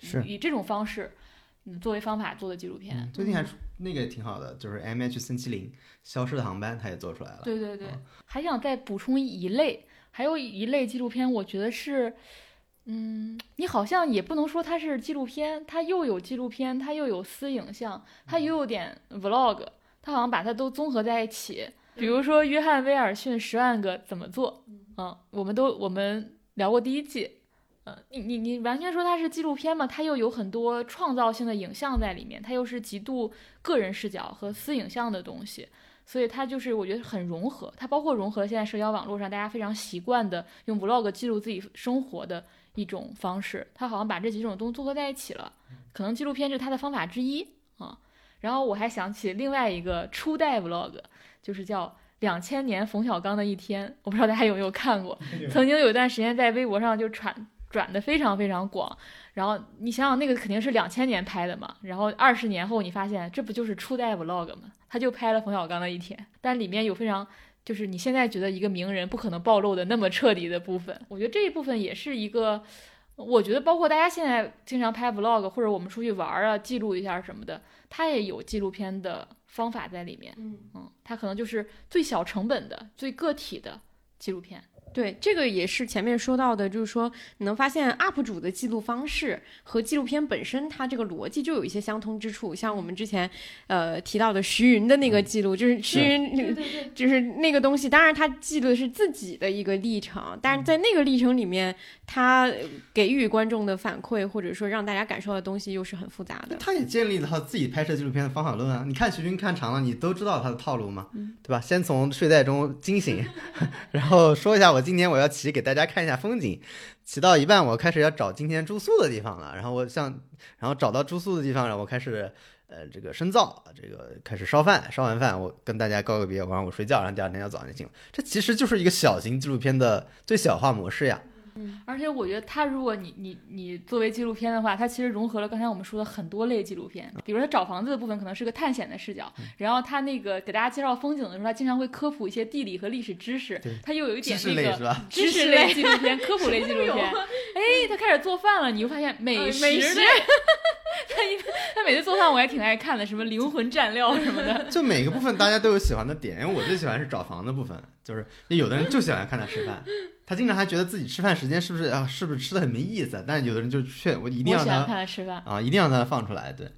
是以这种方式，嗯，作为方法做的纪录片。嗯最近还出那个也挺好的，就是 M H 三七零消失的航班，它也做出来了。对对对嗯，还想再补充一类，还有一类纪录片，我觉得是，嗯，你好像也不能说它是纪录片，它又有纪录片，它又有私影像，它又有点 vlog，它好像把它都综合在一起。比如说约翰威尔逊《十万个怎么做》，嗯，我们都我们聊过第一季。呃，你你你完全说它是纪录片嘛？它又有很多创造性的影像在里面，它又是极度个人视角和私影像的东西，所以它就是我觉得很融合，它包括融合了现在社交网络上大家非常习惯的用 vlog 记录自己生活的一种方式，它好像把这几种东西综合在一起了。可能纪录片是它的方法之一啊。然后我还想起另外一个初代 vlog，就是叫两千年冯小刚的一天，我不知道大家有没有看过。曾经有一段时间在微博上就传转的非常非常广，然后你想想那个肯定是两千年拍的嘛，然后二十年后你发现这不就是初代 vlog 吗？他就拍了冯小刚的一天，但里面有非常就是你现在觉得一个名人不可能暴露的那么彻底的部分，我觉得这一部分也是一个。我觉得，包括大家现在经常拍 vlog，或者我们出去玩啊，记录一下什么的，它也有纪录片的方法在里面。嗯。嗯，它可能就是最小成本的、最个体的纪录片。对，这个也是前面说到的，就是说你能发现 UP 主的记录方式和纪录片本身它这个逻辑就有一些相通之处。像我们之前呃提到的徐云的那个记录，就是徐云就是那个东西，当然他记录的是自己的一个历程，但是在那个历程里面，他给予观众的反馈或者说让大家感受的东西又是很复杂的。他也建立了他自己拍摄纪录片的方法论啊！你看徐云看长了，你都知道他的套路嘛，对吧？先从睡袋中惊醒，然后说一下我今天我要骑，给大家看一下风景。骑到一半，我开始要找今天住宿的地方了。然后我像，然后找到住宿的地方，然后我开始呃这个深造，这个开始烧饭。烧完饭，我跟大家告个别，晚上我睡觉，然后第二天要早上就醒。这其实就是一个小型纪录片的最小化模式呀。而且我觉得它，如果你你你作为纪录片的话，它其实融合了刚才我们说的很多类纪录片，比如说找房子的部分可能是个探险的视角，然后他那个给大家介绍风景的时候，他经常会科普一些地理和历史知识对，它又有一点那个识类是吧？知识类纪录片、科普类纪录片。哎，他开始做饭了，你会发现美食呃美食类。他一他每次做饭我还挺爱看的，什么灵魂蘸料什么的。就每个部分大家都有喜欢的点，因为我最喜欢是找房子部分，就是有的人就喜欢看他吃饭，他经常还觉得自己吃饭时间是不是啊，是不是吃的很没意思，但有的人就却我一定我喜欢让他看他吃饭。啊，一定要他放出来，对，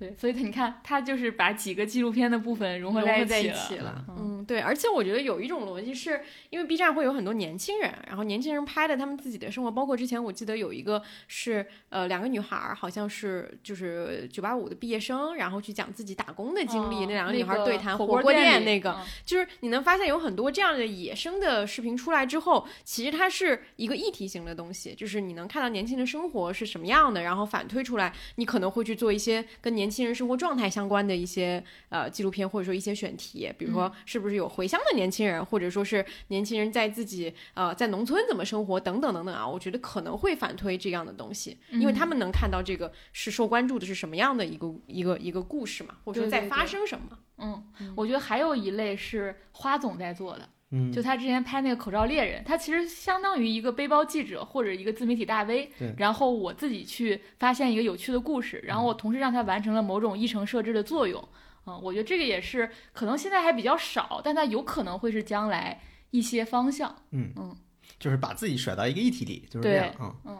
对，所以你看，他就是把几个纪录片的部分融合在一起了。嗯嗯，对，而且我觉得有一种逻辑是，因为 B 站会有很多年轻人，然后年轻人拍的他们自己的生活，包括之前我记得有一个是呃两个女孩儿，好像是就是九八五的毕业生，然后去讲自己打工的经历，哦那两个女孩儿对谈火火锅店那个，嗯就是你能发现有很多这样的野生的视频出来之后，其实它是一个议题型的东西，就是你能看到年轻人生活是什么样的，然后反推出来，你可能会去做一些跟年轻人生活状态相关的一些呃纪录片，或者说一些选题，比如说是不是有回乡的年轻人，或者说是年轻人在自己呃在农村怎么生活等等等等啊，我觉得可能会反推这样的东西，因为他们能看到这个是受关注的是什么样的一个一个一个故事嘛，或者说在发对对对。生什么。嗯，我觉得还有一类是花总在做的，嗯，就他之前拍那个口罩猎人，他其实相当于一个背包记者或者一个自媒体大 V，对。然后我自己去发现一个有趣的故事，然后我同时让他完成了某种议程设置的作用。嗯，我觉得这个也是可能现在还比较少，但它有可能会是将来一些方向。嗯。就是把自己甩到一个议题里，就是这样，嗯，嗯，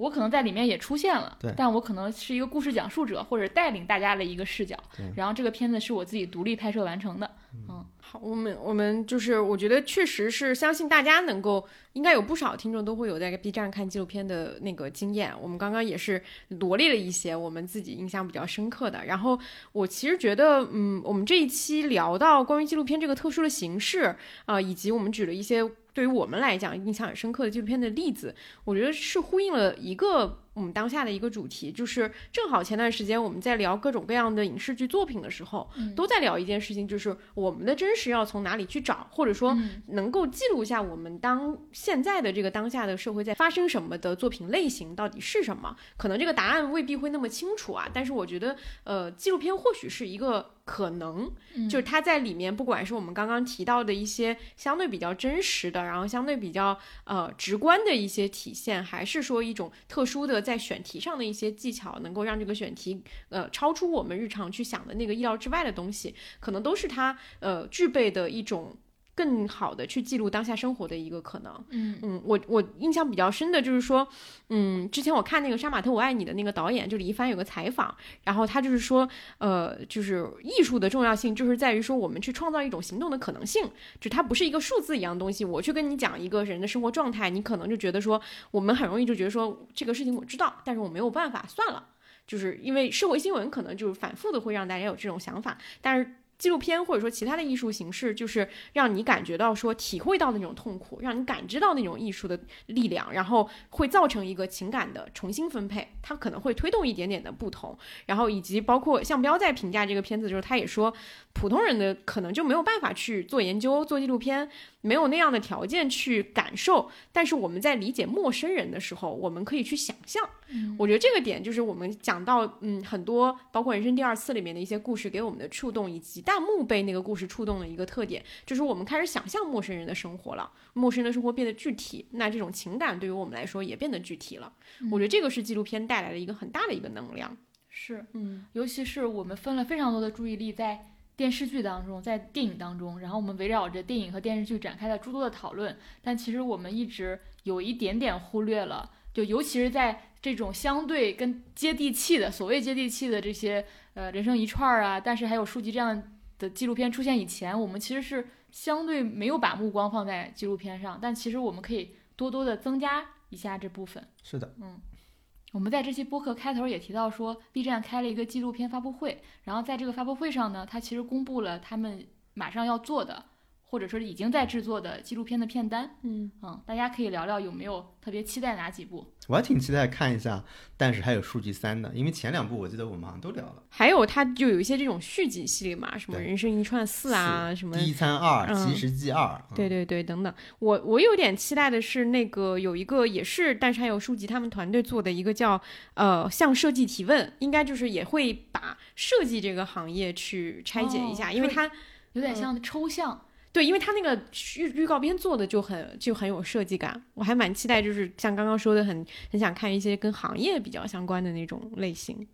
我可能在里面也出现了，对但我可能是一个故事讲述者或者带领大家的一个视角对，然后这个片子是我自己独立拍摄完成的。嗯，好，我们我们就是，我觉得确实是相信大家能够，应该有不少听众都会有在 B 站看纪录片的那个经验。我们刚刚也是罗列了一些我们自己印象比较深刻的。然后我其实觉得，嗯，我们这一期聊到关于纪录片这个特殊的形式啊、以及我们举了一些对于我们来讲印象很深刻的纪录片的例子，我觉得是呼应了一个我们当下的一个主题，就是正好前段时间我们在聊各种各样的影视剧作品的时候，都在聊一件事情，就是我们的真实要从哪里去找，或者说能够记录一下我们当现在的这个当下的社会在发生什么的作品类型到底是什么。可能这个答案未必会那么清楚啊，但是我觉得，呃，纪录片或许是一个可能，就是它在里面，不管是我们刚刚提到的一些相对比较真实的，然后相对比较呃直观的一些体现，还是说一种特殊的在选题上的一些技巧，能够让这个选题呃超出我们日常去想的那个意料之外的东西，可能都是他呃具备的一种。更好的去记录当下生活的一个可能，嗯嗯，我我印象比较深的就是说，嗯，之前我看那个《杀马特我爱你》的那个导演，就李一帆有个采访，然后他就是说，呃，就是艺术的重要性就是在于说，我们去创造一种行动的可能性，就它不是一个数字一样的东西。我去跟你讲一个人的生活状态，你可能就觉得说，我们很容易就觉得说这个事情我知道，但是我没有办法，算了，就是因为社会新闻可能就是反复的会让大家有这种想法，但是。纪录片或者说其他的艺术形式，就是让你感觉到说体会到那种痛苦，让你感知到那种艺术的力量，然后会造成一个情感的重新分配，它可能会推动一点点的不同，然后以及包括向彪在评价这个片子的时候，他也说，普通人的可能就没有办法去做研究、做纪录片，没有那样的条件去感受，但是我们在理解陌生人的时候，我们可以去想象。我觉得这个点就是我们讲到，嗯，很多包括《人生第二次》里面的一些故事给我们的触动，以及弹幕被那个故事触动的一个特点，就是我们开始想象陌生人的生活了，陌生人的生活变得具体，那这种情感对于我们来说也变得具体了。我觉得这个是纪录片带来的一个很大的一个能量。是，嗯尤其是我们分了非常多的注意力在电视剧当中，在电影当中，然后我们围绕着电影和电视剧展开了诸多的讨论，但其实我们一直有一点点忽略了，就尤其是在这种相对跟接地气的所谓接地气的这些呃人生一串儿啊，但是还有书籍这样的纪录片出现以前，我们其实是相对没有把目光放在纪录片上，但其实我们可以多多的增加一下这部分。是的，我们在这期播客开头也提到说，B 站开了一个纪录片发布会，然后在这个发布会上呢，他其实公布了他们马上要做的，或者说是已经在制作的纪录片的片单。嗯，嗯，大家可以聊聊有没有特别期待哪几部？我还挺期待看一下，但是还有数据三的，因为前两部我记得我们好像都聊了，还有它就有一些这种续集系列嘛，什么《人生一串四》啊，什么第一餐二、嗯其实记二，嗯对对对，等等。我我有点期待的是那个有一个也是，但是还有书籍他们团队做的一个叫呃向设计提问，应该就是也会把设计这个行业去拆解一下，哦因为它有点像抽象。对，因为他那个预预告片做的就很就很有设计感，我还蛮期待，就是像刚刚说的很很想看一些跟行业比较相关的那种类型。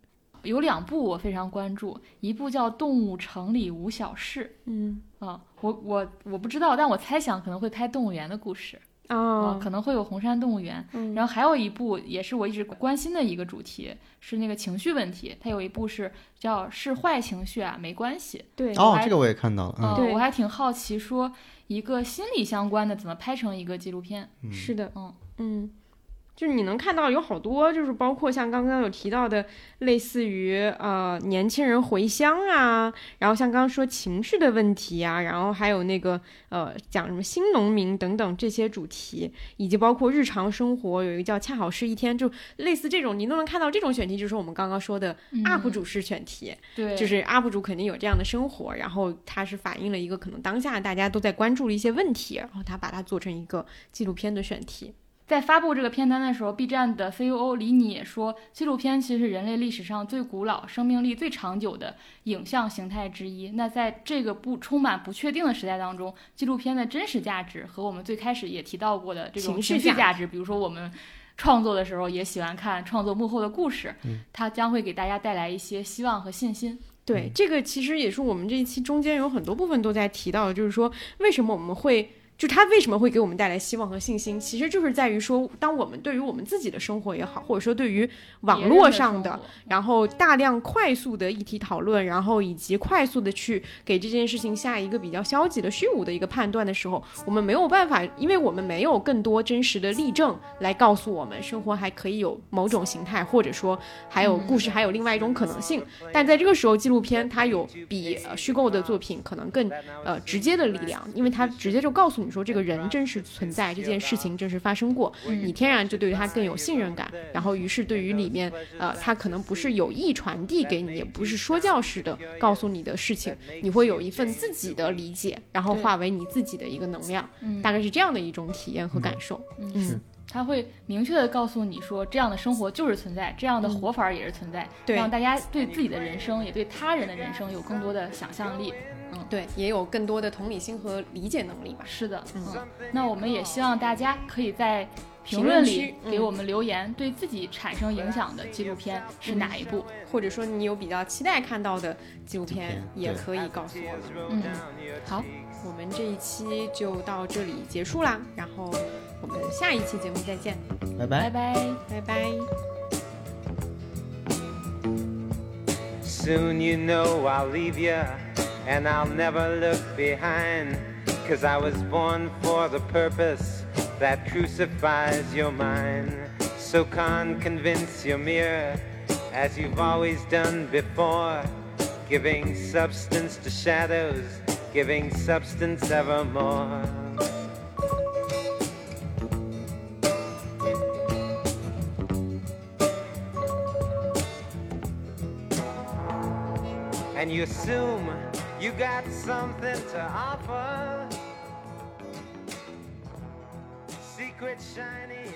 有两部我非常关注，一部叫《动物城里无小事嗯》啊，我我我不知道，但我猜想可能会拍动物园的故事啊，哦，可能会有红山动物园。嗯然后还有一部也是我一直关心的一个主题，是那个情绪问题。它有一部是叫“是坏情绪啊，没关系对，哦，这个我也看到了，嗯，我还挺好奇，说一个心理相关的怎么拍成一个纪录片？嗯是的，嗯嗯，就是你能看到有好多，就是包括像刚刚有提到的，类似于呃年轻人回乡啊，然后像刚刚说情绪的问题啊，然后还有那个呃讲什么新农民等等这些主题，以及包括日常生活有一个叫恰好是一天，就类似这种你都能看到这种选题，就是我们刚刚说的 UP 主式选题，嗯对，就是 UP 主肯定有这样的生活，然后它是反映了一个可能当下大家都在关注的一些问题，然后他把它做成一个纪录片的选题。在发布这个片单的时候，B 站的 COO 李你也说，纪录片其实是人类历史上最古老、生命力最长久的影像形态之一。那在这个不充满不确定的时代当中，纪录片的真实价值和我们最开始也提到过的这种情绪价情绪价值，比如说我们创作的时候也喜欢看创作幕后的故事，嗯它将会给大家带来一些希望和信心。对，这个其实也是我们这一期中间有很多部分都在提到的，就是说为什么我们会就它为什么会给我们带来希望和信心，其实就是在于说，当我们对于我们自己的生活也好，或者说对于网络上的，然后大量快速的议题讨论，然后以及快速的去给这件事情下一个比较消极的、虚无的一个判断的时候，我们没有办法，因为我们没有更多真实的例证来告诉我们，生活还可以有某种形态，或者说还有故事，还有另外一种可能性。但在这个时候，纪录片它有比呃虚构的作品可能更呃直接的力量，因为它直接就告诉你。你说这个人真实存在，这件事情真实发生过，你天然就对于他更有信任感。然后，于是对于里面，呃，他可能不是有意传递给你，也不是说教式的告诉你的事情，你会有一份自己的理解，然后化为你自己的一个能量，大概是这样的一种体验和感受。嗯，他会明确的告诉你说，这样的生活就是存在，这样的活法也是存在，让大家对自己的人生，也对他人的人生有更多的想象力。嗯，对，也有更多的同理心和理解能力吧。是的，嗯，那我们也希望大家可以在评论里给我们留言，对自己产生影响的纪录片是哪一部，或者说你有比较期待看到的纪录片，也可以告诉我们。嗯，好，我们这一期就到这里结束啦，然后我们下一期节目再见，拜拜。拜拜。拜拜。Soon you know I'll leave you. And I'll never look behind. Cause I was born for the purpose that crucifies your mind. So can't convince your mirror as you've always done before. Giving substance to shadows, giving substance evermore. And you assume you got something to offer. Secret shiny